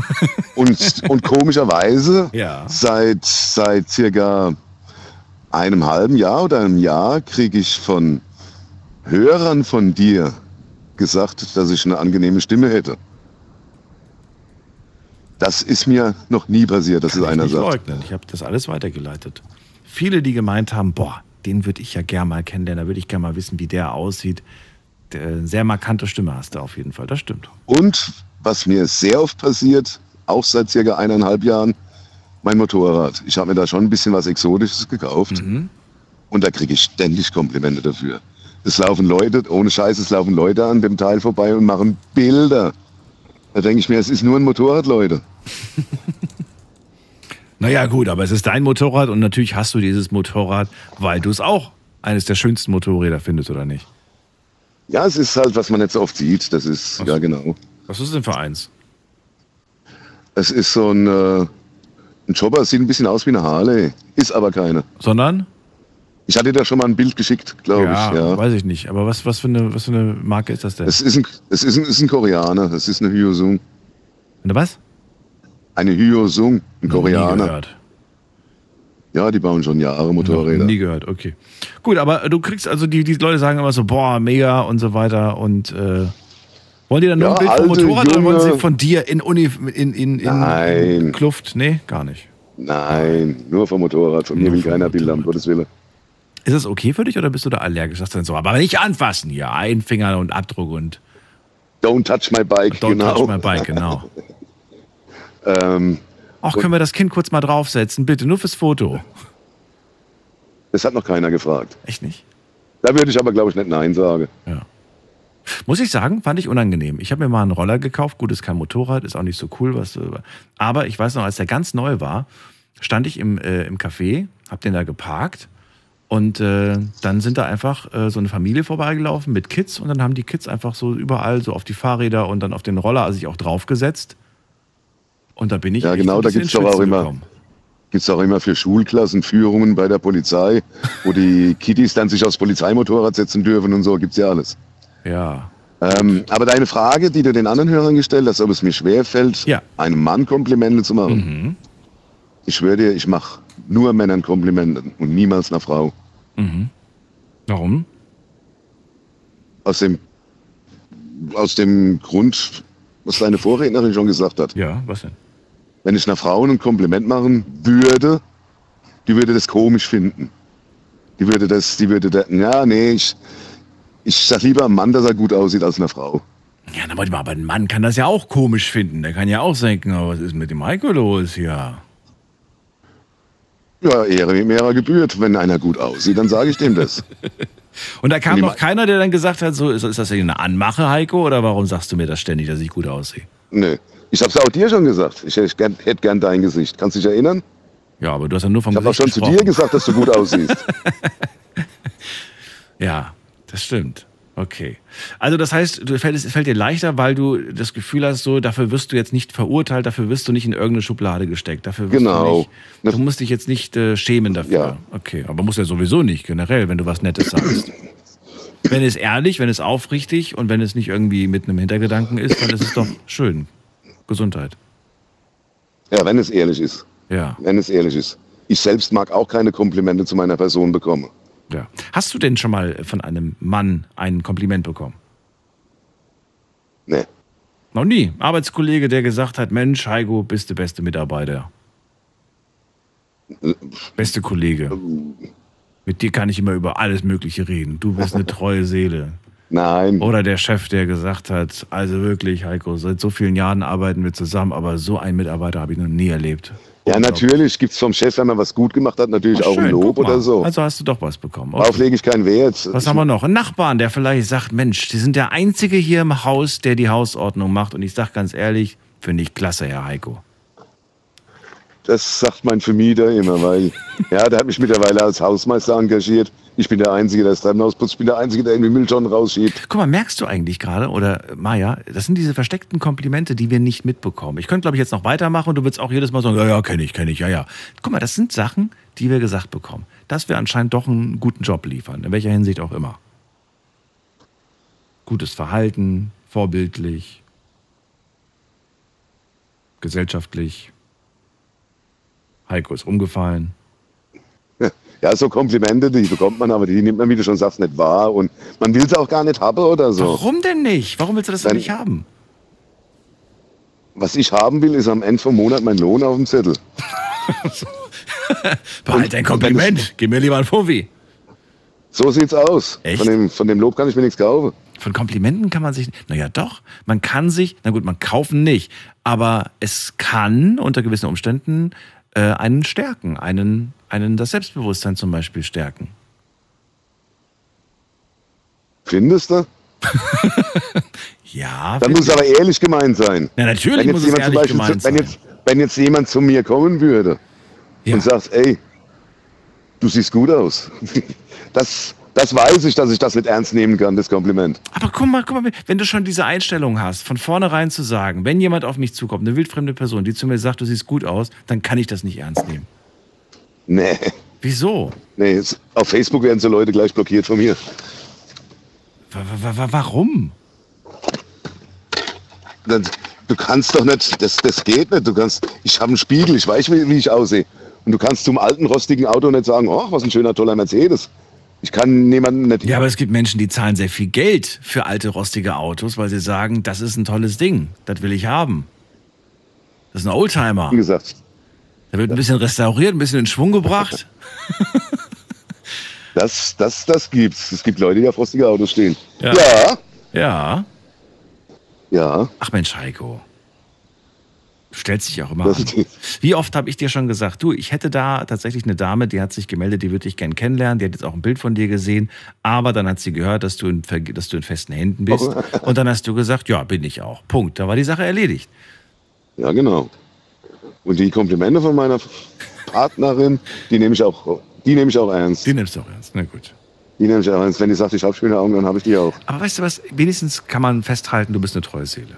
*laughs* Und, und komischerweise, Ja. seit, seit circa einem halben Jahr oder einem Jahr kriege ich von Hörern von dir gesagt, dass ich eine angenehme Stimme hätte. Das ist mir noch nie passiert, dass es einer nicht sagt. leugnen. Ich habe das alles weitergeleitet. Viele, die gemeint haben, boah, den würde ich ja gern mal kennenlernen, da würde ich gern mal wissen, wie der aussieht. Der, sehr markante Stimme hast du auf jeden Fall, das stimmt. Und was mir sehr oft passiert, auch seit circa eineinhalb Jahren, mein Motorrad. Ich habe mir da schon ein bisschen was Exotisches gekauft. Und da kriege ich ständig Komplimente dafür. Es laufen Leute, ohne Scheiß, es laufen Leute an dem Teil vorbei und machen Bilder. Da denke ich mir, es ist nur ein Motorrad, Leute. *laughs* Naja, gut, aber es ist dein Motorrad und natürlich hast du dieses Motorrad, weil du es auch eines der schönsten Motorräder findest, oder nicht? Ja, es ist halt, was man so oft sieht. Das ist, ja genau. Was ist denn für eins? Es ist so ein, äh, ein Jobber, sieht ein bisschen aus wie eine Harley, ist aber keine. Sondern? Ich hatte dir da schon mal ein Bild geschickt, glaube ja, ich. Ja. weiß ich nicht. Aber was, was, für eine, was für eine Marke ist das denn? Es ist ein, es ist ein, ist ein Koreaner, es ist eine Hyosung. Eine was? Eine Hyosung, ein Nie Koreaner. gehört. Ja, die bauen schon Jahre Motorräder. Nie gehört, okay. Gut, aber du kriegst also, die, die Leute sagen immer so, boah, mega und so weiter und äh, wollen die dann nur Ja, ein Bild vom Motorrad oder wollen sie junge- von dir in Uni, in, in, in, Nein. in Kluft? Nee, gar nicht. Nein, nur vom Motorrad. Von mir will keiner Bilder, um Gottes Willen. Ist das okay für dich oder bist du da allergisch? Sagst du dann so, aber nicht anfassen hier, ein Finger und Abdruck und Don't touch my bike, don't genau. touch my bike, genau. *laughs* ähm, Auch können wir das Kind kurz mal draufsetzen, bitte, nur fürs Foto. das hat noch keiner gefragt. Echt nicht? Da würde ich aber, glaube ich, nicht Nein sagen. Muss ich sagen, fand ich unangenehm. Ich habe mir mal einen Roller gekauft. Gut, ist kein Motorrad, ist auch nicht so cool. Was, äh, aber ich weiß noch, als der ganz neu war, stand ich im, äh, im Café, hab den da geparkt und äh, dann sind da einfach äh, so eine Familie vorbeigelaufen mit Kids und dann haben die Kids einfach so überall so auf die Fahrräder und dann auf den Roller sich auch draufgesetzt. Und da bin ich Ja, genau, da gibt es doch auch immer, gekommen. gibt's auch immer für Schulklassen Führungen bei der Polizei, wo die *laughs* Kiddies dann sich aufs Polizeimotorrad setzen dürfen und so, gibt's ja alles. Ja. Ähm, aber deine Frage, die du den anderen Hörern gestellt hast, ob es mir schwerfällt, einem Mann Komplimente zu machen. Mhm. Ich schwöre dir, ich mache nur Männern Komplimente und niemals einer Frau. Mhm. Warum? Aus dem, aus dem Grund, was deine Vorrednerin schon gesagt hat. Ja, was denn? Wenn ich einer Frau ein Kompliment machen würde, die würde das komisch finden. Die würde das, die würde da, ja, nee, ich, ich sag lieber einem Mann, dass er gut aussieht als einer Frau. Ja, na, warte mal, aber ein Mann kann das ja auch komisch finden. Der kann ja auch denken, oh, was ist mit dem Heiko los hier? Ja, Ehre ihm Ehre gebührt. Wenn einer gut aussieht, dann sage ich dem das. *laughs* Und da kam noch keiner, der dann gesagt hat, so, ist, ist das eine Anmache, Heiko, oder warum sagst du mir das ständig, dass ich gut aussehe? Nö. Ich hab's auch dir schon gesagt. Ich hätte gern, hätte gern dein Gesicht. Kannst du dich erinnern? Ja, aber du hast ja nur vom Ich habe auch schon zu gesprochen. dir gesagt, dass du gut aussiehst. *laughs* Ja, das stimmt. Okay. Also das heißt, du fällt, es fällt dir leichter, weil du das Gefühl hast, so, dafür wirst du jetzt nicht verurteilt, dafür wirst du nicht in irgendeine Schublade gesteckt. Dafür wirst Genau. Du, nicht, du musst dich jetzt nicht äh, schämen dafür. Ja. Okay, aber muss ja sowieso nicht, generell, wenn du was Nettes sagst. wenn es ehrlich, wenn es aufrichtig und wenn es nicht irgendwie mit einem Hintergedanken ist, dann ist es doch schön. Gesundheit. Ja, wenn es ehrlich ist. Ja. Wenn es ehrlich ist. Ich selbst mag auch keine Komplimente zu meiner Person bekommen. Ja. Hast du denn schon mal von einem Mann ein Kompliment bekommen? Nee. Noch nie. Arbeitskollege, der gesagt hat, Mensch, Heiko, bist der beste Mitarbeiter. Beste Kollege. Mit dir kann ich immer über alles Mögliche reden. Du bist eine treue Seele. Nein. Oder der Chef, der gesagt hat, also wirklich, Heiko, seit so vielen Jahren arbeiten wir zusammen, aber so einen Mitarbeiter habe ich noch nie erlebt. Ja, natürlich gibt es vom Chef, wenn man was gut gemacht hat, natürlich Oh, auch ein Lob oder so. Also hast du doch was bekommen. Darauf lege ich keinen Wert. Was haben wir noch? Ein Nachbarn, der vielleicht sagt, Mensch, Sie sind der Einzige hier im Haus, der die Hausordnung macht. Und ich sage ganz ehrlich, finde ich klasse, Herr Heiko. Das sagt mein Vermieter immer, weil *laughs* ja, der hat mich mittlerweile als Hausmeister engagiert. Ich bin der Einzige, der das Treppenhaus putzt. Ich bin der Einzige, der irgendwie Mülltonnen rausschiebt. Guck mal, merkst du eigentlich gerade, oder Maja, das sind diese versteckten Komplimente, die wir nicht mitbekommen. Ich könnte, glaube ich, jetzt noch weitermachen und du würdest auch jedes Mal sagen, ja, ja, kenne ich, kenne ich, ja, ja. Guck mal, das sind Sachen, die wir gesagt bekommen. Dass wir anscheinend doch einen guten Job liefern, in welcher Hinsicht auch immer. Gutes Verhalten, vorbildlich, gesellschaftlich. Heiko ist umgefallen. Ja, so Komplimente, die bekommt man, aber die nimmt man, wie du schon sagst, nicht wahr. Und man will sie auch gar nicht haben oder so. Warum denn nicht? Warum willst du das denn nicht haben? Was ich haben will, ist am Ende vom Monat mein Lohn auf dem Zettel. *laughs* Behalt dein Kompliment. Gib mir lieber ein Fovi. So sieht's aus. Echt? Von dem, von dem Lob kann ich mir nichts kaufen. Von Komplimenten kann man sich, naja doch, man kann sich, na gut, man kaufen nicht, aber es kann unter gewissen Umständen äh, einen stärken, einen, einen das Selbstbewusstsein zum Beispiel stärken. Findest du? *laughs* Ja. Dann muss es aber ehrlich gemeint sein. Ja, natürlich wenn jetzt muss es jemand ehrlich Beispiel gemeint zu, wenn sein. jetzt, wenn jetzt jemand zu mir kommen würde und sagt, ey, du siehst gut aus. *laughs* Das, das weiß ich, dass ich das nicht ernst nehmen kann, das Kompliment. Aber guck mal, guck mal, wenn du schon diese Einstellung hast, von vornherein zu sagen, wenn jemand auf mich zukommt, eine wildfremde Person, die zu mir sagt, du siehst gut aus, dann kann ich das nicht ernst nehmen. Nee. Wieso? Nee, auf Facebook werden so Leute gleich blockiert von mir. Wa- wa- wa- Warum? Das, du kannst doch nicht, das, das geht nicht. Du kannst, ich habe einen Spiegel, ich weiß, wie, wie ich aussehe. Und du kannst zum alten, rostigen Auto nicht sagen, oh, was ein schöner, toller Mercedes. Ich kann niemanden nicht. Ja, aber es gibt Menschen, die zahlen sehr viel Geld für alte, rostige Autos, weil sie sagen, das ist ein tolles Ding, das will ich haben. Das ist ein Oldtimer. Wie gesagt. Der wird ein bisschen restauriert, ein bisschen in Schwung gebracht. *laughs* Das, das, das gibt's. Es gibt Leute, die auf rostige Autos stehen. Ja. Ja. Ja. Ja. Ach Mensch, Heiko. Du stellst dich auch immer an. Wie oft habe ich dir schon gesagt, du, ich hätte da tatsächlich eine Dame, die hat sich gemeldet, die würde dich gern kennenlernen, die hat jetzt auch ein Bild von dir gesehen, aber dann hat sie gehört, dass du in, dass du in festen Händen bist. Und dann hast du gesagt, ja, bin ich auch. Punkt. Da war die Sache erledigt. Ja, genau. Und die Komplimente von meiner Partnerin, die nehme ich auch, die nehme ich auch ernst. Die nimmst du auch ernst, na gut. Die nehme ich auch ernst. Wenn die sagt, ich habe schöne Augen, dann habe ich die auch. Aber weißt du was, wenigstens kann man festhalten, du bist eine treue Seele.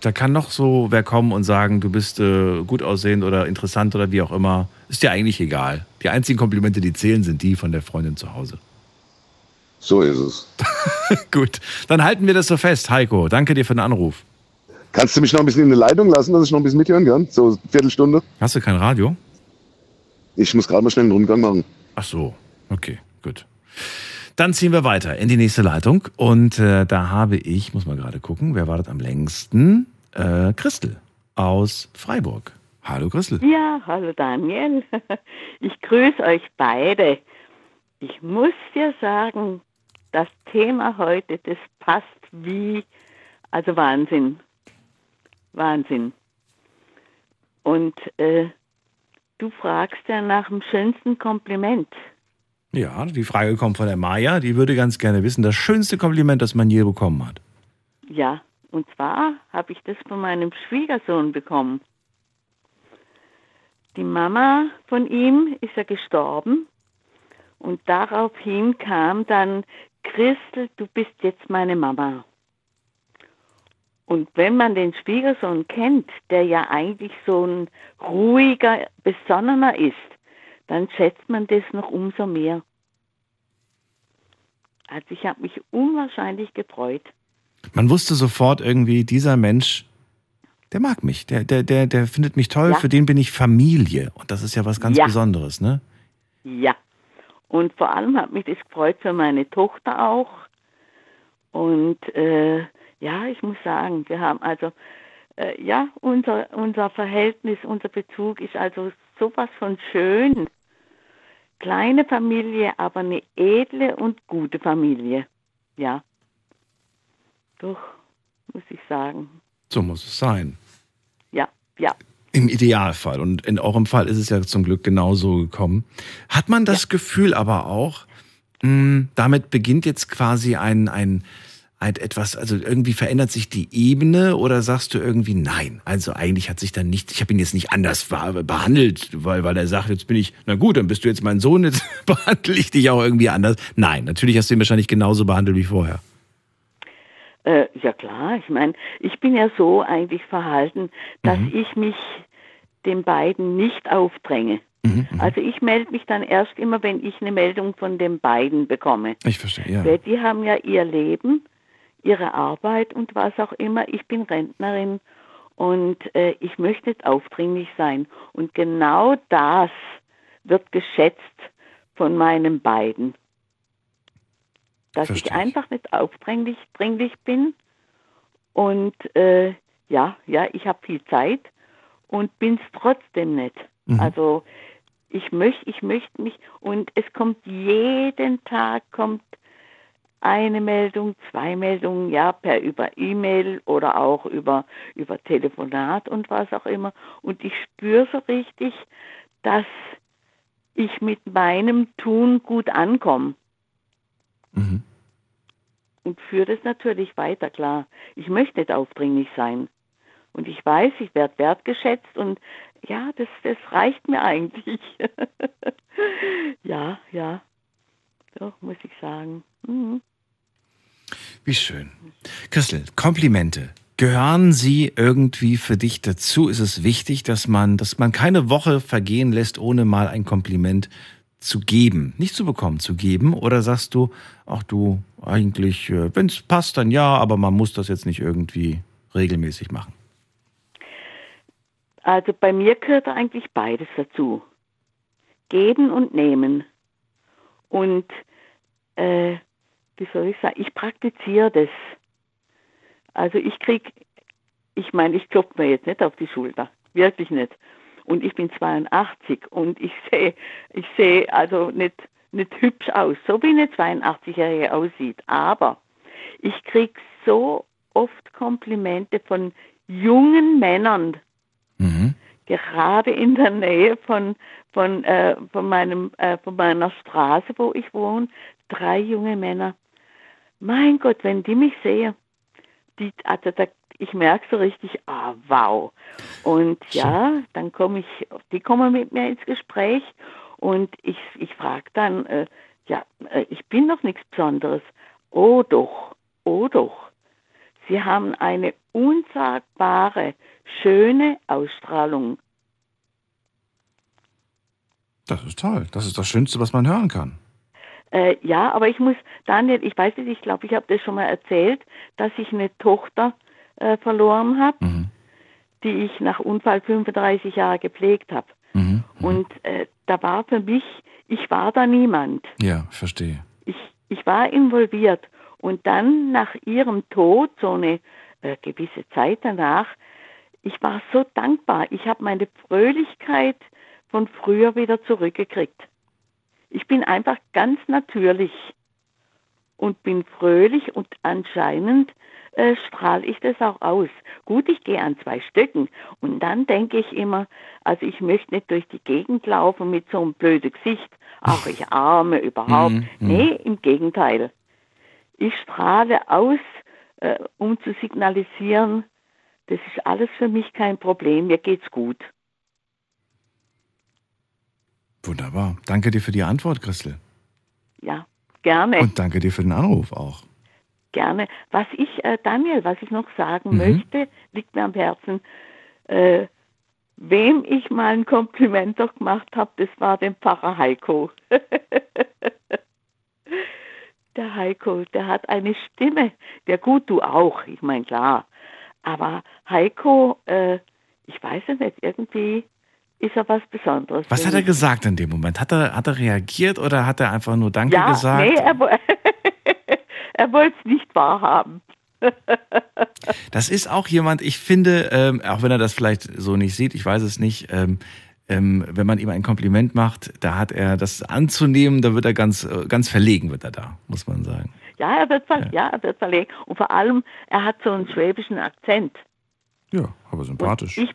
Da kann noch so wer kommen und sagen, du bist äh, gut aussehend oder interessant oder wie auch immer. Ist dir eigentlich egal. Die einzigen Komplimente, die zählen, sind die von der Freundin zu Hause. So ist es. *laughs* gut, dann halten wir das so fest. Heiko, danke dir für den Anruf. Kannst du mich noch ein bisschen in der Leitung lassen, dass ich noch ein bisschen mithören kann? So eine Viertelstunde? Hast du kein Radio? Ich muss gerade mal schnell einen Rundgang machen. Ach so, okay, gut. Dann ziehen wir weiter in die nächste Leitung. Und äh, da habe ich, muss mal gerade gucken, wer wartet am längsten? Äh, Christel aus Freiburg. Hallo Christel. Ja, hallo Daniel. *laughs* Ich grüße euch beide. Ich muss dir sagen, das Thema heute, das passt wie, also Wahnsinn. Wahnsinn. Und äh, du fragst ja nach dem schönsten Kompliment. Ja, die Frage kommt von der Maja. Die würde ganz gerne wissen, das schönste Kompliment, das man je bekommen hat. Ja, und zwar habe ich das von meinem Schwiegersohn bekommen. Die Mama von ihm ist ja gestorben und daraufhin kam dann, Christel, du bist jetzt meine Mama. Und wenn man den Schwiegersohn kennt, der ja eigentlich so ein ruhiger, besonnener ist, dann schätzt man das noch umso mehr. Also ich habe mich unwahrscheinlich gefreut. Man wusste sofort irgendwie, dieser Mensch, der mag mich, der, der, der, der findet mich toll, Ja. für den bin ich Familie. Und das ist ja was ganz Ja. Besonderes, ne? Ja. Und vor allem hat mich das gefreut für meine Tochter auch. Und äh, ja, ich muss sagen, wir haben also äh, ja, unser, unser Verhältnis, unser Bezug ist also sowas von schön. Kleine Familie, aber eine edle und gute Familie. Ja. Doch, muss ich sagen. So muss es sein. Ja, ja. Im Idealfall. Und in eurem Fall ist es ja zum Glück genauso gekommen. Hat man das Gefühl aber auch, mh, damit beginnt jetzt quasi ein, ein etwas, also irgendwie verändert sich die Ebene oder sagst du irgendwie nein? Also eigentlich hat sich dann nicht, ich habe ihn jetzt nicht anders be- behandelt, weil, weil er sagt, jetzt bin ich, na gut, dann bist du jetzt mein Sohn, jetzt *laughs* behandle ich dich auch irgendwie anders. Nein, natürlich hast du ihn wahrscheinlich genauso behandelt wie vorher. Äh, ja klar, ich meine, ich bin ja so eigentlich verhalten, dass Mhm. ich mich den beiden nicht aufdränge. Mhm, Also ich melde mich dann erst immer, wenn ich eine Meldung von den beiden bekomme. Ich verstehe, ja. Weil die haben ja ihr Leben, ihre Arbeit und was auch immer. Ich bin Rentnerin und äh, ich möchte nicht aufdringlich sein. Und genau das wird geschätzt von meinen beiden. Dass Verstehe ich einfach nicht aufdringlich dringlich bin und äh, ja, ja, ich habe viel Zeit und bin es trotzdem nicht. Mhm. Also ich möchte, ich möchte mich und es kommt jeden Tag kommt eine Meldung, zwei Meldungen, ja, per über E-Mail oder auch über über Telefonat und was auch immer. Und ich spüre so richtig, dass ich mit meinem Tun gut ankomme. Mhm. Und führe das natürlich weiter, klar. Ich möchte nicht aufdringlich sein. Und ich weiß, ich werde wertgeschätzt und ja, das, das reicht mir eigentlich. *laughs* ja, ja. Doch, muss ich sagen. Mhm. Wie schön. Christel, Komplimente. Gehören sie irgendwie für dich dazu? Ist es wichtig, dass man, dass man keine Woche vergehen lässt, ohne mal ein Kompliment zu geben? Nicht zu bekommen, zu geben? Oder sagst du, ach du, eigentlich, wenn es passt, dann ja, aber man muss das jetzt nicht irgendwie regelmäßig machen? Also bei mir gehört eigentlich beides dazu. Geben und nehmen. Und äh, wie soll ich sagen, ich praktiziere das. Also ich krieg, ich meine, ich klopfe mir jetzt nicht auf die Schulter, wirklich nicht. Und ich bin 82 und ich *laughs* sehe, ich sehe also nicht, nicht hübsch aus, so wie eine 82-Jährige aussieht. Aber ich krieg so oft Komplimente von jungen Männern, gerade in der Nähe von, von, äh, von, meinem, äh, von meiner Straße, wo ich wohne, drei junge Männer. Mein Gott, wenn die mich sehen, die, also da, ich merke so richtig, ah, wow. Und ja, dann komme ich, die kommen mit mir ins Gespräch und ich, ich frage dann, äh, ja, äh, ich bin doch nichts Besonderes. Oh doch, oh doch. Sie haben eine unsagbare, schöne Ausstrahlung. Das ist toll. Das ist das Schönste, was man hören kann. Äh, ja, aber ich muss, Daniel, ich weiß nicht, ich glaube, ich habe das schon mal erzählt, dass ich eine Tochter äh, verloren habe, die ich nach Unfall 35 Jahre gepflegt habe. Und äh, da war für mich, ich war da niemand. Ja, verstehe. Ich, ich war involviert. Und dann nach ihrem Tod, so eine äh, gewisse Zeit danach, ich war so dankbar. Ich habe meine Fröhlichkeit von früher wieder zurückgekriegt. Ich bin einfach ganz natürlich und bin fröhlich und anscheinend äh, strahle ich das auch aus. Gut, ich gehe an zwei Stöcken und dann denke ich immer, also ich möchte nicht durch die Gegend laufen mit so einem blöden Gesicht, ach ich *laughs* arme überhaupt. Mhm, mhm. Nee, im Gegenteil. Ich strahle aus, äh, um zu signalisieren, das ist alles für mich kein Problem, mir geht's gut. Wunderbar. Danke dir für die Antwort, Christel. Ja, gerne. Und danke dir für den Anruf auch. Gerne. Was ich, äh, Daniel, was ich noch sagen Mhm. möchte, liegt mir am Herzen. Äh, wem ich mal ein Kompliment doch gemacht habe, das war dem Pfarrer Heiko. *laughs* der Heiko, der hat eine Stimme. Der gut, du auch, ich meine klar. Aber Heiko, äh, ich weiß es nicht, irgendwie ist er was Besonderes. Was hat er gesagt in dem Moment? Hat er, hat er reagiert oder hat er einfach nur Danke ja, gesagt? Nee, er, *laughs* er wollte es nicht wahrhaben. *laughs* Das ist auch jemand, ich finde, ähm, auch wenn er das vielleicht so nicht sieht, ich weiß es nicht, ähm, ähm, wenn man ihm ein Kompliment macht, da hat er das anzunehmen, da wird er ganz, äh, ganz verlegen, wird er da, muss man sagen. Ja, er wird, ver ja. er wird verlegen. Und vor allem, er hat so einen schwäbischen Akzent. Ja, aber sympathisch. Und ich,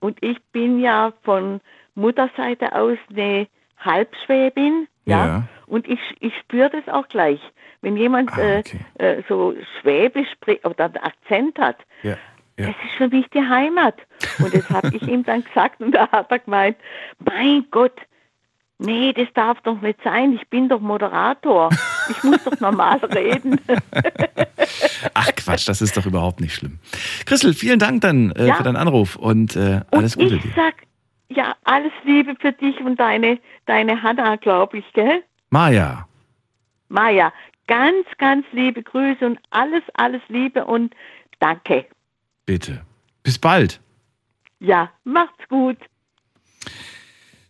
und ich bin ja von Mutterseite aus eine Halbschwäbin. Ja. Ja. Und ich, ich spüre das auch gleich. Wenn jemand äh, äh, so Schwäbisch spricht oder einen Akzent hat, Ja. das ist für mich die Heimat. Und das habe ich ihm dann gesagt und da hat er gemeint, mein Gott, nee, das darf doch nicht sein, ich bin doch Moderator. Ich muss doch normal reden. *laughs* Ach Quatsch, das ist doch überhaupt nicht schlimm. Christel, vielen Dank dann äh, Ja. für deinen Anruf und äh, alles Gute ich dir. sag, ja, alles Liebe für dich und deine, deine Hanna, glaube ich, gell? Maja, Maja, ganz, ganz liebe Grüße und alles, alles Liebe und danke. bitte. Bis bald. Ja, macht's gut.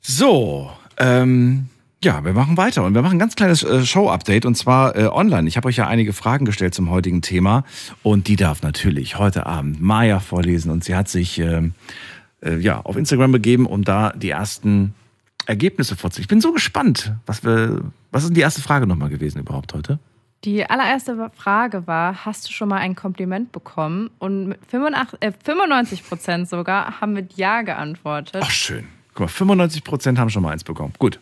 So, ähm, ja, wir machen weiter und wir machen ein ganz kleines äh, Show-Update und zwar äh, online. Ich habe euch ja einige Fragen gestellt zum heutigen Thema und die darf natürlich heute Abend Maja vorlesen und sie hat sich ähm, äh, ja auf Instagram begeben, um da die ersten Ergebnisse vorzulegen. Ich bin so gespannt, was wir, was ist denn die erste Frage nochmal gewesen überhaupt heute? Die allererste Frage war, hast du schon mal ein Kompliment bekommen? Und mit 85, äh, 95 Prozent sogar haben mit Ja geantwortet. Ach, schön. Guck mal, 95 Prozent haben schon mal eins bekommen. Gut.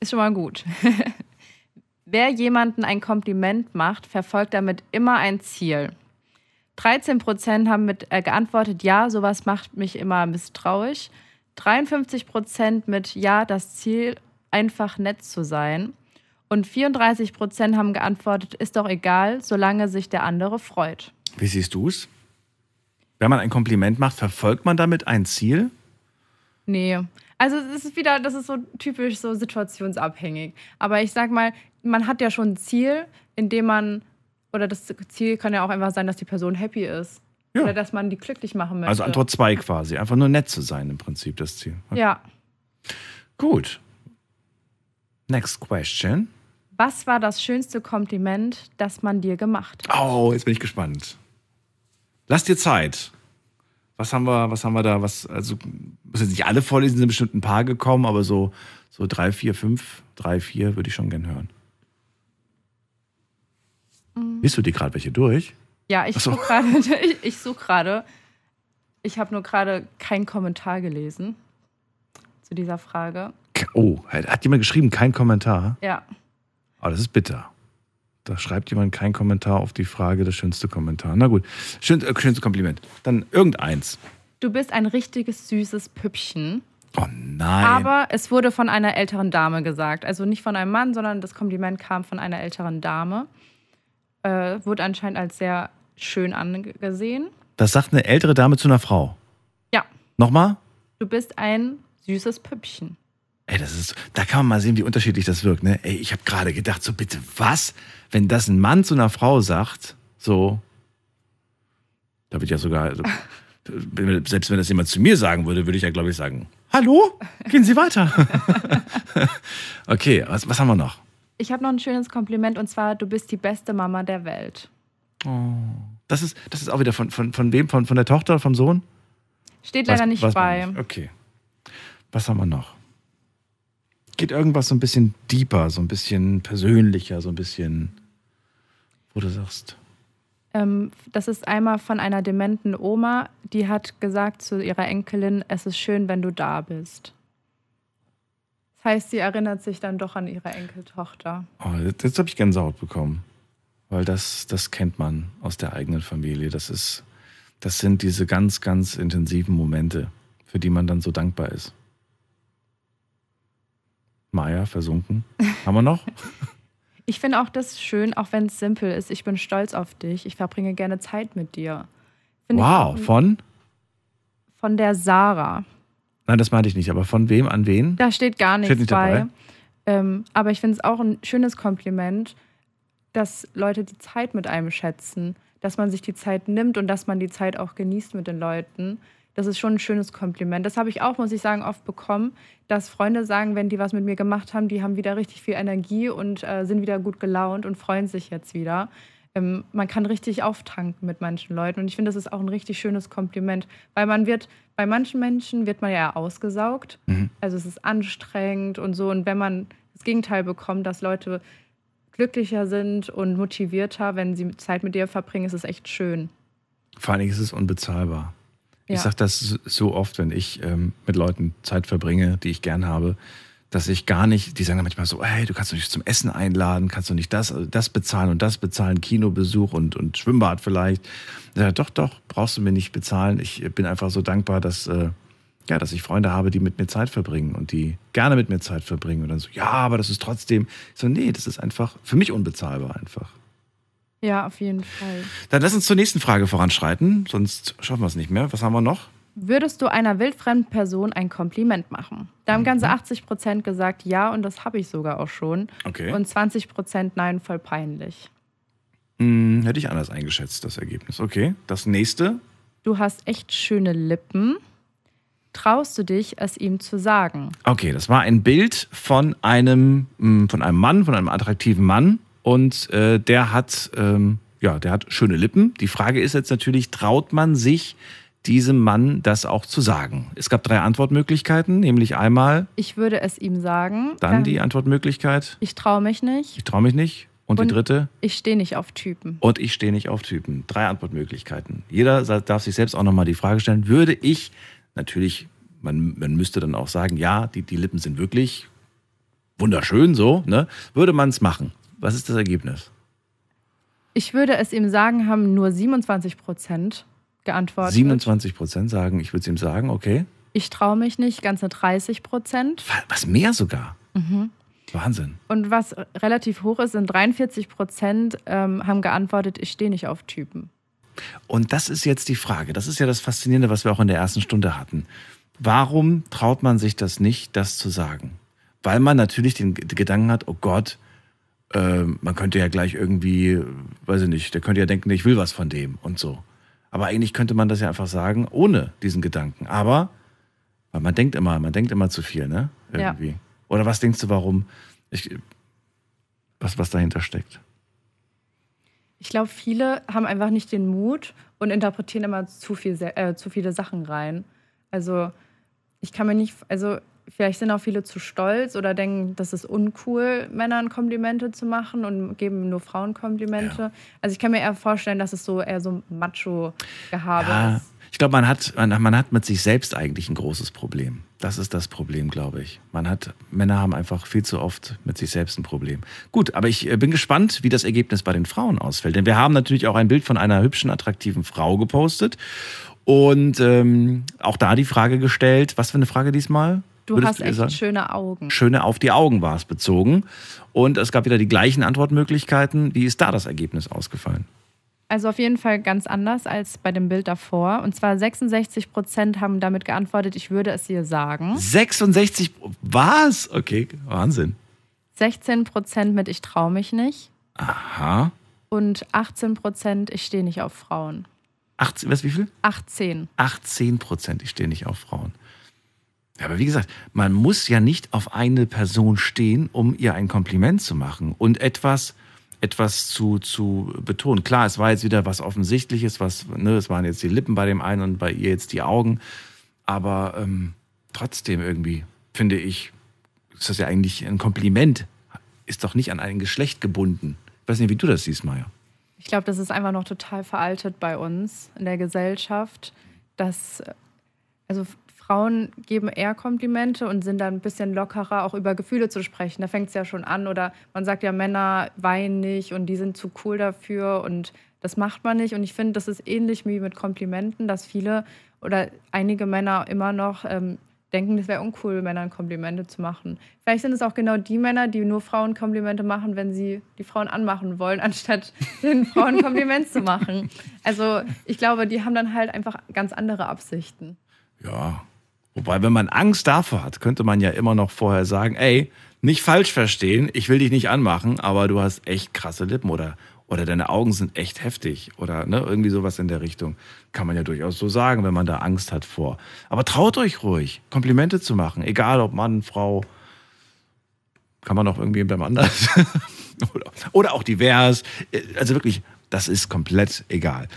Ist schon mal gut. *laughs* Wer jemanden ein Kompliment macht, verfolgt damit immer ein Ziel. 13 Prozent haben mit äh, geantwortet, ja, sowas macht mich immer misstrauisch. 53 Prozent mit ja, das Ziel, einfach nett zu sein. Und 34 Prozent haben geantwortet, ist doch egal, solange sich der andere freut. Wie siehst du es? Wenn man ein Kompliment macht, verfolgt man damit ein Ziel? Nee. Also es ist wieder, das ist so typisch so situationsabhängig. Aber ich sag mal, man hat ja schon ein Ziel, in dem man, oder das Ziel kann ja auch einfach sein, dass die Person happy ist. Ja. Oder dass man die glücklich machen möchte. Also Antwort 2 quasi. Einfach nur nett zu sein im Prinzip das Ziel. Okay. Ja. Gut. Next question. Was war das schönste Kompliment, das man dir gemacht hat? Oh, jetzt bin ich gespannt. Lass dir Zeit. Was haben wir, was haben wir da? Was, also, muss jetzt nicht alle vorlesen, sind bestimmt ein paar gekommen, aber so, so drei, vier, fünf, drei, vier würde ich schon gern hören. Mhm. Liest du die gerade welche durch? Ja, ich so. suche gerade. *laughs* Ich, ich suche gerade. Ich habe nur gerade keinen Kommentar gelesen zu dieser Frage. Oh, hat jemand geschrieben, kein Kommentar? Ja. Oh, das ist bitter. Da schreibt jemand kein Kommentar auf die Frage, das schönste Kommentar. Na gut, Schön, äh, schönste Kompliment. Dann irgendeins. Du bist ein richtiges süßes Püppchen. Oh nein. Aber es wurde von einer älteren Dame gesagt. Also nicht von einem Mann, sondern das Kompliment kam von einer älteren Dame. Äh, wurde anscheinend als sehr schön angesehen. das sagt eine ältere Dame zu einer Frau. Ja, Nochmal? du bist ein süßes Püppchen. Ey, das ist, da kann man mal sehen, wie unterschiedlich das wirkt. Ne? Ey, ich habe gerade gedacht, so bitte was? Wenn das ein Mann zu einer Frau sagt, so, da wird ja sogar, also, *laughs* selbst wenn das jemand zu mir sagen würde, würde ich ja, glaube ich, sagen, hallo, gehen Sie weiter. *laughs* okay, was, was haben wir noch? Ich habe noch ein schönes Kompliment und zwar, du bist die beste Mama der Welt. Oh. Das ist, das ist auch wieder von, von, von wem? Von, von der Tochter, vom Sohn? Steht leider Weiß- nicht man bei. Okay. Was haben wir noch? Geht irgendwas so ein bisschen deeper, so ein bisschen persönlicher, so ein bisschen, wo du sagst, Ähm, das ist einmal von einer dementen Oma, die hat gesagt zu ihrer Enkelin, es ist schön, wenn du da bist. Das heißt, sie erinnert sich dann doch an ihre Enkeltochter. oh, jetzt, jetzt habe ich Gänsehaut bekommen. Weil das, das kennt man aus der eigenen Familie. Das ist, das sind diese ganz, ganz intensiven Momente, für die man dann so dankbar ist. Maya, versunken. Haben wir noch? *laughs* Ich finde auch das schön, auch wenn es simpel ist. Ich bin stolz auf dich. Ich verbringe gerne Zeit mit dir. Auch wow, von? Von der Sarah. Nein, das meinte ich nicht, aber von wem an wen? Da steht gar nichts Steht nicht bei. dabei? Ähm, aber ich finde es auch ein schönes Kompliment, dass Leute die Zeit mit einem schätzen, dass man sich die Zeit nimmt und dass man die Zeit auch genießt mit den Leuten. Das ist schon ein schönes Kompliment. Das habe ich auch, muss ich sagen, oft bekommen, dass Freunde sagen, wenn die was mit mir gemacht haben, die haben wieder richtig viel Energie und äh, sind wieder gut gelaunt und freuen sich jetzt wieder. ähm, man kann richtig auftanken mit manchen Leuten. Und ich finde, das ist auch ein richtig schönes Kompliment, weil man wird, bei manchen Menschen wird man ja ausgesaugt. Mhm. Also es ist anstrengend und so. Und wenn man das Gegenteil bekommt, dass Leute glücklicher sind und motivierter, wenn sie Zeit mit dir verbringen, ist es echt schön. Vor allen Dingen ist es unbezahlbar. Ich Ja. sage das so oft, wenn ich ähm, mit Leuten Zeit verbringe, die ich gern habe, dass ich gar nicht, die sagen dann manchmal so, hey, du kannst doch nicht zum Essen einladen, kannst du nicht das, das bezahlen und das bezahlen, Kinobesuch und, und Schwimmbad vielleicht. Ich sage, doch, doch, brauchst du mir nicht bezahlen. Ich bin einfach so dankbar, dass, äh, ja, dass ich Freunde habe, die mit mir Zeit verbringen und die gerne mit mir Zeit verbringen. Und dann so, ja, aber das ist trotzdem, ich so, nee, das ist einfach für mich unbezahlbar einfach. Ja, auf jeden Fall. Dann lass uns zur nächsten Frage voranschreiten, sonst schaffen wir es nicht mehr. Was haben wir noch? Würdest du einer wildfremden Person ein Kompliment machen? Da haben Mhm. ganze 80 Prozent gesagt ja und das habe ich sogar auch schon. Okay. Und 20 Prozent nein, voll peinlich. Hm, hätte ich anders eingeschätzt, das Ergebnis. Okay, das nächste. Du hast echt schöne Lippen. Traust du dich, es ihm zu sagen? Okay, das war ein Bild von einem, mh, von einem Mann, von einem attraktiven Mann. Und äh, der hat, ähm, ja, der hat schöne Lippen. Die Frage ist jetzt natürlich, traut man sich diesem Mann das auch zu sagen? Es gab drei Antwortmöglichkeiten, nämlich einmal Ich würde es ihm sagen. dann die Antwortmöglichkeit, Ich traue mich nicht. ich traue mich nicht. Und, die dritte, Ich stehe nicht auf Typen. und ich stehe nicht auf Typen. Drei Antwortmöglichkeiten. Jeder darf sich selbst auch nochmal die Frage stellen, würde ich, natürlich, man, man müsste dann auch sagen, ja, die, die Lippen sind wirklich wunderschön so, ne? Würde man es machen? Was ist das Ergebnis? Ich würde es ihm sagen, haben nur 27 Prozent geantwortet. 27 Prozent sagen, ich würde es ihm sagen, okay. Ich traue mich nicht, ganze 30 Prozent. Was mehr sogar? Mhm. Wahnsinn. Und was relativ hoch ist, sind 43 Prozent ähm, haben geantwortet, ich stehe nicht auf Typen. Und das ist jetzt die Frage. Das ist ja das Faszinierende, was wir auch in der ersten Stunde hatten. Warum traut man sich das nicht, das zu sagen? Weil man natürlich den Gedanken hat, oh Gott, äh, man könnte ja gleich irgendwie, weiß ich nicht, der könnte ja denken, ich will was von dem und so. Aber eigentlich könnte man das ja einfach sagen, ohne diesen Gedanken. Aber weil man denkt immer, man denkt immer zu viel, ne? Ja. Irgendwie. Oder was denkst du, warum? Ich, was, was dahinter steckt? Ich glaube, viele haben einfach nicht den Mut und interpretieren immer zu, viel, äh, zu viele Sachen rein. Also ich kann mir nicht, also vielleicht sind auch viele zu stolz oder denken, das ist uncool, Männern Komplimente zu machen und geben nur Frauen Komplimente. Also ich kann mir eher vorstellen, dass es so eher so Macho-Gehabe Ja, ist. ich glaube, man hat, man, man hat mit sich selbst eigentlich ein großes Problem. Das ist das Problem, glaube ich. Man hat, Männer haben einfach viel zu oft mit sich selbst ein Problem. Gut, aber ich äh, bin gespannt, wie das Ergebnis bei den Frauen ausfällt. Denn wir haben natürlich auch ein Bild von einer hübschen, attraktiven Frau gepostet. Und ähm, auch da die Frage gestellt, was für eine Frage diesmal? Du hast echt sagen? schöne Augen. Schöne auf die Augen war es bezogen. Und es gab wieder die gleichen Antwortmöglichkeiten. Wie ist da das Ergebnis ausgefallen? Also auf jeden Fall ganz anders als bei dem Bild davor. Und zwar 66 Prozent haben damit geantwortet, ich würde es ihr sagen. 66, was? Okay, Wahnsinn. 16 Prozent mit ich traue mich nicht. Aha. Und 18 Prozent ich stehe nicht auf Frauen. 18, was, wie viel? 18. 18 Prozent, ich stehe nicht auf Frauen. Aber wie gesagt, man muss ja nicht auf eine Person stehen, um ihr ein Kompliment zu machen und etwas, etwas zu, zu betonen. Klar, es war jetzt wieder was Offensichtliches, was, ne, es waren jetzt die Lippen bei dem einen und bei ihr jetzt die Augen. Aber ähm, trotzdem irgendwie, finde ich, ist das ja eigentlich ein Kompliment. Ist doch nicht an ein Geschlecht gebunden. Ich weiß nicht, wie du das siehst, Maya. Ich glaube, das ist einfach noch total veraltet bei uns in der Gesellschaft, dass also Frauen geben eher Komplimente und sind dann ein bisschen lockerer, auch über Gefühle zu sprechen. Da fängt es ja schon an. Oder man sagt ja, Männer weinen nicht und die sind zu cool dafür und das macht man nicht. Und ich finde, das ist ähnlich wie mit Komplimenten, dass viele oder einige Männer immer noch ähm, denken, es wäre uncool, Männern Komplimente zu machen. Vielleicht sind es auch genau die Männer, die nur Frauen Komplimente machen, wenn sie die Frauen anmachen wollen, *laughs* anstatt den Frauen Kompliment zu machen. Also ich glaube, die haben dann halt einfach ganz andere Absichten. Ja. Wobei, wenn man Angst davor hat, könnte man ja immer noch vorher sagen, ey, nicht falsch verstehen, ich will dich nicht anmachen, aber du hast echt krasse Lippen oder, oder deine Augen sind echt heftig oder ne, irgendwie sowas in der Richtung. Kann man ja durchaus so sagen, wenn man da Angst hat vor. Aber traut euch ruhig, Komplimente zu machen, egal ob Mann, Frau, kann man auch irgendwie beim anders. *laughs* oder, oder auch divers. Also wirklich, Das ist komplett egal.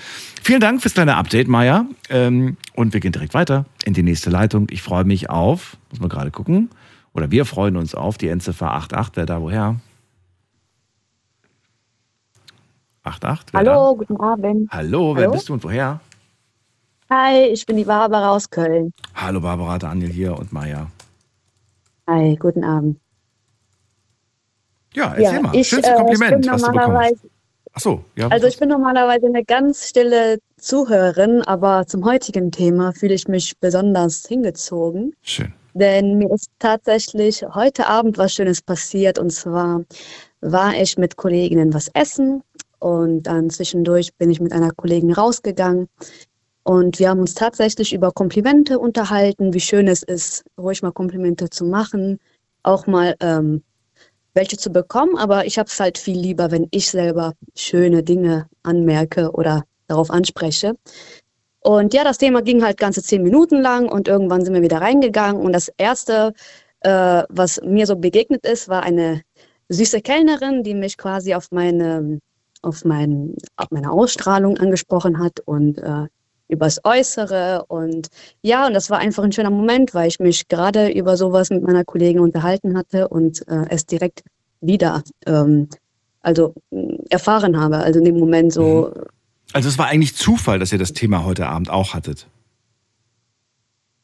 Vielen Dank fürs kleine Update, Maya. Ähm, und wir gehen direkt weiter in die nächste Leitung. Ich freue mich auf, muss man gerade gucken, oder wir freuen uns auf die Endziffer 88. Wer da woher? 88? wer Hallo, guten Abend. Da? Hallo, wer Hallo? bist du und woher? Hi, ich bin die Barbara aus Köln. Hallo Barbara, Daniel hier und Maya. Hi, guten Abend. Ja, erzähl Ja, mal. ich, Schönste äh, Kompliment, was du bekommst. Ach so, ja. Also ich bin normalerweise eine ganz stille Zuhörerin, aber zum heutigen Thema fühle ich mich besonders hingezogen. Schön. Denn mir ist tatsächlich heute Abend was Schönes passiert. Und zwar war ich mit Kolleginnen was essen und dann zwischendurch bin ich mit einer Kollegin rausgegangen. Und wir haben uns tatsächlich über Komplimente unterhalten, wie schön es ist, ruhig mal Komplimente zu machen, auch mal ähm, welche zu bekommen. Aber ich habe es halt viel lieber, wenn ich selber schöne Dinge anmerke oder darauf anspreche. Und ja, das Thema ging halt ganze zehn Minuten lang und irgendwann sind wir wieder reingegangen. Und das Erste, äh, was mir so begegnet ist, war eine süße Kellnerin, die mich quasi auf meine, auf mein, auf meine Ausstrahlung angesprochen hat und äh, übers Äußere. Und ja, und das war einfach ein schöner Moment, weil ich mich gerade über sowas mit meiner Kollegin unterhalten hatte und äh, es direkt wieder ähm, also mh, erfahren habe. Also in dem Moment so, Also es war eigentlich Zufall, dass ihr das Thema heute Abend auch hattet.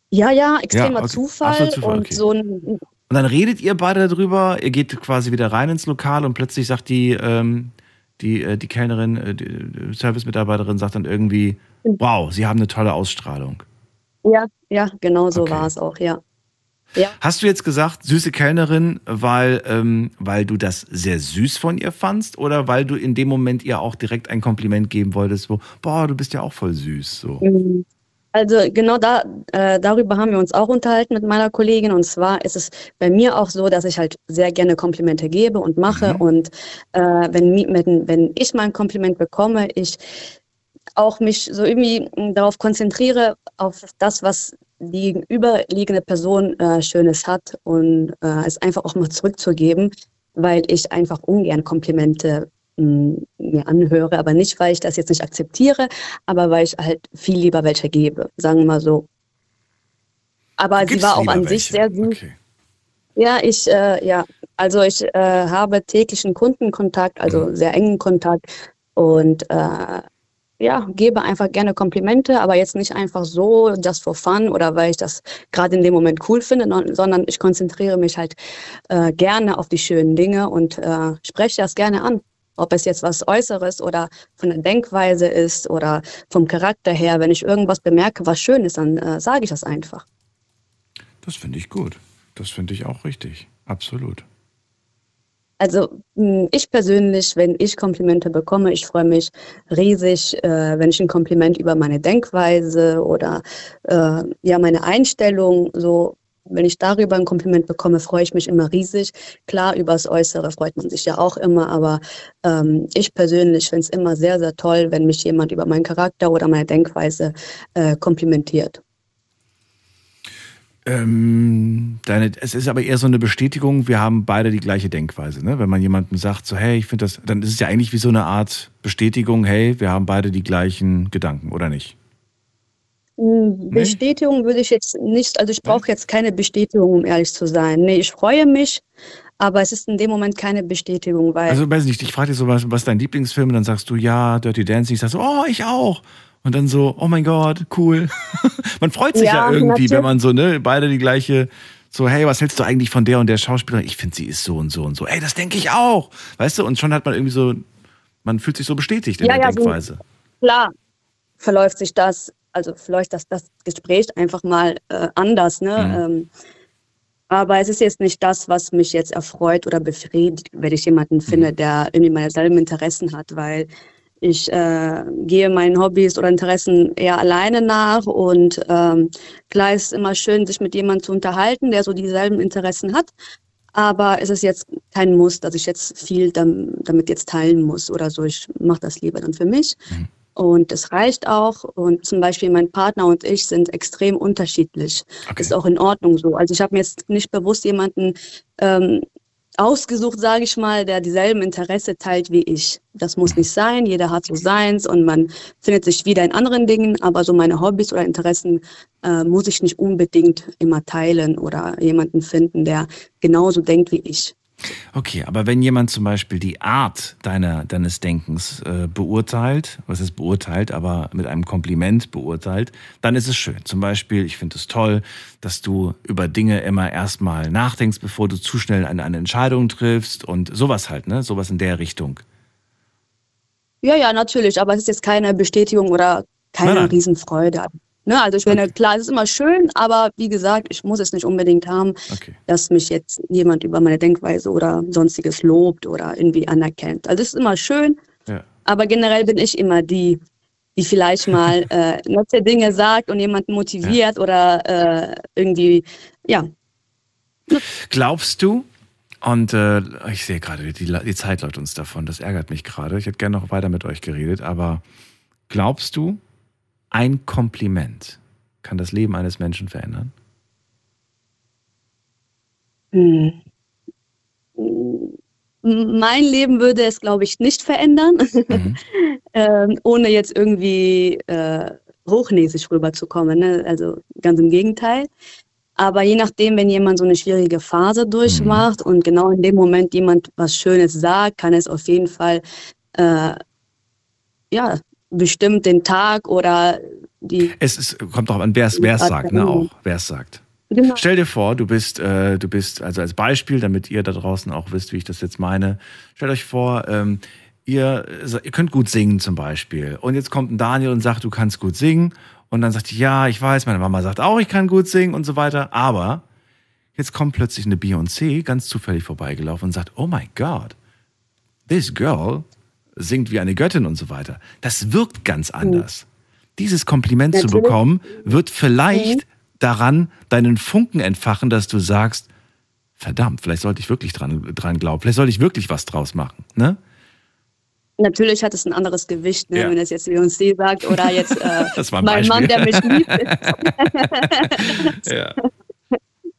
ja, ja, extremer okay. Zufall, Absolut Zufall, und okay. so ein Und dann redet ihr beide darüber, ihr geht quasi wieder rein ins Lokal und plötzlich sagt die, ähm, die, äh, die Kellnerin, äh, die Service-Mitarbeiterin sagt dann irgendwie, wow, Sie haben eine tolle Ausstrahlung. Ja, ja, genau so war es auch, ja. Ja, Hast du jetzt gesagt, süße Kellnerin, weil, ähm, weil du das sehr süß von ihr fandst oder weil du in dem Moment ihr auch direkt ein Kompliment geben wolltest, wo, boah, du bist ja auch voll süß. So. Mhm. Also genau da, äh, darüber haben wir uns auch unterhalten mit meiner Kollegin. Und zwar ist es bei mir auch so, dass ich halt sehr gerne Komplimente gebe und mache. Und äh, wenn, wenn, wenn ich mal ein Kompliment bekomme, ich auch mich so irgendwie mh, darauf konzentriere, auf das, was die gegenüberliegende Person äh, Schönes hat und äh, es einfach auch mal zurückzugeben, weil ich einfach ungern Komplimente mh, mir anhöre, aber nicht, weil ich das jetzt nicht akzeptiere, aber weil ich halt viel lieber welche gebe, sagen wir mal so. Aber sie gibst war auch an sich welche, sehr süß. Ja, ich, äh, ja, also ich äh, habe täglichen Kundenkontakt, also sehr engen Kontakt und äh, ja, gebe einfach gerne Komplimente, aber jetzt nicht einfach so, just for fun oder weil ich das gerade in dem Moment cool finde, sondern ich konzentriere mich halt äh, gerne auf die schönen Dinge und äh, spreche das gerne an. Ob es jetzt was Äußeres oder von der Denkweise ist oder vom Charakter her. Wenn ich irgendwas bemerke, was schön ist, dann äh, sage ich das einfach. Das finde ich gut. Das finde ich auch richtig. Absolut. Also mh, ich persönlich, wenn ich Komplimente bekomme, ich freue mich riesig, äh, wenn ich ein Kompliment über meine Denkweise oder äh, ja meine Einstellung so, wenn ich darüber ein Kompliment bekomme, freue ich mich immer riesig. Klar, übers Äußere freut man sich ja auch immer, aber ähm, ich persönlich finde es immer sehr, sehr toll, wenn mich jemand über meinen Charakter oder meine Denkweise äh, komplimentiert. Ähm, deine, es ist aber eher so eine Bestätigung, wir haben beide die gleiche Denkweise. Ne? Wenn man jemandem sagt, so, hey, ich finde das, dann ist es ja eigentlich wie so eine Art Bestätigung, hey, wir haben beide die gleichen Gedanken, oder nicht? Mm, Bestätigung würde ich jetzt nicht, also ich brauche jetzt keine Bestätigung, um ehrlich zu sein. Nee, ich freue mich, aber es ist in dem Moment keine Bestätigung, weil Also, weiß nicht, ich frage dich so, was, was ist dein Lieblingsfilm? Und dann sagst du, ja, Dirty Dancing. Ich sag so, oh, ich auch. Und dann so, oh mein Gott, cool. *laughs* man freut sich ja, Ja, irgendwie, natürlich. wenn man so, ne, beide die gleiche, so, hey, was hältst du eigentlich von der und der Schauspielerin? Ich finde, sie ist so und so und so. Ey, das denke ich auch. Weißt du, und schon hat man irgendwie so, man fühlt sich so bestätigt in Ja, der ja, so- Denkweise. klar verläuft sich das, also verläuft das, das Gespräch einfach mal äh, anders, ne? Ähm, aber es ist jetzt nicht das, was mich jetzt erfreut oder befriedigt, wenn ich jemanden finde, der irgendwie meine selben Interessen hat, weil ich äh, gehe meinen Hobbys oder Interessen eher alleine nach und ähm, klar ist es immer schön, sich mit jemandem zu unterhalten, der so dieselben Interessen hat. Aber es ist jetzt kein Muss, dass ich jetzt viel dam damit jetzt teilen muss oder so. Ich mache das lieber dann für mich. Und es reicht auch. Und zum Beispiel mein Partner und ich sind extrem unterschiedlich. Ist auch in Ordnung so. Also ich habe mir jetzt nicht bewusst jemanden ähm, ausgesucht, sage ich mal, der dieselben Interesse teilt wie ich. Das muss nicht sein, jeder hat so seins und man findet sich wieder in anderen Dingen, aber so meine Hobbys oder Interessen äh, muss ich nicht unbedingt immer teilen oder jemanden finden, der genauso denkt wie ich. Okay, aber wenn jemand zum Beispiel die Art deiner, deines Denkens äh, beurteilt, was ist beurteilt, aber mit einem Kompliment beurteilt, dann ist es schön. Zum Beispiel, ich finde es toll, dass du über Dinge immer erstmal nachdenkst, bevor du zu schnell eine, eine Entscheidung triffst und sowas halt, ne? Sowas in der Richtung. Ja, ja, natürlich, aber es ist jetzt keine Bestätigung oder keine Nein, nein. Riesenfreude. Ne, also ich finde, klar, es ist immer schön, aber wie gesagt, ich muss es nicht unbedingt haben, dass mich jetzt jemand über meine Denkweise oder sonstiges lobt oder irgendwie anerkennt. Also es ist immer schön, Ja. aber generell bin ich immer die, die vielleicht *laughs* mal äh, nette Dinge sagt und jemanden motiviert oder äh, irgendwie, ja. Glaubst du, und äh, ich sehe gerade, die, die Zeit läuft uns davon, das ärgert mich gerade. Ich hätte gerne noch weiter mit euch geredet, aber glaubst du, ein Kompliment kann das Leben eines Menschen verändern? Hm. Mein Leben würde es, glaube ich, nicht verändern, *laughs* ähm, ohne jetzt irgendwie äh, hochnäsig rüberzukommen. Ne? Also ganz im Gegenteil. Aber je nachdem, wenn jemand so eine schwierige Phase durchmacht und genau in dem Moment jemand was Schönes sagt, kann es auf jeden Fall äh, ja, bestimmt den Tag oder die. Es ist, kommt darauf an, wer es wer es sagt, ne? Auch wer es sagt. Genau. Stell dir vor, du bist, äh, du bist, also als Beispiel, damit ihr da draußen auch wisst, wie ich das jetzt meine. Stellt euch vor, ähm, ihr, ihr könnt gut singen zum Beispiel. Und jetzt kommt ein Daniel und sagt, du kannst gut singen. Und dann sagt die, ja, ich weiß, meine Mama sagt auch, ich kann gut singen und so weiter. Aber jetzt kommt plötzlich eine Beyoncé ganz zufällig vorbeigelaufen und sagt, oh my God, this girl singt wie eine Göttin und so weiter. Das wirkt ganz anders. Dieses Kompliment zu Natürlich. bekommen, wird vielleicht daran deinen Funken entfachen, dass du sagst, verdammt, vielleicht sollte ich wirklich dran, dran glauben, vielleicht sollte ich wirklich was draus machen. Ne? Natürlich hat es ein anderes Gewicht, ne? Ja. wenn es jetzt Beyoncé sagt oder jetzt *laughs* äh, mein Mann, der Beispiel. mich liebt. *laughs* *laughs* Ja.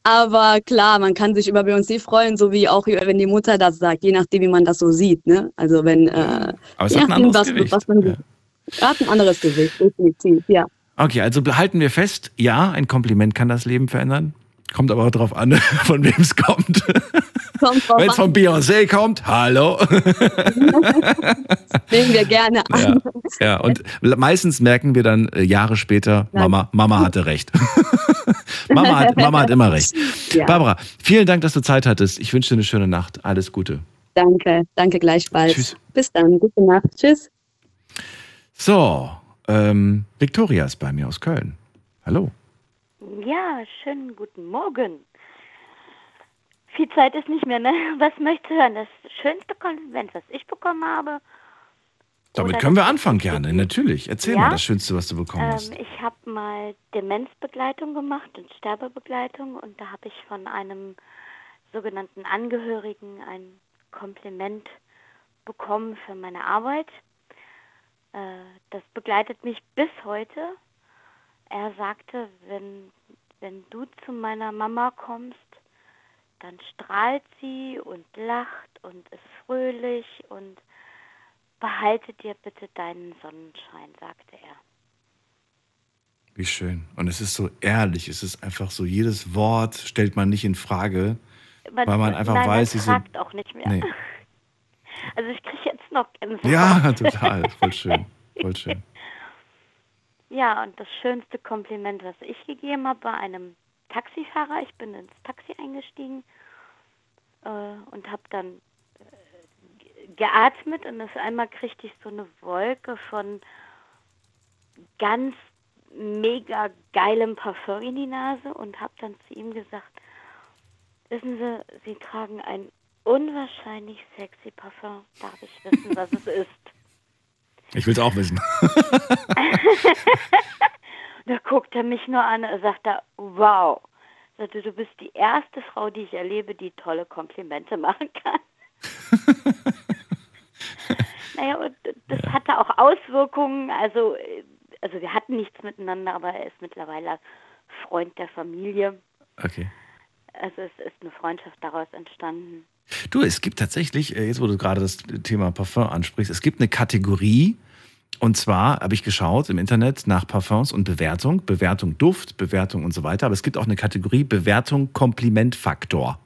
Aber klar, man kann sich über Beyoncé freuen, so wie auch wenn die Mutter das sagt, je nachdem, wie man das so sieht. Ne? Also wenn, äh, Aber es je hat ein nachdem, anderes was, was man sieht. Hat ein anderes Gewicht, definitiv, ja. Okay, also behalten wir fest, ja, ein Kompliment kann das Leben verändern. Kommt aber auch drauf an, *laughs* von wem es kommt. Kommt Wenn es von Beyoncé kommt, hallo. *laughs* Nehmen wir gerne Ja, an. ja, und meistens merken wir dann äh, Jahre später, Mama, Mama hatte recht. *laughs* Mama, hat, Mama hat immer recht. Ja. Barbara, vielen Dank, dass du Zeit hattest. Ich wünsche dir eine schöne Nacht. Alles Gute. Danke, danke gleichfalls. Tschüss. Bis dann, gute Nacht. Tschüss. So, ähm, Victoria ist bei mir aus Köln. Hallo. Ja, schönen guten Morgen. Viel Zeit ist nicht mehr, ne? *laughs* Was möchtest du hören? Das schönste Kompliment, was ich bekommen habe? Damit Oder können wir anfangen gerne, natürlich. Erzähl Ja? mal das Schönste, was du bekommen hast. Ähm, ich habe mal Demenzbegleitung gemacht und Sterbebegleitung und da habe ich von einem sogenannten Angehörigen ein Kompliment bekommen für meine Arbeit. Äh, das begleitet mich bis heute. Er sagte, wenn, wenn du zu meiner Mama kommst, dann strahlt sie und lacht und ist fröhlich und behalte dir bitte deinen Sonnenschein, sagte er. Wie schön. Und es ist so ehrlich. Es ist einfach so, jedes Wort stellt man nicht in Frage, weil man *laughs* einfach nein, weiß, man diese. fragt auch nicht mehr. Nee. *laughs* Also ich kriege jetzt noch Gänsehaut. Ja, *laughs* total. Voll schön. Voll schön. Ja, und das schönste Kompliment, was ich gegeben habe, war einem Taxifahrer. Ich bin ins Taxi eingestiegen äh, und habe dann äh, ge- geatmet und auf einmal kriegte ich so eine Wolke von ganz mega geilem Parfum in die Nase und habe dann zu ihm gesagt, wissen Sie, Sie tragen ein unwahrscheinlich sexy Parfum. Darf ich wissen, was es ist? *laughs* Ich will es auch wissen. *laughs* Da guckt er mich nur an und sagt er, wow. Sagte, du bist die erste Frau, die ich erlebe, die tolle Komplimente machen kann. *laughs* naja, und das hatte auch Auswirkungen. Also, äh, also wir hatten nichts miteinander, aber er ist mittlerweile Freund der Familie. Okay. Also es ist eine Freundschaft daraus entstanden. Du, es gibt tatsächlich, äh, jetzt wo du gerade das Thema Parfum ansprichst, es gibt eine Kategorie, und zwar habe ich geschaut im Internet nach Parfums und Bewertung, Bewertung Duft, Bewertung und so weiter, aber es gibt auch eine Kategorie Bewertung Komplimentfaktor.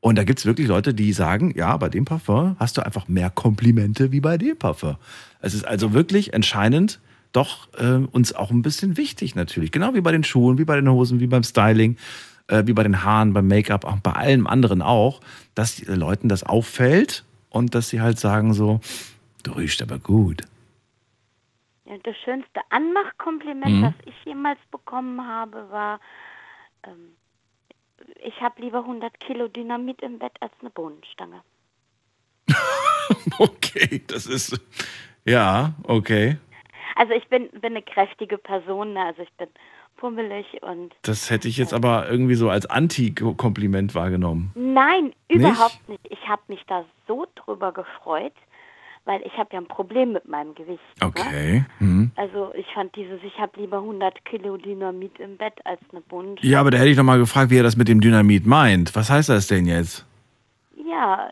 Und da gibt es wirklich Leute, die sagen, ja, bei dem Parfum hast du einfach mehr Komplimente wie bei dem Parfum. Es ist also wirklich entscheidend, doch äh, uns auch ein bisschen wichtig natürlich. Genau wie bei den Schuhen, wie bei den Hosen, wie beim Styling, äh, wie bei den Haaren, beim Make-up, auch bei allem anderen auch, dass die Leuten das auffällt und dass sie halt sagen so, du riechst aber gut. Ja, das schönste Anmachkompliment, Mhm. das ich jemals bekommen habe, war, ähm, ich habe lieber 100 Kilo Dynamit im Bett als eine Bohnenstange. *laughs* Okay, das ist, ja, okay. Also ich bin, bin eine kräftige Person, ne? also ich bin pummelig und Das hätte ich jetzt aber irgendwie so als Anti-Kompliment wahrgenommen. nein, überhaupt nicht. Ich habe mich da so drüber gefreut, weil ich habe ja ein Problem mit meinem Gewicht. Ne? Okay. Hm. Also ich fand dieses, ich habe lieber 100 Kilo Dynamit im Bett als eine Bohnenstange. Ja, aber da hätte ich noch mal gefragt, wie er das mit dem Dynamit meint. Was heißt das denn jetzt? Ja,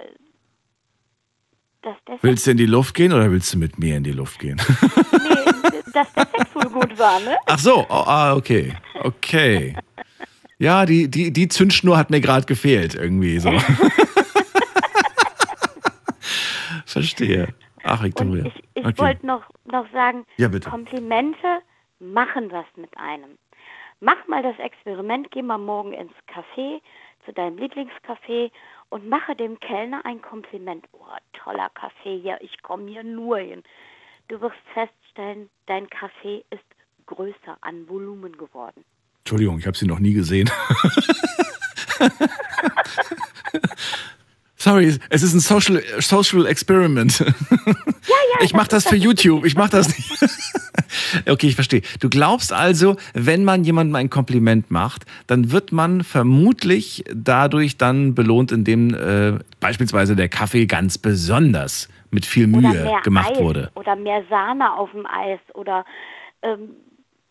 Willst du in die Luft gehen oder willst du mit mir in die Luft gehen? *laughs* dass der Sex wohl gut war, ne? Ach so, oh, ah, okay. Okay. Ja, die, die, die Zündschnur hat mir gerade gefehlt, irgendwie so. *laughs* Verstehe. Ach, Victoria. Ich, ich okay. wollte noch, noch sagen, Ja, bitte. Komplimente machen was mit einem. Mach mal das Experiment, geh mal morgen ins Café, zu deinem Lieblingscafé und mache dem Kellner ein Kompliment. Oh, toller Kaffee hier, ich komme hier nur hin. Du wirst feststellen, dein Kaffee ist größer an Volumen geworden. Entschuldigung, ich habe sie noch nie gesehen. *laughs* Sorry, es ist ein Social, Social Experiment. Ja, ja, ich mache das für YouTube. Ich mache das nicht. *laughs* okay, ich verstehe. Du glaubst also, wenn man jemandem ein Kompliment macht, dann wird man vermutlich dadurch dann belohnt, indem äh, beispielsweise der Kaffee ganz besonders mit viel Mühe gemacht Eis wurde. Oder mehr Sahne auf dem Eis oder ähm,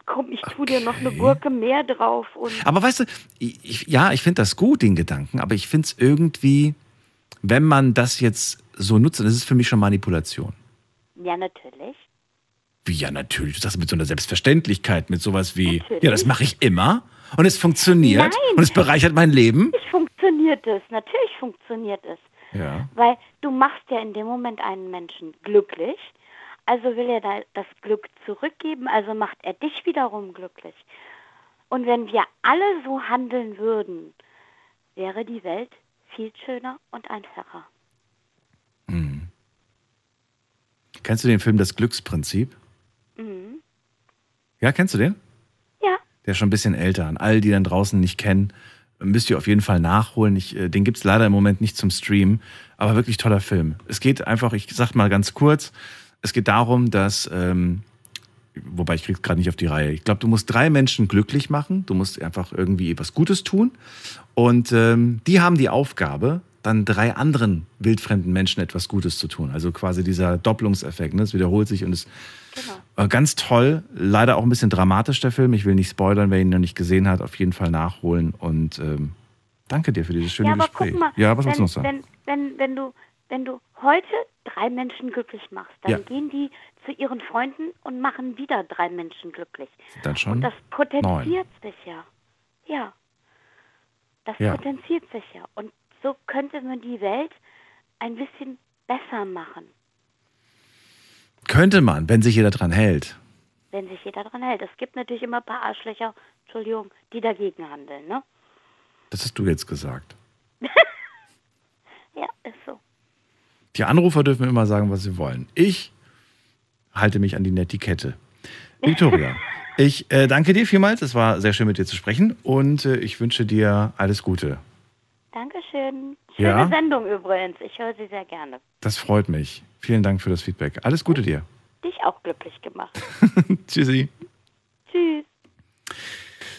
komm, ich tu dir noch eine Gurke mehr drauf und Aber weißt du, ich, ja, ich finde das gut, den Gedanken, aber ich finde es irgendwie, wenn man das jetzt so nutzt, dann ist es für mich schon Manipulation. ja natürlich. Wie ja, natürlich. Du sagst mit so einer Selbstverständlichkeit, mit sowas wie, Natürlich. ja, das mache ich immer und es funktioniert Nein. und es bereichert mein Leben. Natürlich funktioniert es, natürlich funktioniert es. Ja. Weil du machst ja in dem Moment einen Menschen glücklich, also will er da das Glück zurückgeben, also macht er dich wiederum glücklich. Und wenn wir alle so handeln würden, wäre die Welt viel schöner und einfacher. Kennst du den Film Das Glücksprinzip? Mhm. Ja, kennst du den? Ja. Der ist schon ein bisschen älter. An all die dann draußen nicht kennen, müsst ihr auf jeden Fall nachholen. Ich, äh, den gibt's leider im Moment nicht zum Streamen, aber wirklich toller Film. Es geht einfach, ich sag mal ganz kurz, es geht darum, dass, ähm, wobei ich krieg's gerade nicht auf die Reihe. Ich glaube, du musst drei Menschen glücklich machen. Du musst einfach irgendwie was Gutes tun. Und ähm, die haben die Aufgabe, dann drei anderen wildfremden Menschen etwas Gutes zu tun. Also quasi dieser Doppelungseffekt. Ne? Es wiederholt sich und es äh, ganz toll. Leider auch ein bisschen dramatisch der Film. Ich will nicht spoilern, wer ihn noch nicht gesehen hat. Auf jeden Fall nachholen. Und ähm, danke dir für dieses schöne ja, aber Gespräch. guck mal, ja, was wenn, noch sagen? Wenn, wenn, wenn, du, wenn du heute drei Menschen glücklich machst, dann Ja. gehen die zu ihren Freunden und machen wieder drei Menschen glücklich. Dann schon Und das potenziert sich ja. Ja. Das Ja. potenziert sich ja. Und so könnte man die Welt ein bisschen besser machen, Könnte man, wenn sich jeder dran hält. wenn sich jeder dran hält. Es gibt natürlich immer ein paar Arschlöcher, Entschuldigung, die dagegen handeln, ne? Das hast du jetzt gesagt. *laughs* Ja, ist so. Die Anrufer dürfen immer sagen, was sie wollen. Ich halte mich an die Netiquette. *laughs* Victoria, ich äh, danke dir vielmals. Es war sehr schön mit dir zu sprechen und äh, ich wünsche dir alles Gute. Dankeschön. Schöne Ja. Sendung übrigens. Ich höre sie sehr gerne. Das freut mich. Vielen Dank für das Feedback. Alles Gute dir. Dich auch glücklich gemacht. *laughs* Tschüssi. Tschüss.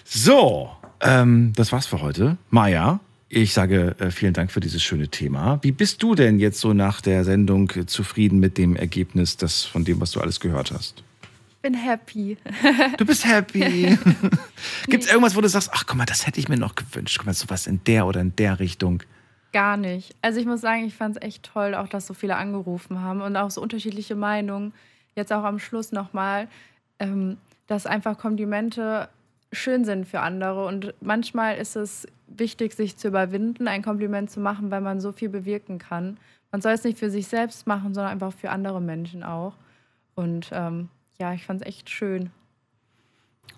So, ähm, das war's für heute. Maja, ich sage äh, vielen Dank für dieses schöne Thema. Wie bist du denn jetzt so nach der Sendung äh, zufrieden mit dem Ergebnis das, von dem, was du alles gehört hast? Bin happy. *laughs* Du bist happy. *laughs* Gibt es irgendwas, wo du sagst, ach guck mal, das hätte ich mir noch gewünscht. Guck mal, sowas in der oder in der Richtung. Gar nicht. Also ich muss sagen, ich fand es echt toll, auch dass so viele angerufen haben und auch so unterschiedliche Meinungen. Jetzt auch am Schluss nochmal, ähm, dass einfach Komplimente schön sind für andere. Und manchmal ist es wichtig, sich zu überwinden, ein Kompliment zu machen, weil man so viel bewirken kann. Man soll es nicht für sich selbst machen, sondern einfach für andere Menschen auch. Und ähm, ja, ich fand es echt schön.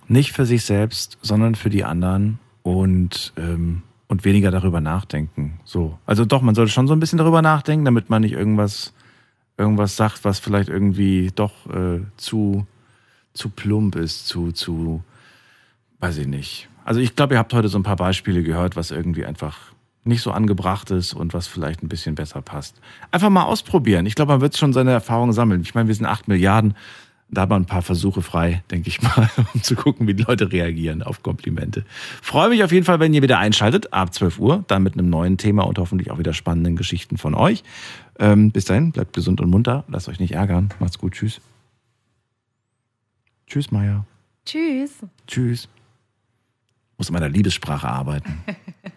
Nicht für sich selbst, sondern für die anderen und, ähm, und weniger darüber nachdenken. So. Also doch, man sollte schon so ein bisschen darüber nachdenken, damit man nicht irgendwas, irgendwas sagt, was vielleicht irgendwie doch äh, zu, zu plump ist, zu, zu, weiß ich nicht. Also ich glaube, ihr habt heute so ein paar Beispiele gehört, was irgendwie einfach nicht so angebracht ist und was vielleicht ein bisschen besser passt. Einfach mal ausprobieren. Ich glaube, man wird schon seine Erfahrungen sammeln. Ich meine, wir sind acht Milliarden. Da hat man ein paar Versuche frei, denke ich mal, *laughs* um zu gucken, wie die Leute reagieren auf Komplimente. Freue mich auf jeden Fall, wenn ihr wieder einschaltet, ab 12 Uhr, dann mit einem neuen Thema und hoffentlich auch wieder spannenden Geschichten von euch. Ähm, bis dahin, bleibt gesund und munter, lasst euch nicht ärgern. Macht's gut, tschüss. Tschüss, Maya. Tschüss. Tschüss. Muss in meiner Liebessprache arbeiten. *laughs*